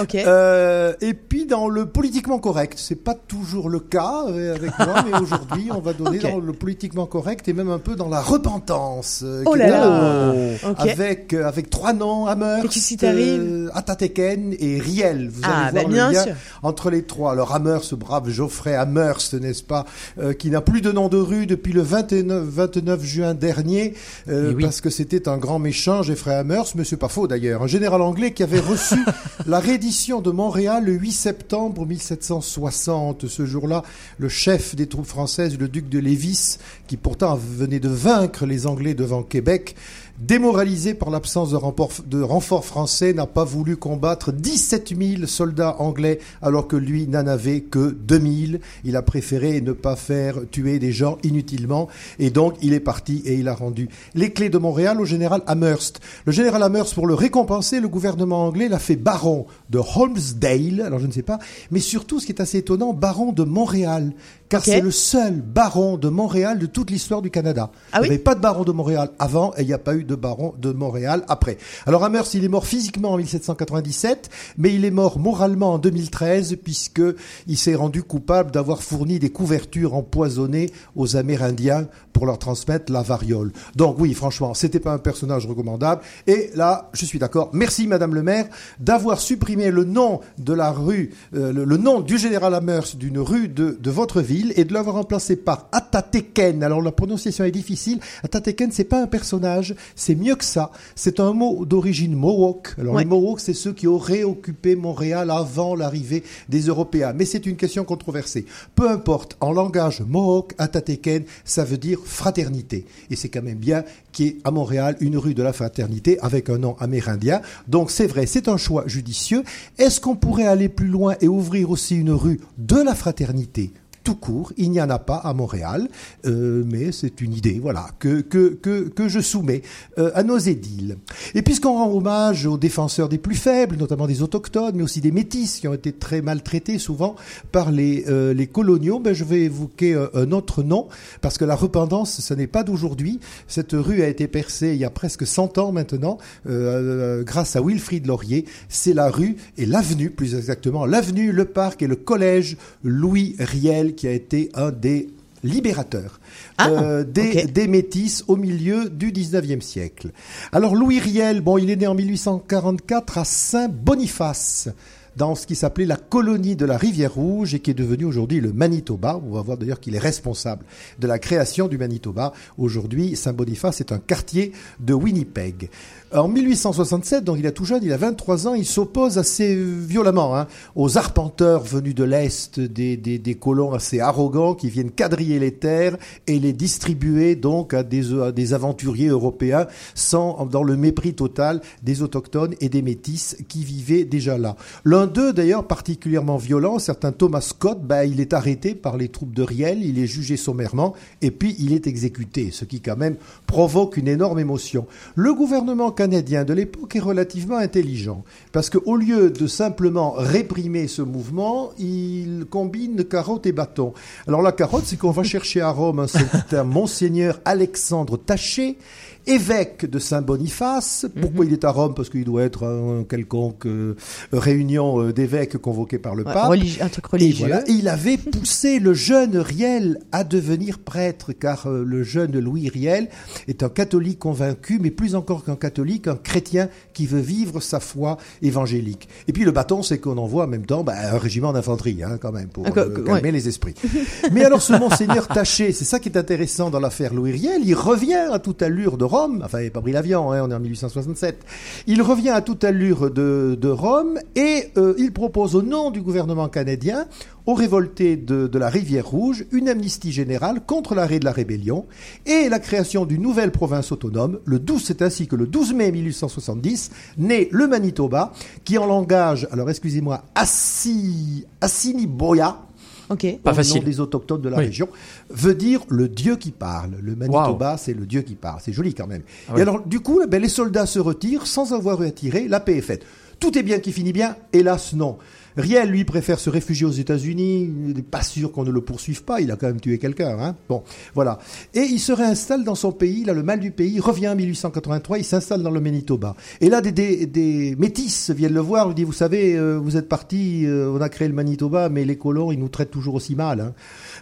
Ok. Euh, et puis dans le politiquement correct. C'est pas toujours le cas euh, avec moi, mais [laughs] aujourd'hui, on va donner dans le politiquement correct et même un peu dans la repentance. euh, Oh là là. là, Ok. Avec euh, avec trois noms, Amherst, euh, Atateken et Riel. Vous Ah, allez voir bah, le bien lien sûr. entre les trois. Alors Amherst, ce brave Geoffrey Amherst, n'est-ce pas, euh, qui n'a plus de nom de rue depuis le 29, 29 juin dernier, euh, Eh oui. parce que c'était un grand méchant, Geoffrey Amherst, mais c'est pas faux d'ailleurs, un général anglais qui avait reçu [laughs] la reddition de Montréal le 8 septembre 1760. Ce jour-là, le chef des troupes françaises, le duc de Lévis, qui pourtant venait de vaincre les Anglais devant Québec, démoralisé par l'absence de, renfort- de renforts français, n'a pas voulu combattre 17 000 soldats anglais alors que lui n'en avait que 2000. Il a préféré ne pas faire tuer des gens inutilement et donc il est parti et il a rendu les clés de Montréal au général Amherst. Le général Amherst, pour le récompenser, le gouvernement anglais l'a fait baron de Holmesdale, alors je ne sais pas, mais surtout ce qui est assez étonnant, baron de Montréal, car c'est le seul baron de Montréal de toute l'histoire du Canada. Ah il n'y avait pas de baron de Montréal avant et il n'y a pas eu de baron de Montréal après. Alors Amherst, il est mort physiquement en 1797, mais il est mort moralement en 2013 puisque il s'est rendu coupable d'avoir fourni des couvertures empoisonnées aux Amérindiens pour leur transmettre la variole. Donc oui, franchement, c'était pas un personnage recommandable. Et là, je suis d'accord. Merci, Madame le maire, d'avoir supprimé le nom de la rue, euh, le, nom du général Amherst d'une rue de, de votre ville et de l'avoir remplacé par Atateken. Alors la prononciation est difficile. Atateken, c'est pas un personnage, C'est mieux que ça. C'est un mot d'origine Mohawk. Alors Ouais. les Mohawks, c'est ceux qui auraient occupé Montréal avant l'arrivée des Européens. Mais c'est une question controversée. Peu importe, en langage Mohawk, Atateken, ça veut dire fraternité. Et c'est quand même bien qu'il y ait à Montréal une rue de la fraternité avec un nom amérindien. Donc c'est vrai, c'est un choix judicieux. Est-ce qu'on pourrait aller plus loin et ouvrir aussi une rue de la fraternité tout court, il n'y en a pas à Montréal, euh, mais c'est une idée, voilà, que que que, que je soumets euh, à nos édiles. Et puisqu'on rend hommage aux défenseurs des plus faibles, notamment des autochtones, mais aussi des métis qui ont été très maltraités souvent par les euh, les coloniaux, ben je vais évoquer un autre nom parce que la repentance, ce n'est pas d'aujourd'hui. Cette rue a été percée il y a presque 100 ans maintenant, grâce à Wilfrid Laurier. C'est la rue et l'avenue, plus exactement, l'avenue, le parc et le collège Louis Riel qui a été un des libérateurs euh, des, des métis au milieu du 19e siècle. Alors Louis Riel, bon, il est né en 1844 à Saint-Boniface dans ce qui s'appelait la colonie de la Rivière Rouge et qui est devenu aujourd'hui le Manitoba. On va voir d'ailleurs qu'il est responsable de la création du Manitoba. Aujourd'hui, Saint-Boniface est un quartier de Winnipeg. En 1867, donc il est tout jeune, il a 23 ans, il s'oppose assez violemment hein, aux arpenteurs venus de l'Est, des, colons assez arrogants qui viennent quadriller les terres et les distribuer donc à des, aventuriers européens sans, dans le mépris total des autochtones et des métis qui vivaient déjà là. L'un d'eux, d'ailleurs, particulièrement violent, certain Thomas Scott, ben, il est arrêté par les troupes de Riel, il est jugé sommairement et puis il est exécuté, ce qui quand même provoque une énorme émotion. Le gouvernement canadien de l'époque est relativement intelligent parce qu'au lieu de simplement réprimer ce mouvement, il combine carotte et bâton. Alors la carotte, c'est qu'on va [laughs] chercher à Rome un certain monseigneur Alexandre Taché, évêque de Saint-Boniface. Pourquoi il est à Rome? Parce qu'il doit être un quelconque euh, réunion euh, d'évêques convoquée par le Ouais, pape. un truc Et religieux. voilà. Et il avait [laughs] poussé le jeune Riel à devenir prêtre, car euh, le jeune Louis Riel est un catholique convaincu, mais plus encore qu'un catholique, un chrétien qui veut vivre sa foi évangélique. Et puis le bâton, c'est qu'on envoie en même temps bah, un régiment d'infanterie, hein, quand même, pour Ah, euh, calmer ouais. les esprits. [laughs] Mais alors ce monseigneur Taché, c'est ça qui est intéressant dans l'affaire Louis Riel, il revient à toute allure de Rome, enfin il n'a pas pris l'avion, hein, on est en 1867, il revient à toute allure de, de Rome et euh, il propose au nom du gouvernement canadien aux révoltés de, de la rivière Rouge une amnistie générale contre l'arrêt de la rébellion et la création d'une nouvelle province autonome. Le 12, c'est ainsi que le 12 mai 1870 naît le Manitoba, qui en langage, alors excusez-moi, Assi, Assiniboia, Ok. Pas facile. nom des autochtones de la Oui. région, veut dire le Dieu qui parle. Le Manitoba, c'est le Dieu qui parle. C'est joli quand même. Ah Et alors, du coup, ben, les soldats se retirent sans avoir tirer. La paix est faite. Tout est bien qui finit bien. Hélas, non. Riel, lui, préfère se réfugier aux États-Unis. Il n'est pas sûr qu'on ne le poursuive pas. Il a quand même tué quelqu'un. Hein bon, voilà. Et il se réinstalle dans son pays. A le mal du pays. Il revient en 1883. Il s'installe dans le Manitoba. Et là, des, des, métis viennent le voir. Lui disent, vous savez, euh, vous êtes parti, euh, on a créé le Manitoba, mais les colons, ils nous traitent toujours aussi mal. Hein.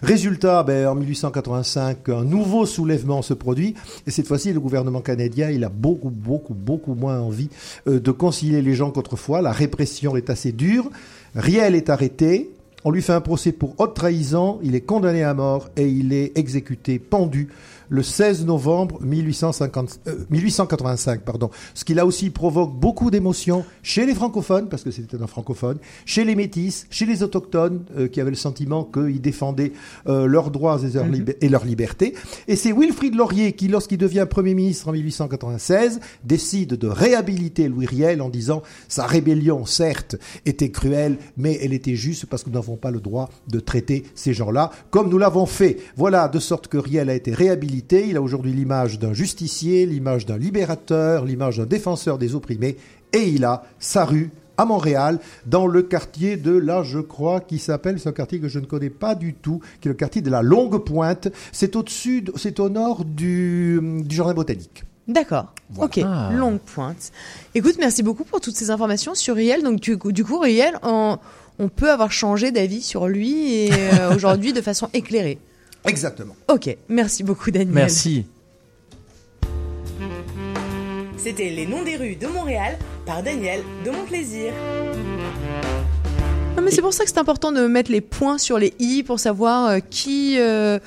Résultat, ben, en 1885, un nouveau soulèvement se produit. Et cette fois-ci, le gouvernement canadien, il a beaucoup, beaucoup, beaucoup moins envie euh, de concilier les gens qu'autrefois. La répression est assez dure. Riel est arrêté. On lui fait un procès pour haute trahison. Il est condamné à mort et il est exécuté, pendu le 16 novembre 1850, euh, 1885. Pardon. Ce qui là aussi provoque beaucoup d'émotions chez les francophones, parce que c'était un francophone, chez les métis, chez les autochtones, euh, qui avaient le sentiment qu'ils défendaient euh, leurs droits et leurs, et leurs libertés. Et c'est Wilfrid Laurier qui, lorsqu'il devient Premier ministre en 1896, décide de réhabiliter Louis Riel en disant sa rébellion, certes, était cruelle, mais elle était juste parce que nous n'avons pas le droit de traiter ces gens-là comme nous l'avons fait. Voilà, de sorte que Riel a été réhabilité. Il a aujourd'hui l'image d'un justicier, l'image d'un libérateur, l'image d'un défenseur des opprimés, et il a sa rue à Montréal, dans le quartier de là, je crois, qui s'appelle, c'est un quartier que je ne connais pas du tout, qui est le quartier de la Longue Pointe. C'est au-dessus, de- c'est au nord du, du jardin botanique. D'accord. Ok. Ah. Longue pointe. Écoute, merci beaucoup pour toutes ces informations sur Riel. Donc, du, coup- du coup, Riel, on, on peut avoir changé d'avis sur lui et euh, [laughs] aujourd'hui de façon éclairée. Exactement. Ok. Merci beaucoup, Daniel. Merci. C'était Les Noms des rues de Montréal par Daniel de Mon Plaisir. Non, mais c'est pour ça que c'est important de mettre les points sur les i pour savoir euh, qui, euh,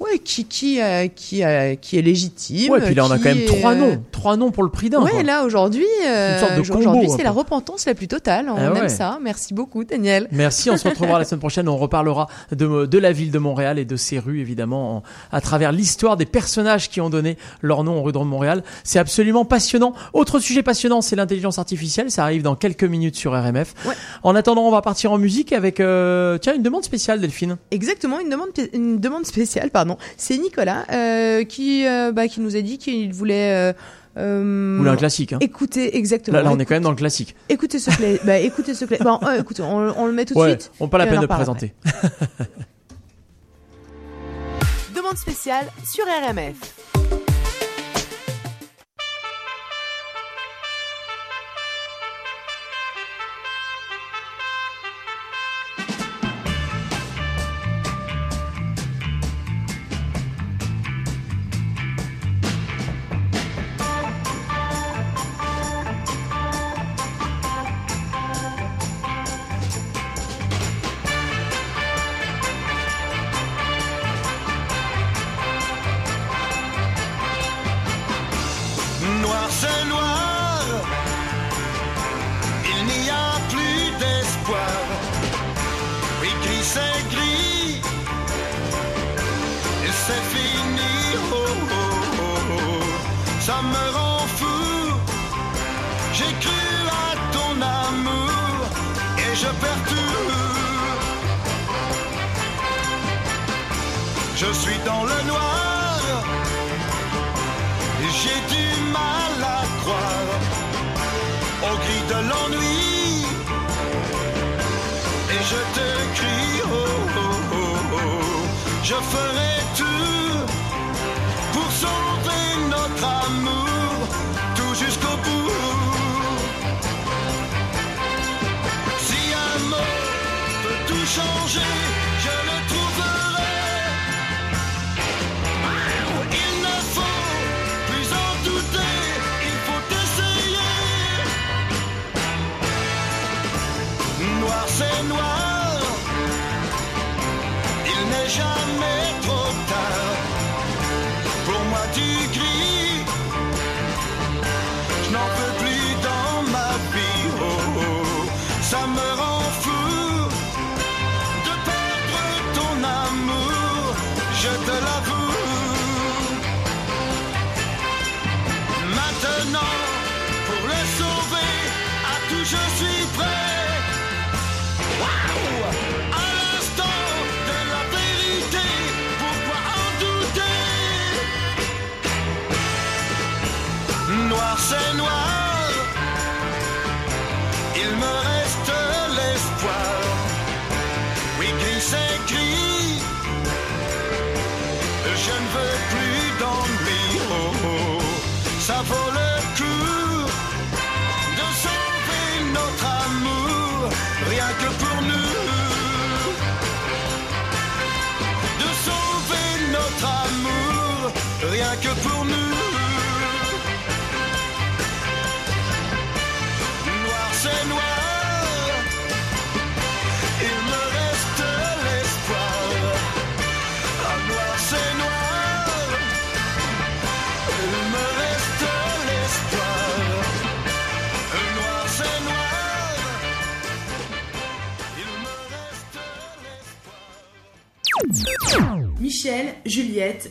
ouais, qui qui euh, qui euh, qui est légitime. Ouais, puis là on a quand même est, trois euh, noms, trois noms pour le prix d'un. Ouais, quoi. là aujourd'hui, euh, aujourd'hui c'est la repentance la plus totale. On Ah ouais. aime ça. Merci beaucoup, Daniel. Merci, on se [laughs] retrouvera la semaine prochaine. On reparlera de, de la ville de Montréal et de ses rues, évidemment, en- à travers l'histoire des personnages qui ont donné leur nom aux rues de Montréal. C'est absolument passionnant. Autre sujet passionnant, c'est l'intelligence artificielle. Ça arrive dans quelques minutes sur RMF. En attendant, on va partir en musique avec, euh, tiens, une demande spéciale, Delphine. Exactement, une demande, une demande spéciale, pardon. C'est Nicolas euh, qui, euh, bah, qui nous a dit qu'il voulait. Euh, euh, voulez un classique, hein Écoutez, exactement. Là, là, on est quand même dans le classique. Écoutez ce play. bah, écoutez ce play. Bon, euh, écoutez, on, on le met tout de suite. on pas la peine de présenter. [laughs] Demande spéciale sur RMF.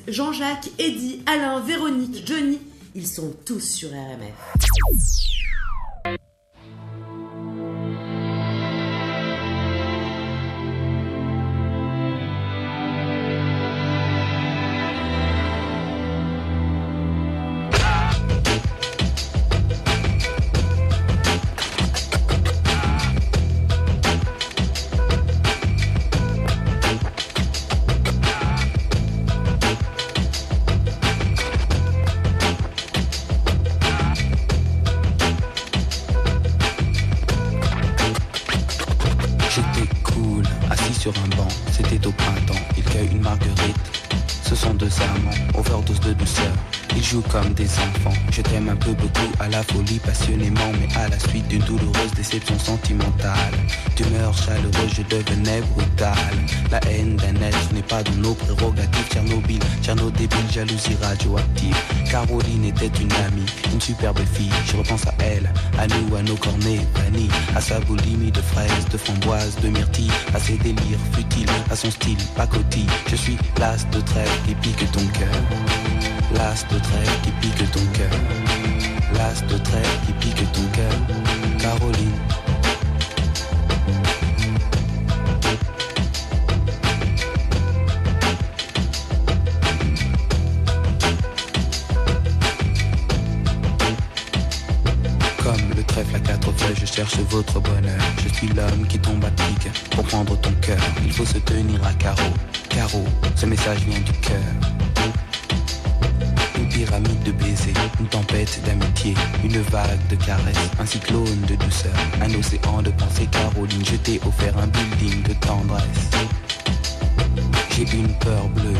Jean-Jacques, Eddy, Alain, Véronique, Johnny, ils sont tous sur RMF. Déception sentimentale. D'humeur chaleureuse, je devenais brutal. La haine d'un être n'est pas dans nos prérogatives. Tchernobyl, Tcherno débile, jalousie radioactive. Caroline était une amie, une superbe fille. Je repense à elle, à nous, à nos cornets bannis, à sa boulimie de fraises, de framboises, de myrtilles, à ses délires futiles, à son style pacotille. Je suis l'as de trêve qui pique ton cœur. L'as de trêve qui pique ton cœur. L'as de trêve qui pique ton cœur. Caroline. Votre bonheur. Je suis l'homme qui tombe à pic pour prendre ton cœur. Il faut se tenir à carreau. Carreau, ce message vient du cœur. Une pyramide de baisers, une tempête d'amitié, une vague de caresses, un cyclone de douceur, un océan de pensée. Caroline, je t'ai offert un building de tendresse. J'ai une peur bleue,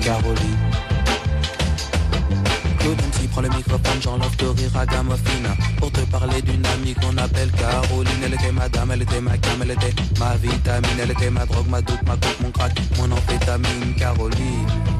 Caroline. Claude MC prend le microphone, j'enlève de rire à gamme fine Pour te parler d'une amie qu'on appelle Caroline. Elle était ma dame, elle était ma cam, elle était ma vitamine. Elle était ma drogue, ma doute, ma coke, mon crack, mon amphétamine Caroline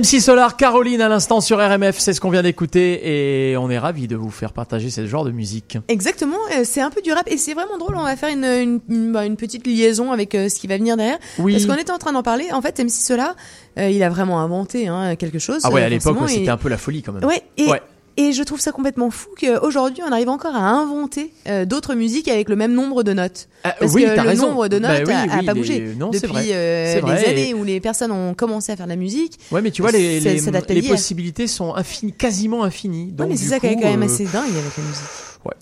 MC Solar, Caroline à l'instant sur RMF, c'est ce qu'on vient d'écouter et on est ravi de vous faire partager ce genre de musique. Exactement, euh, c'est un peu du rap et c'est vraiment drôle. On va faire une, une, une, bah, une petite liaison avec euh, ce qui va venir derrière. Oui. Parce qu'on était en train d'en parler. En fait, MC Solar, euh, il a vraiment inventé hein, quelque chose. Ah ouais, à l'époque c'était un peu la folie quand même. Ouais, et, Ouais. Et je trouve ça complètement fou qu'aujourd'hui on arrive encore à inventer euh, d'autres musiques avec le même nombre de notes. Ah, Parce oui, que le raison. nombre de Bah notes oui, a, a oui, pas les- bougé non, depuis vrai. euh, vrai, les années et- où les personnes ont commencé à faire de la musique. Ouais, mais tu vois, les, possibilités sont infinies, quasiment infinies. Ouais, Donc, mais c'est ça qui est quand même euh, assez dingue avec la musique. Ouais.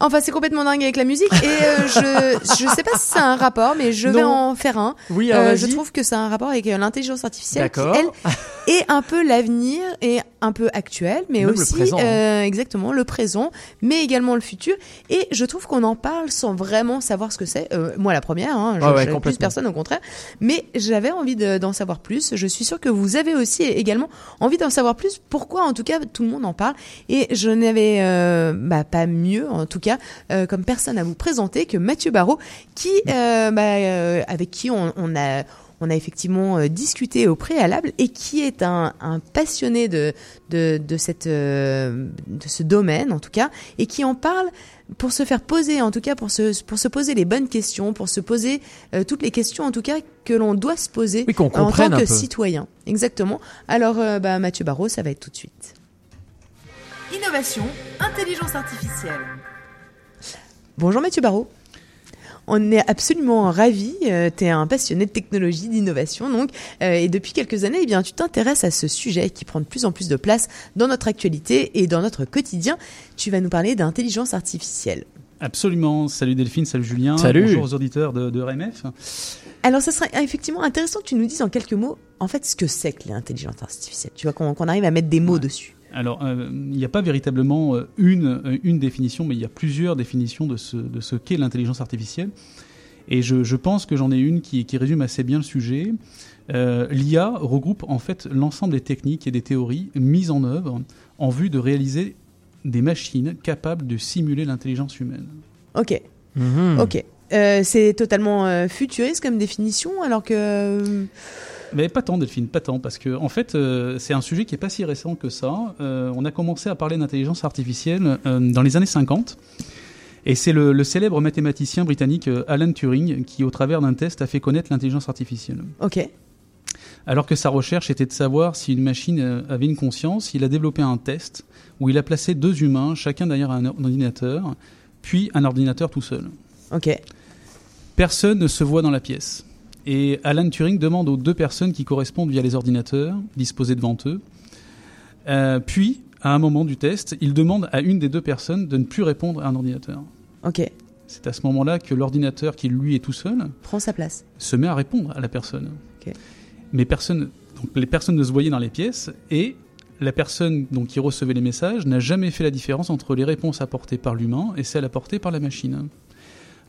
Enfin, c'est complètement dingue avec la musique et euh, je je sais pas si a un rapport, mais je vais Non. en faire un. Oui, Euh, je trouve que a un rapport avec euh, l'intelligence artificielle qui elle [laughs] est un peu l'avenir et un peu actuel, mais Même le aussi hein. exactement le présent, mais également le futur. Et je trouve qu'on en parle sans vraiment savoir ce que c'est. Moi, la première, hein, je, Ouais, ouais, plus personne au contraire. Mais j'avais envie de- d'en savoir plus. Je suis sûre que vous avez aussi également envie d'en savoir plus. Pourquoi, en tout cas, tout le monde en parle. Et je n'avais bah, pas mieux, en tout cas, euh, comme personne à vous présenter que Mathieu Barrault, qui, euh, bah, euh, avec qui on, on a on a effectivement discuté au préalable et qui est un, un passionné de, de, de, cette, de ce domaine, en tout cas, et qui en parle pour se faire poser, en tout cas, pour se, pour se poser les bonnes questions, pour se poser euh, toutes les questions, en tout cas, que l'on doit se poser Oui, en tant que citoyen. Exactement. Alors, euh, bah, Mathieu Barrault, ça va être tout de suite. Innovation, intelligence artificielle. Bonjour Mathieu Barraud. On est absolument ravis. Euh, tu es un passionné de technologie, d'innovation, donc, euh, et depuis quelques années, eh bien, tu t'intéresses à ce sujet qui prend de plus en plus de place dans notre actualité et dans notre quotidien. Tu vas nous parler d'intelligence artificielle. Absolument. Salut Delphine, salut Julien. Salut. Bonjour aux auditeurs de, de RMF. Alors, ça serait effectivement intéressant que tu nous dises en quelques mots, en fait, ce que c'est que l'intelligence artificielle. Tu vois, qu'on qu'on arrive à mettre des mots dessus. Alors, euh, il n'y a pas véritablement euh, une, euh, une définition, mais il y a plusieurs définitions de ce, de ce qu'est l'intelligence artificielle. Et je, je pense que j'en ai une qui, qui résume assez bien le sujet. Euh, L'IA regroupe en fait l'ensemble des techniques et des théories mises en œuvre en vue de réaliser des machines capables de simuler l'intelligence humaine. Ok. Mhm. Ok. Euh, c'est totalement euh, futuriste comme définition, alors que. Mais pas tant, Delphine, pas tant, parce que en fait, euh, c'est un sujet qui est pas si récent que ça. Euh, on a commencé à parler d'intelligence artificielle euh, dans les années 50. Et c'est le, le célèbre mathématicien britannique Alan Turing qui, au travers d'un test, a fait connaître l'intelligence artificielle. Ok. Alors que sa recherche était de savoir si une machine avait une conscience, il a développé un test où il a placé deux humains, chacun derrière un ordinateur, puis un ordinateur tout seul. Ok. Personne ne se voit dans la pièce. Et Alan Turing demande aux deux personnes qui correspondent via les ordinateurs disposés devant eux. Euh, puis, à un moment du test, il demande à une des deux personnes de ne plus répondre à un ordinateur. Ok. C'est à ce moment-là que l'ordinateur, qui lui est tout seul, Prends sa place. se met à répondre à la personne. Ok. Mais personne, donc les personnes ne se voyaient dans les pièces et la personne donc, qui recevait les messages n'a jamais fait la différence entre les réponses apportées par l'humain et celles apportées par la machine.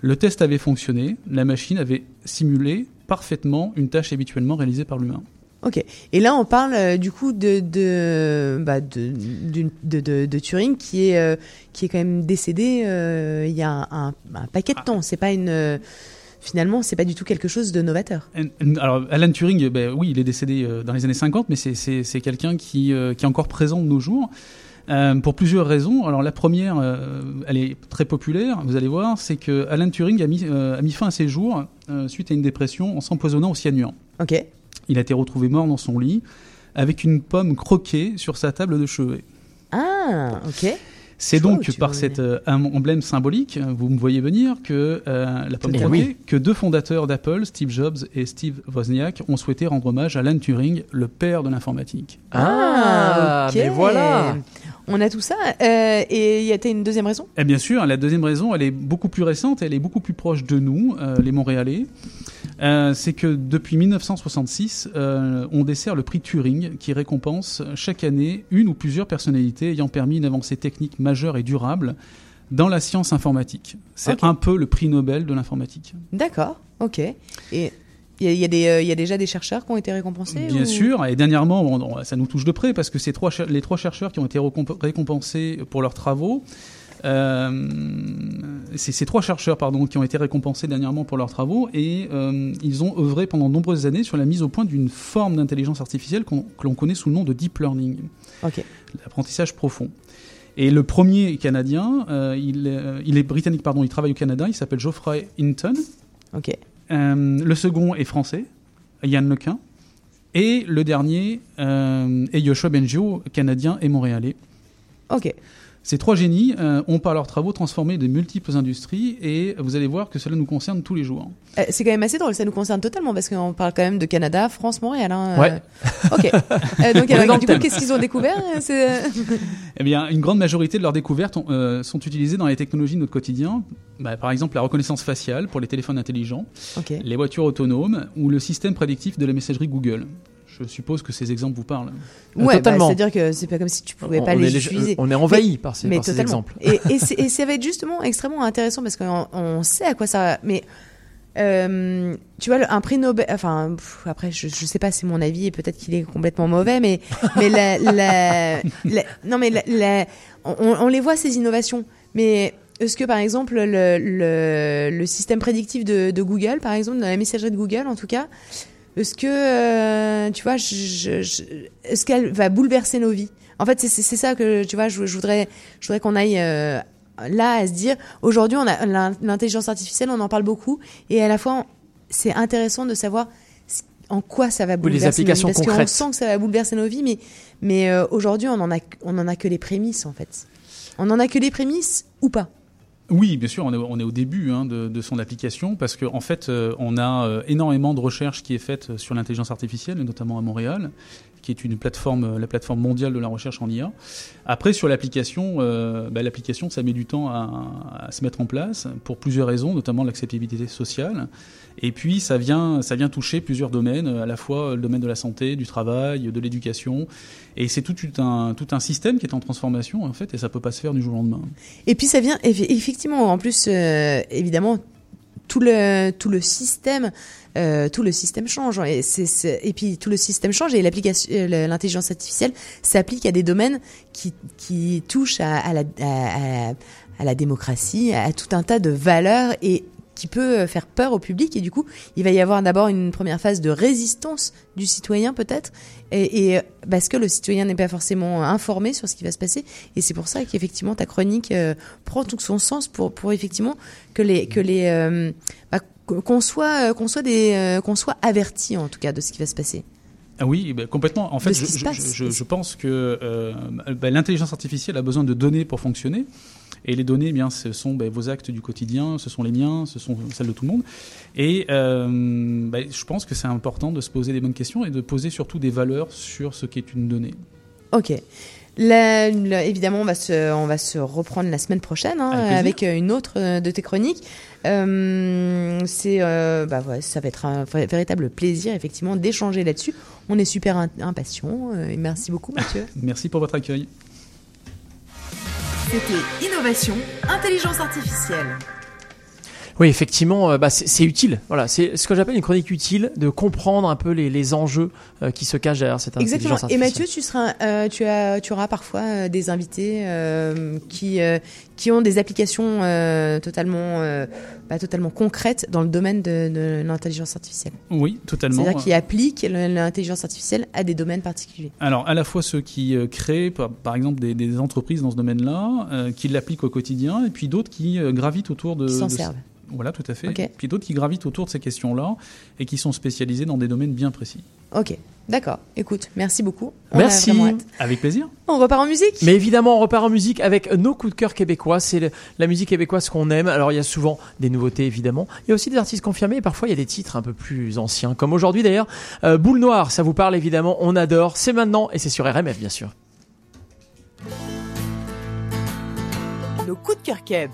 Le test avait fonctionné, la machine avait simulé parfaitement une tâche habituellement réalisée par l'humain. Ok. Et là, on parle euh, du coup de de, bah, de, d'une- de, de, de Turing qui est, euh, qui est quand même décédé euh, il y a un, un- un paquet de temps. C'est pas une. finalement, c'est pas du tout quelque chose de novateur. Alors, Alan Turing, ben, oui, il est décédé dans les années 50, mais c'est- c'est c'est quelqu'un qui, qui est encore présent de nos jours. Euh, pour plusieurs raisons. Alors la première, euh, elle est très populaire, vous allez voir, c'est que Alan Turing a mis, euh, a mis fin à ses jours euh, suite à une dépression en s'empoisonnant au cyanure. Ok. Il a été retrouvé mort dans son lit avec une pomme croquée sur sa table de chevet. Ah, ok. C'est donc par cet euh, em- emblème symbolique, vous me voyez venir, que euh, la pomme croquée, oui. que deux fondateurs d'Apple, Steve Jobs et Steve Wozniak, ont souhaité rendre hommage à Alan Turing, le père de l'informatique. Ah, ok. mais voilà. On a tout ça. Euh, et il y a t'as une deuxième raison? Et bien sûr, la deuxième raison, elle est beaucoup plus récente, elle est beaucoup plus proche de nous, euh, les Montréalais. Euh, c'est que depuis 1966, euh, on dessert le prix Turing qui récompense chaque année une ou plusieurs personnalités ayant permis une avancée technique majeure et durable dans la science informatique. C'est un peu le prix Nobel de l'informatique. D'accord. Ok. Et il y a, il y a des, euh, il y a déjà des chercheurs qui ont été récompensés Bien ou- sûr, et dernièrement, bon, ça nous touche de près parce que ces trois, les trois chercheurs qui ont été récomp- récompensés pour leurs travaux, euh, c'est ces trois chercheurs pardon, qui ont été récompensés dernièrement pour leurs travaux et euh, ils ont œuvré pendant de nombreuses années sur la mise au point d'une forme d'intelligence artificielle que l'on connaît sous le nom de deep learning, l'apprentissage profond. Et le premier canadien, euh, il, est- il est britannique, pardon, il travaille au Canada, il s'appelle Geoffrey Hinton. Euh, le second est français, Yann Lequin. Et le dernier euh, est Yoshua Bengio, canadien et montréalais. Ok. Ces trois génies euh, ont par leurs travaux transformé de multiples industries et vous allez voir que cela nous concerne tous les jours. Euh, c'est quand même assez drôle, ça nous concerne totalement parce qu'on parle quand même de Canada, France, Montréal. Hein, Ouais. euh, Ok. [laughs] Donc, alors, du coup, qu'est-ce qu'ils ont découvert [laughs] Eh bien, une grande majorité de leurs découvertes ont- sont utilisées dans les technologies de notre quotidien. Bah, par exemple, la reconnaissance faciale pour les téléphones intelligents, les voitures autonomes ou le système prédictif de la messagerie Google. Je suppose que ces exemples vous parlent. Ouais, bah, c'est-à-dire que c'est pas comme si tu pouvais On- pas on les utiliser. on est envahi Mais- par ces- mais par ces totalement. exemples. Et, et, c'est- et ça va être justement extrêmement intéressant parce qu'on on sait à quoi ça va. Mais euh, tu vois, un prix Nobel. Enfin, pff, après, je, je sais pas, c'est mon avis et peut-être qu'il est complètement mauvais, mais [laughs] mais la, la- la- non mais la- la- on, on les voit ces innovations, mais est-ce que par exemple le, le, le système prédictif de, de Google, par exemple, dans la messagerie de Google en tout cas, est-ce que euh, tu vois, je, je- je- est-ce qu'elle va bouleverser nos vies? En fait, c'est- ça que tu vois, je, je voudrais, je voudrais qu'on aille euh, là à se dire. Aujourd'hui, on a l'in- l'intelligence artificielle, on en parle beaucoup, et à la fois, c'est intéressant de savoir en quoi ça va Oui, les bouleverser applications nos vies, parce qu'on sent que ça va bouleverser nos vies, mais mais euh, aujourd'hui, on en a, on en a que les prémices en fait. On en a que les prémices ou pas? Oui, bien sûr, on est, au début hein, de, son application parce qu'en en fait, euh, on a euh, énormément de recherche qui est faite sur l'intelligence artificielle, notamment à Montréal, qui est une plateforme, euh, la plateforme mondiale de la recherche en IA. Après, sur l'application, euh, bah, l'application, ça met du temps à, se mettre en place pour plusieurs raisons, notamment l'acceptabilité sociale. Et puis, ça vient, ça vient toucher plusieurs domaines, à la fois le domaine de la santé, du travail, de l'éducation. Et c'est tout un, tout un système qui est en transformation, en fait, et ça peut pas se faire du jour au lendemain. Et puis ça vient eff- effectivement en plus euh, évidemment tout le tout le système euh, tout le système change. Et c'est et puis tout le système change et l'application euh, l'intelligence artificielle s'applique à des domaines qui qui touchent à, à la à, à- à la démocratie à tout un tas de valeurs et qui peut euh, faire peur au public et du coup il va y avoir d'abord une première phase de résistance du citoyen peut-être et, et, euh, parce que le citoyen n'est pas forcément informé sur ce qui va se passer et c'est pour ça qu'effectivement ta chronique euh, prend tout son sens pour pour effectivement que les que les euh, bah, qu'on soit euh, qu'on soit des euh, qu'on soit averti en tout cas de ce qui va se passer. Ah oui, ben, complètement. En fait, je, pense que euh, ben, l'intelligence artificielle a besoin de données pour fonctionner. Et les données, eh bien, ce sont ben, vos actes du quotidien, ce sont les miens, ce sont celles de tout le monde. Et euh, ben, je pense que c'est important de se poser des bonnes questions et de poser surtout des valeurs sur ce qu'est une donnée. Ok. Évidemment, on va, se, on va se reprendre la semaine prochaine hein, Avec euh, une autre euh, de tes chroniques. Euh, c'est, euh, bah ouais, ça va être un véritable plaisir, effectivement, d'échanger là-dessus. On est super impatients. et merci beaucoup, Mathieu. [laughs] Merci pour votre accueil. C'était Innovation, Intelligence Artificielle. Oui, effectivement, euh, bah, c'est utile. Voilà, c'est ce que j'appelle une chronique utile de comprendre un peu les, les enjeux euh, qui se cachent derrière cette Exactement. intelligence Et artificielle. Mathieu, tu seras, euh, tu as, tu auras parfois euh, des invités euh, qui, euh, qui ont des applications euh, totalement, euh, bah, totalement concrètes dans le domaine de, de l'intelligence artificielle. Oui, totalement. C'est-à-dire qui appliquent l'intelligence artificielle à des domaines particuliers. Alors, à la fois ceux qui euh, créent, par, par exemple, des, des entreprises dans ce domaine-là, euh, qui l'appliquent au quotidien, et puis d'autres qui euh, gravitent autour de. Qui s'en servent. Voilà, tout à fait. Ok. Puis d'autres qui gravitent autour de ces questions-là et qui sont spécialisés dans des domaines bien précis. Ok, d'accord. Écoute, merci beaucoup. On Merci. Avec plaisir. On repart en musique Mais évidemment, on repart en musique avec nos coups de cœur québécois. C'est la musique québécoise qu'on aime. Alors, il y a souvent des nouveautés, évidemment. Il y a aussi des artistes confirmés. Et parfois, il y a des titres un peu plus anciens. Comme aujourd'hui, d'ailleurs. Euh, Boule Noire, ça vous parle, évidemment. On adore. C'est maintenant. Et c'est sur RMF, bien sûr. Nos coups de cœur Keb.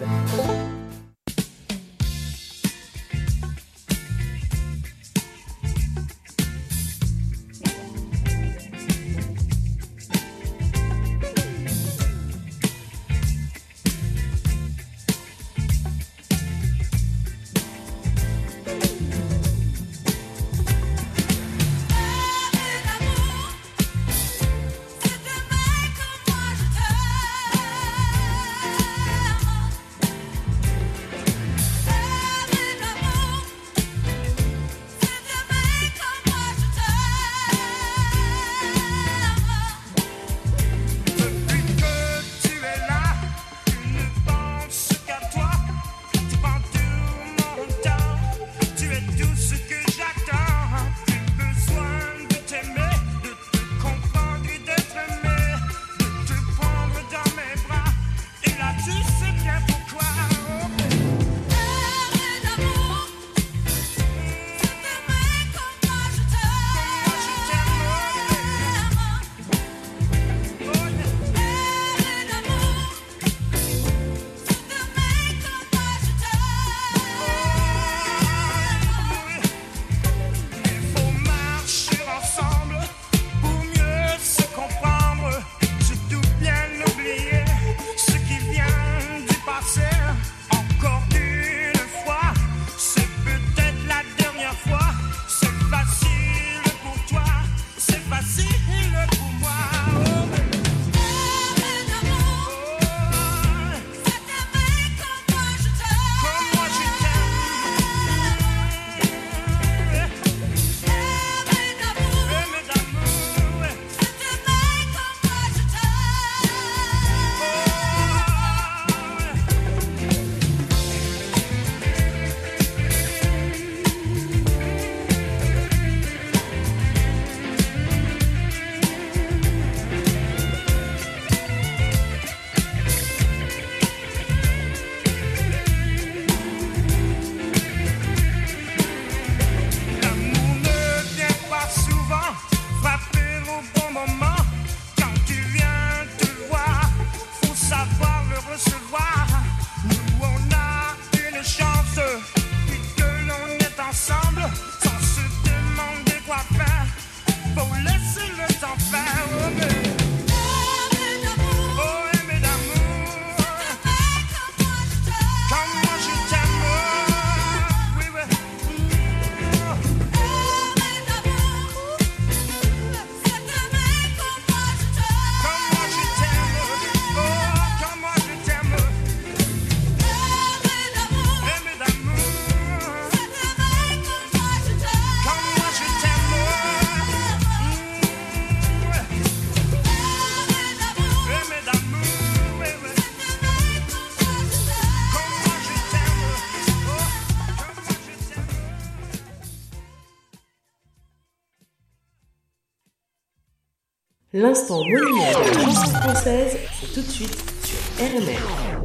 L'instant monument de la chanson française, tout de suite sur RMR.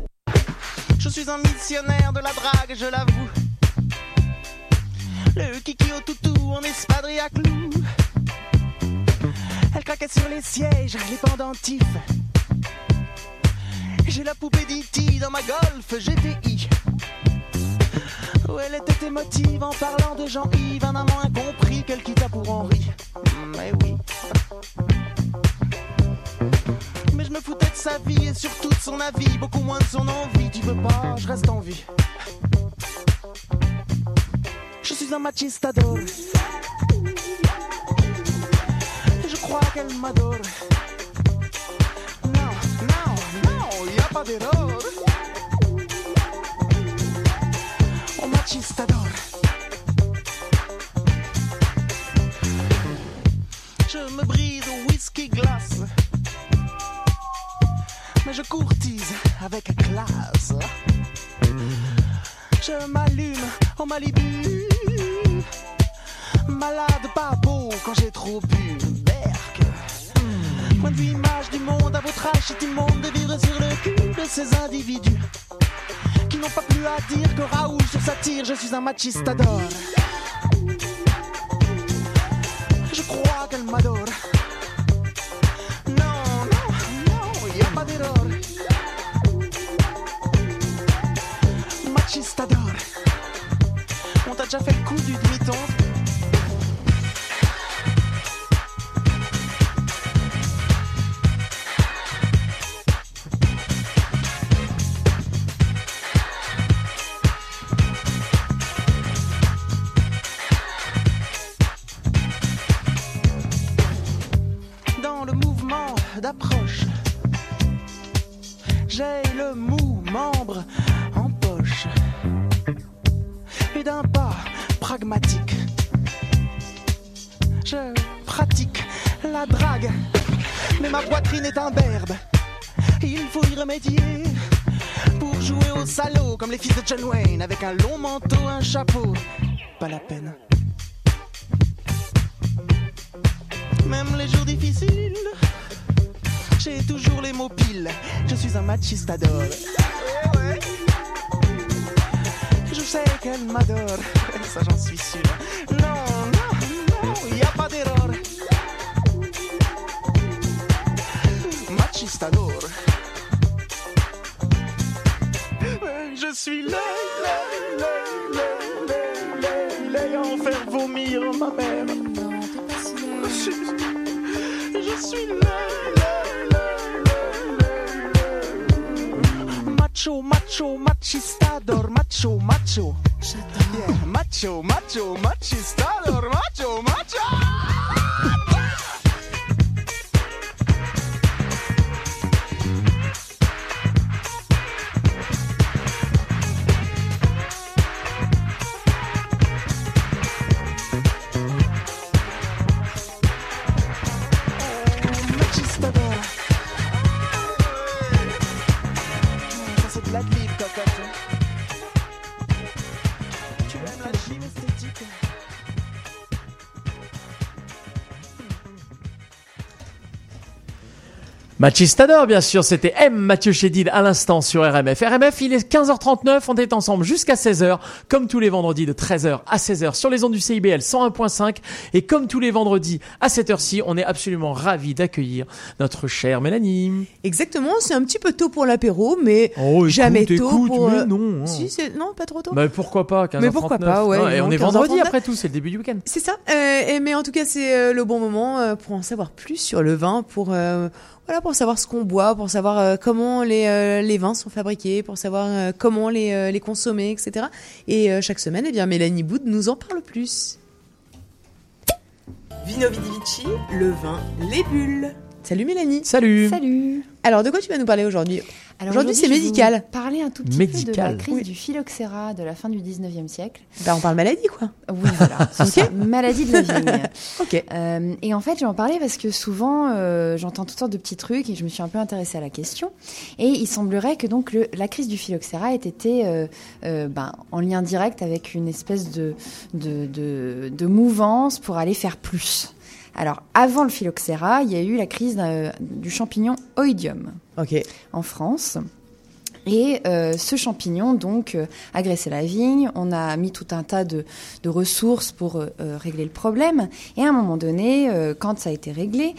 Je suis un missionnaire de la drague, je l'avoue. Le kiki au toutou en espadrille à clous. Elle craquait sur les sièges, les pendentifs. J'ai la poupée d'E.T. dans ma golf GTI. Où elle était émotive en parlant de Jean-Yves, un amant incompris qu'elle quitta pour Henri. Beaucoup moins de son envie. Tu veux pas, je reste en vie. Je suis un machistador. Sa tire. Je le mou membre en poche et d'un pas pragmatique. Je pratique la drague, mais ma poitrine est un berbe. Il faut y remédier pour jouer au salaud comme les fils de John Wayne avec un long manteau, un chapeau. Pas la peine. Même les jours difficiles, j'ai toujours les mots. Je suis un machistador. Je sais qu'elle m'adore, ça j'en suis sûr. Macho, macho, machistador, macho, macho. Yeah, macho, macho, machistador, macho, macho. Machistador, bien sûr, c'était M. Mathieu Chédid à l'instant sur RMF. RMF, il est 15h39, on est ensemble jusqu'à 16h, comme tous les vendredis de 13h à 16h sur les ondes du CIBL 101.5. Et comme tous les vendredis à cette heure-ci, on est absolument ravis d'accueillir notre chère Mélanie. Exactement, c'est un petit peu tôt pour l'apéro, mais Oh, écoute, jamais tôt écoute, pour. mais euh, non, hein. Si, non, pas trop tôt. Bah pourquoi pas, 15h39. Mais pourquoi pas, ouais, Non, et on est vendredi 15h39. après tout, c'est le début du week-end. C'est ça. Euh, mais en tout cas, c'est euh, le bon moment pour en savoir plus sur le vin, pour euh, voilà, pour savoir ce qu'on boit, pour savoir euh, comment les, euh, les vins sont fabriqués, pour savoir euh, comment les, consommer, etc. Et chaque semaine, eh bien, Mélanie Boud nous en parle plus. Vino Vidi Vici, le vin, les bulles. Salut Mélanie. Salut. Salut. Alors, de quoi tu vas nous parler aujourd'hui? Alors Aujourd'hui, c'est médical. vous Parler un tout petit peu de la crise Oui. du phylloxéra de la fin du 19e siècle. Bah, on parle maladie, quoi. Oui, voilà. [laughs] c'est ça. Maladie de la vigne. [laughs] ok. Euh, et en fait, je vais en parler parce que souvent, euh, j'entends toutes sortes de petits trucs et je me suis un peu intéressée à la question. Et il semblerait que donc le- la crise du phylloxéra ait été euh, euh, ben, en lien direct avec une espèce de, de, de, de mouvance pour aller faire plus Alors, avant le phylloxéra, il y a eu la crise du champignon Oidium en France. Et euh, ce champignon, donc, euh, agressait la vigne. On a mis tout un tas de, de ressources pour euh, euh, régler le problème. Et à un moment donné, quand ça a été réglé,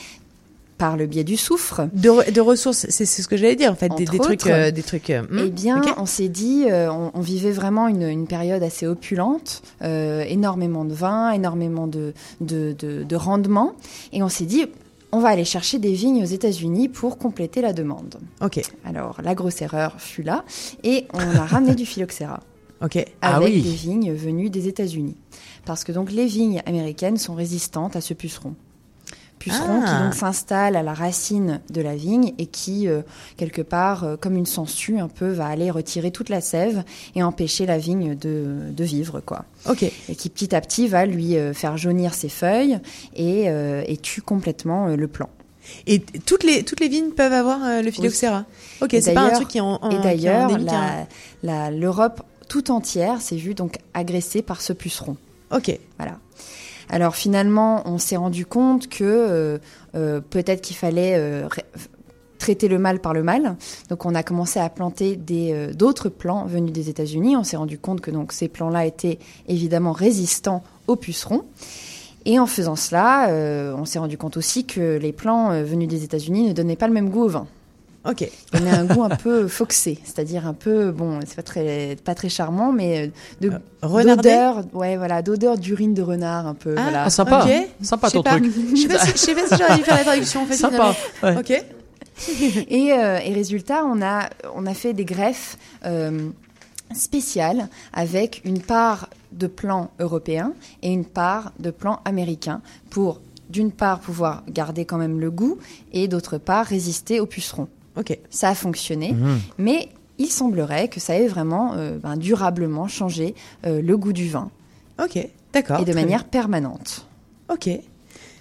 par le biais du soufre. De, re- de ressources, c'est ce que j'allais dire en fait, des, Entre des trucs, euh, des trucs. euh, hmm, Eh bien, on s'est dit, euh, on, on vivait vraiment une, une période assez opulente, euh, énormément de vin, énormément de, de, de, de rendement, et on s'est dit, on va aller chercher des vignes aux États-Unis pour compléter la demande. Ok. Alors, la grosse erreur fut là, et on a ramené du [laughs] phylloxéra. Ok. Avec Ah oui. des vignes venues des États-Unis. Parce que donc les vignes américaines sont résistantes à ce puceron. Puceron Ah. qui donc s'installe à la racine de la vigne et qui, euh, quelque part, euh, comme une sangsue un peu, va aller retirer toute la sève et empêcher la vigne de, de vivre, quoi. Ok. Et qui petit à petit va lui euh, faire jaunir ses feuilles et, et tue complètement le plant. Et toutes les toutes les vignes peuvent avoir le phylloxéra. Ok, Et c'est pas un d'ailleurs- truc qui est en, en- Et d'ailleurs, hein. l'Europe tout entière s'est vue donc agressée par ce puceron. Ok. Voilà. Alors finalement, on s'est rendu compte que euh, euh, peut-être qu'il fallait euh, traiter le mal par le mal. Donc on a commencé à planter d'autres plants venus des États-Unis. On s'est rendu compte que donc ces plants-là étaient évidemment résistants aux pucerons. Et en faisant cela, on s'est rendu compte aussi que les plants venus des États-Unis ne donnaient pas le même goût au vin. Ok. Ils donnaient un goût un peu foxé, c'est-à-dire un peu bon, c'est pas très pas très charmant, mais euh, de renardé d'odeur, ouais voilà, d'odeur d'urine de renard un peu. Ah, voilà. ah, sympa. Sympa ton pas. truc. [laughs] Je sais pas si- sais pas faire la traduction, en fait, Sympa. ouais. Ok. [laughs] et, euh, et résultat, on a, on a fait des greffes euh, spéciales avec une part de plants européens et une part de plants américains pour, d'une part, pouvoir garder quand même le goût et d'autre part, résister aux pucerons. Ok. Ça a fonctionné, Mhm. mais il semblerait que ça ait vraiment euh, ben, durablement changé euh, le goût du vin. Ok, d'accord. Et de manière permanente. Ok.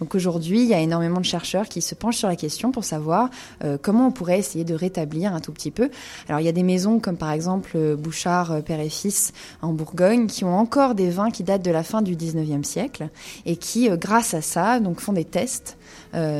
Donc aujourd'hui, il y a énormément de chercheurs qui se penchent sur la question pour savoir euh, comment on pourrait essayer de rétablir un tout petit peu. Alors il y a des maisons comme par exemple Bouchard, Père et Fils en Bourgogne qui ont encore des vins qui datent de la fin du 19e siècle et qui, euh, grâce à ça, donc font des tests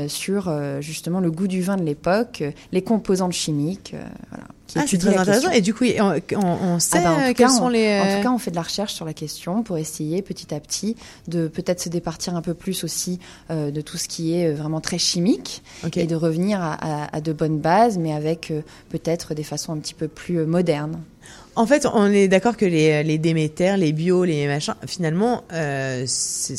sur euh, justement le goût du vin de l'époque, euh, les composantes chimiques, euh, voilà. qui Ah, c'est très intéressant. Et du coup, on, on, on sait Ah en euh, tout quels cas, sont on- les. En euh, tout cas, on fait de la recherche sur la question pour essayer petit à petit de peut-être se départir un peu plus aussi euh, de tout ce qui est euh, vraiment très chimique et de revenir à, à- à de bonnes bases, mais avec euh, peut-être des façons un petit peu plus euh, modernes. En fait, on est d'accord que les, les Déméter, les bio, les machins, finalement, euh, c'est.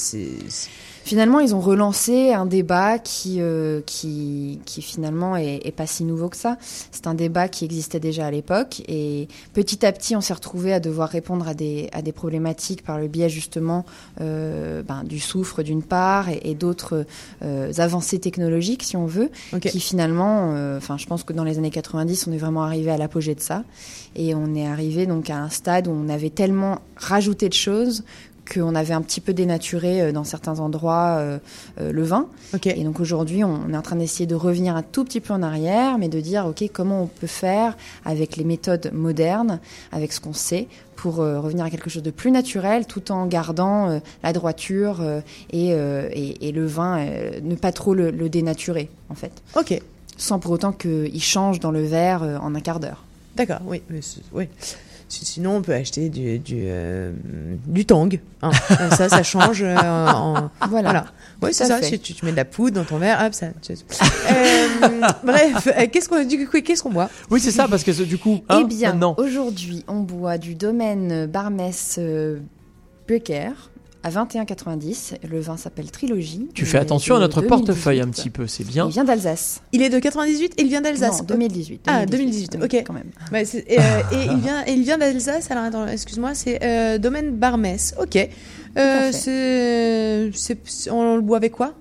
Finalement, ils ont relancé un débat qui, euh, qui, qui finalement est, est pas si nouveau que ça. C'est un débat qui existait déjà à l'époque et petit à petit, on s'est retrouvé à devoir répondre à des, à des problématiques par le biais justement euh, ben, du soufre d'une part et, et d'autres euh, avancées technologiques, si on veut, qui finalement, enfin, je pense que dans les années 90, on est vraiment arrivé à l'apogée de ça et on est arrivé donc à un stade où on avait tellement rajouté de choses qu'on avait un petit peu dénaturé euh, dans certains endroits euh, euh, le vin. Et donc aujourd'hui, on, est en train d'essayer de revenir un tout petit peu en arrière, mais de dire, OK, comment on peut faire avec les méthodes modernes, avec ce qu'on sait, pour euh, revenir à quelque chose de plus naturel, tout en gardant euh, la droiture euh, et, et, et le vin, ne pas trop le, le dénaturer, en fait. Ok. Sans pour autant qu'il change dans le verre en un quart d'heure. D'accord, oui. mais c'est- oui. Si- Sinon, on peut acheter du, du, euh, du tang. hein. Ça, ça [laughs] change. euh, en... Voilà. Oui, c'est ça. Si tu, tu mets de la poudre dans ton verre, hop, ça. Euh, bref, euh, qu'est-ce qu'on du coup, qu'est-ce qu'on boit? Oui, c'est ça, parce que du coup, hein, eh bien, aujourd'hui, on boit du domaine Barmès euh, Becker à 21,90. Le vin s'appelle Trilogie. Tu fais attention à notre 2018. portefeuille un petit peu, c'est bien. Il vient d'Alsace. Il est de 98 et il vient d'Alsace. Non, 2018, Ah, 2018, 2018. oui, ok. quand même. Et, euh, et il vient, et il vient d'Alsace. Alors attends, excuse-moi, c'est euh, domaine Barmès. Ok. Euh, c'est, c'est- c'est- on le boit avec quoi?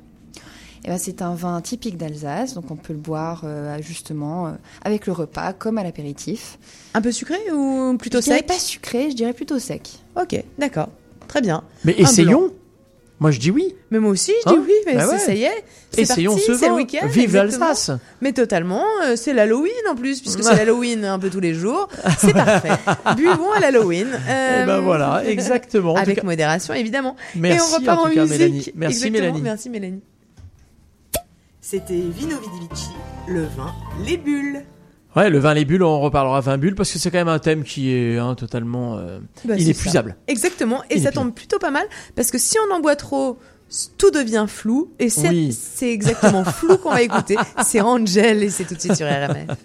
Eh ben, c'est un vin typique d'Alsace, donc on peut le boire euh, justement euh, avec le repas, comme à l'apéritif. Un peu sucré ou plutôt je dirais sec? pas sucré, je dirais plutôt sec. Ok, d'accord. Très bien. Mais Un essayons. blanc. Moi, je dis oui. Mais moi aussi, je dis Hein oui, mais Bah ouais. ça y est. C'est Essayons parti, ce c'est le week-end. Vive l'Alsace. Mais totalement, euh, c'est l'Halloween en plus, puisque c'est l'Halloween un peu tous les jours. C'est parfait. [laughs] Buvons à l'Halloween. Euh, Eh ben voilà, [laughs] exactement. Avec cas- modération, évidemment. Merci, Et on repart en en, tout cas, musique. Mélanie. Merci, Exactement. Mélanie. Merci, Mélanie. C'était Vino Vidivici, le vin, les bulles. Ouais, le vin, les bulles, on reparlera vin bulles parce que c'est quand même un thème qui est hein, totalement euh, Bah, inépuisable. Exactement. Et ça tombe plutôt pas mal parce que si on en boit trop, tout devient flou. Et c'est Oui. c'est exactement [laughs] flou qu'on va écouter. C'est Angel et c'est tout de suite sur RMF.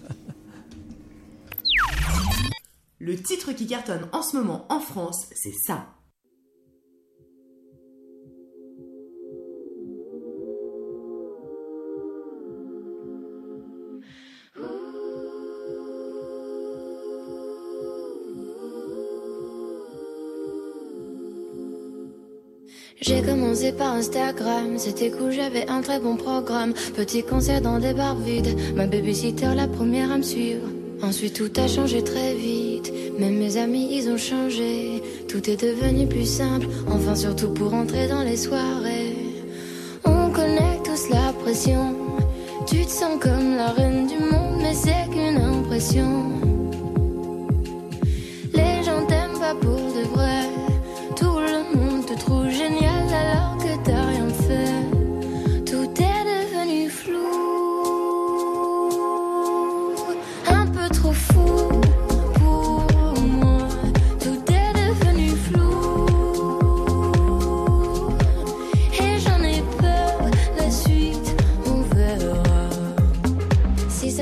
Le titre qui cartonne en ce moment en France, c'est ça. J'ai commencé par Instagram, c'était cool, j'avais un très bon programme. Petit concert dans des bars vides, ma babysitter la première à me suivre. Ensuite tout a changé très vite, même mes amis ils ont changé. Tout est devenu plus simple, enfin surtout pour entrer dans les soirées. On connaît tous la pression, tu te sens comme la reine du monde, mais c'est qu'une impression.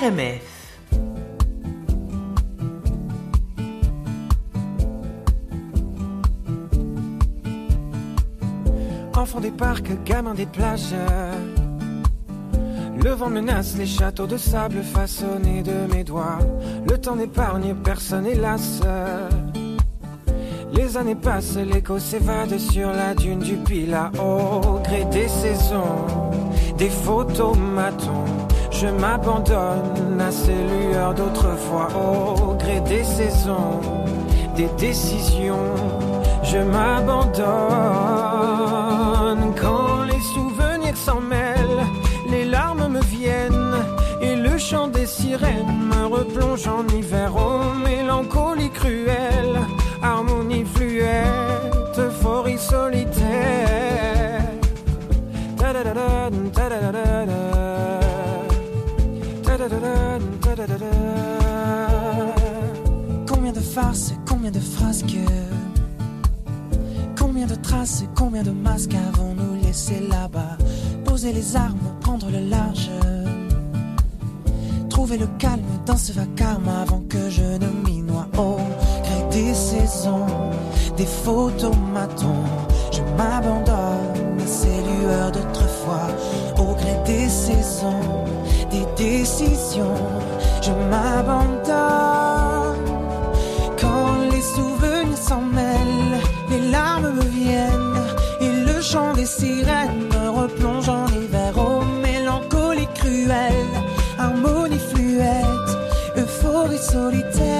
RMF. Enfant des parcs, gamin des plages. Le vent menace les châteaux de sable façonnés de mes doigts. Le temps n'épargne personne, hélas. Les années passent, l'écho s'évade sur la dune du Pilat. Au gré des saisons, des photomatons, je m'abandonne à ces lueurs d'autrefois. Au gré des saisons, des décisions, je m'abandonne. Quand les souvenirs s'en mêlent, les larmes me viennent et le chant des sirènes me replonge en combien de frasques Combien de traces, combien de masques avons-nous laissé là-bas? Poser les armes, prendre le large. Trouver le calme dans ce vacarme avant que je ne m'y noie. Au gré des saisons, des photomatons. Je m'abandonne à ces lueurs d'autrefois, au gré des saisons, des décisions. Je m'abandonne les larmes me viennent et le chant des sirènes me replonge en hiver. Oh, mélancolie cruelle, harmonie fluette, euphorie solitaire.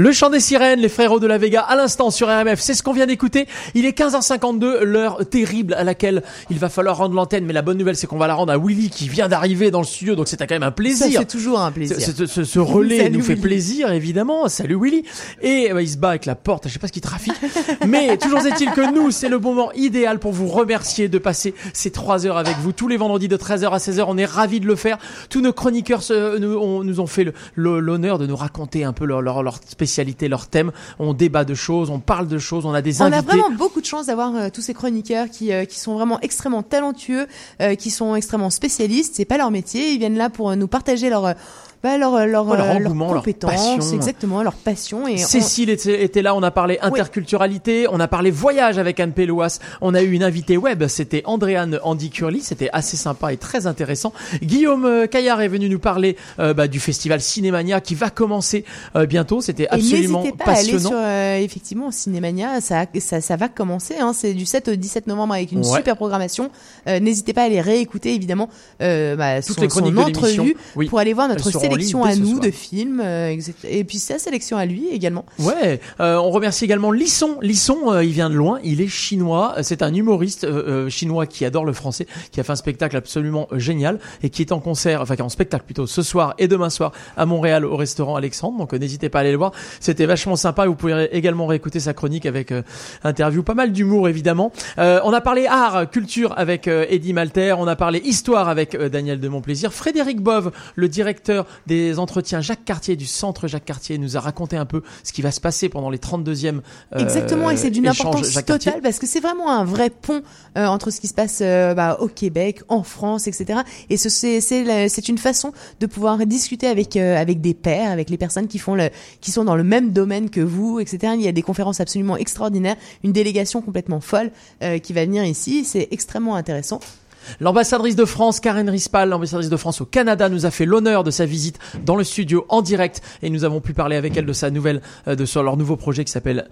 Le chant des sirènes, les frérots de la Vega, à l'instant sur RMF, c'est ce qu'on vient d'écouter. Il est 15h52, l'heure terrible à laquelle il va falloir rendre l'antenne. Mais la bonne nouvelle, c'est qu'on va la rendre à Willy qui vient d'arriver dans le studio, donc c'est quand même un plaisir. C'est toujours un plaisir. Ce, ce- ce- ce relais Salut, nous fait plaisir, évidemment. Salut Willy. Et euh, il se bat avec la porte, je sais pas ce qu'il trafique. [laughs] Mais toujours est-il que nous, c'est le moment idéal pour vous remercier de passer ces trois heures avec vous tous les vendredis de 13h à 16h. On est ravis de le faire. Tous nos chroniqueurs se- nous, ont, nous ont fait l'honneur de nous raconter un peu leur, leur, leur spécialité, leur thème. On débat de choses, on parle de choses, on a des On invités. a vraiment beaucoup de chance d'avoir euh, tous ces chroniqueurs qui, euh, qui sont vraiment extrêmement talentueux, euh, qui sont extrêmement spécialistes. C'est pas leur métier. Ils viennent là pour euh, nous partager leur, euh, bah, leur, leur, Ouais, leur euh, engouement, leur compétences, passion. exactement, leur passion. Et on- Cécile était, était là, on a parlé interculturalité, on a parlé voyage avec Anne Péloas, on a eu une invitée web, c'était Andréane Andy Curly, c'était assez sympa et très intéressant. Guillaume euh, Caillard est venu nous parler euh, bah, du festival Cinémania qui va commencer euh, bientôt, c'était absolument n'hésitez pas à aller passionnant. sur euh, effectivement Cinémania, ça, ça ça va commencer. Hein, c'est du 7 au 17 novembre avec une Ouais. super programmation. Euh, n'hésitez pas à aller réécouter évidemment euh, bah, Toutes son, les chroniques son de l'émission, entrevue oui. pour aller voir notre sélection à nous de films euh, et puis sa sélection à lui également. Ouais, euh, on remercie également Lisson. Lisson, euh, il vient de loin, il est chinois. C'est un humoriste euh, euh, chinois qui adore le français, qui a fait un spectacle absolument euh, génial et qui est en concert, enfin qui est en spectacle plutôt ce soir et demain soir à Montréal au restaurant Alexandre. Donc euh, n'hésitez pas à aller le voir. C'était vachement sympa. Vous pouvez également réécouter sa chronique avec euh, interview, pas mal d'humour évidemment. Euh, on a parlé art, culture avec euh, Eddie Malter. On a parlé histoire avec euh, Daniel de Montplaisir. Frédéric Bove, le directeur des entretiens Jacques Cartier du centre Jacques Cartier, nous a raconté un peu ce qui va se passer pendant les 32e euh, Exactement, et c'est d'une importance Jacques Cartier. totale parce que c'est vraiment un vrai pont euh, entre ce qui se passe euh, bah, au Québec, en France, etc. Et c'est une façon de pouvoir discuter avec euh, avec des pairs, avec les personnes qui font le, qui sont dans le même domaine que vous, etc. Il y a des conférences absolument extraordinaires, une délégation complètement folle euh, qui va venir ici. C'est extrêmement intéressant. L'ambassadrice de France, Karen Rispal, l'ambassadrice de France au Canada, nous a fait l'honneur de sa visite dans le studio en direct. Et nous avons pu parler avec elle de sa nouvelle, euh, de leur nouveau projet qui s'appelle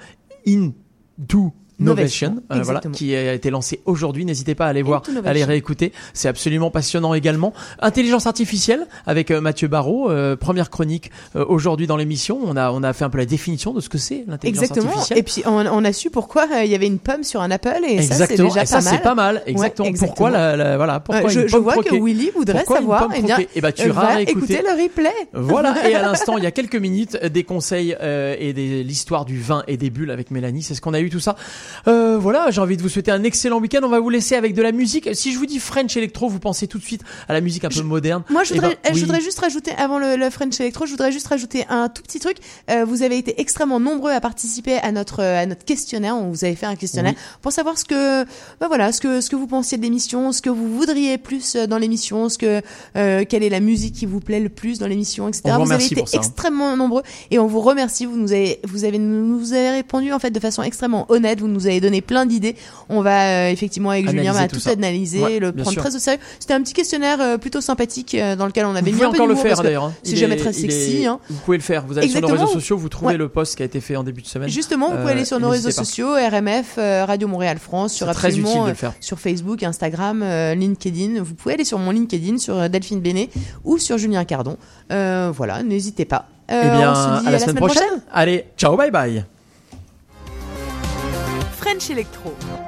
Into Novation, euh, voilà, exactement. qui a été lancé aujourd'hui. N'hésitez pas à aller voir, à aller réécouter. C'est absolument passionnant également. Intelligence artificielle avec euh, Mathieu Barrault, euh, première chronique euh, aujourd'hui dans l'émission. On a, on a fait un peu la définition de ce que c'est l'intelligence Exactement. artificielle. Et puis on, on a su pourquoi euh, il y avait une pomme sur un Apple et ça c'est Exactement. déjà et ça pas mal. c'est pas mal. Ouais, Exactement. Pourquoi la, la- voilà pourquoi je, une je pomme vois que Willy voudrait Pourquoi savoir. pomme Eh bien, Eh ben, tu iras écouter le replay. Voilà, [laughs] et à l'instant, il y a quelques minutes, des conseils et des- l'histoire du vin et des bulles avec Mélanie. C'est ce qu'on a eu tout ça. Euh, voilà, j'ai envie de vous souhaiter un excellent week-end. On va vous laisser avec de la musique. Si je vous dis French Electro, vous pensez tout de suite à la musique un peu moderne. Moi, je Eh voudrais, ben, je oui. voudrais juste rajouter, avant le, le French Electro, je voudrais juste rajouter un tout petit truc. Euh, vous avez été extrêmement nombreux à participer à notre, à notre questionnaire. On vous avait fait un questionnaire Oui. pour savoir ce que, bah voilà, ce que, ce que vous pensiez de l'émission, ce que vous voudriez plus euh, dans l'émission, ce que, euh, quelle est la musique qui vous plaît le plus dans l'émission, etc. Vous vous avez été ça, hein. extrêmement nombreux et on vous remercie. Vous nous avez, vous avez, nous avez répondu en fait de façon extrêmement honnête. Vous nous avez donné plein d'idées. On va euh, effectivement avec Julien Analyser va tout tout, analyser, Ouais, le prendre sûr. très au sérieux. C'était un petit questionnaire euh, plutôt sympathique euh, dans lequel on avait Vous mis un peu encore le faire d'ailleurs. hein. C'est jamais très est- sexy. Hein. Vous pouvez le faire. Vous allez sur nos réseaux sociaux, vous trouvez Ouais. le post qui a été fait en début de semaine. Justement, vous pouvez aller sur nos réseaux pas. sociaux, RMF, Radio Montréal France, sur très utile de le faire. sur Facebook, Instagram, LinkedIn. Vous pouvez aller sur mon LinkedIn, sur Delphine Bénet ou sur Julien Cardon. Euh, voilà, n'hésitez pas. Euh, Eh bien, on se dit à la semaine prochaine. Allez, ciao, bye bye. French Electro.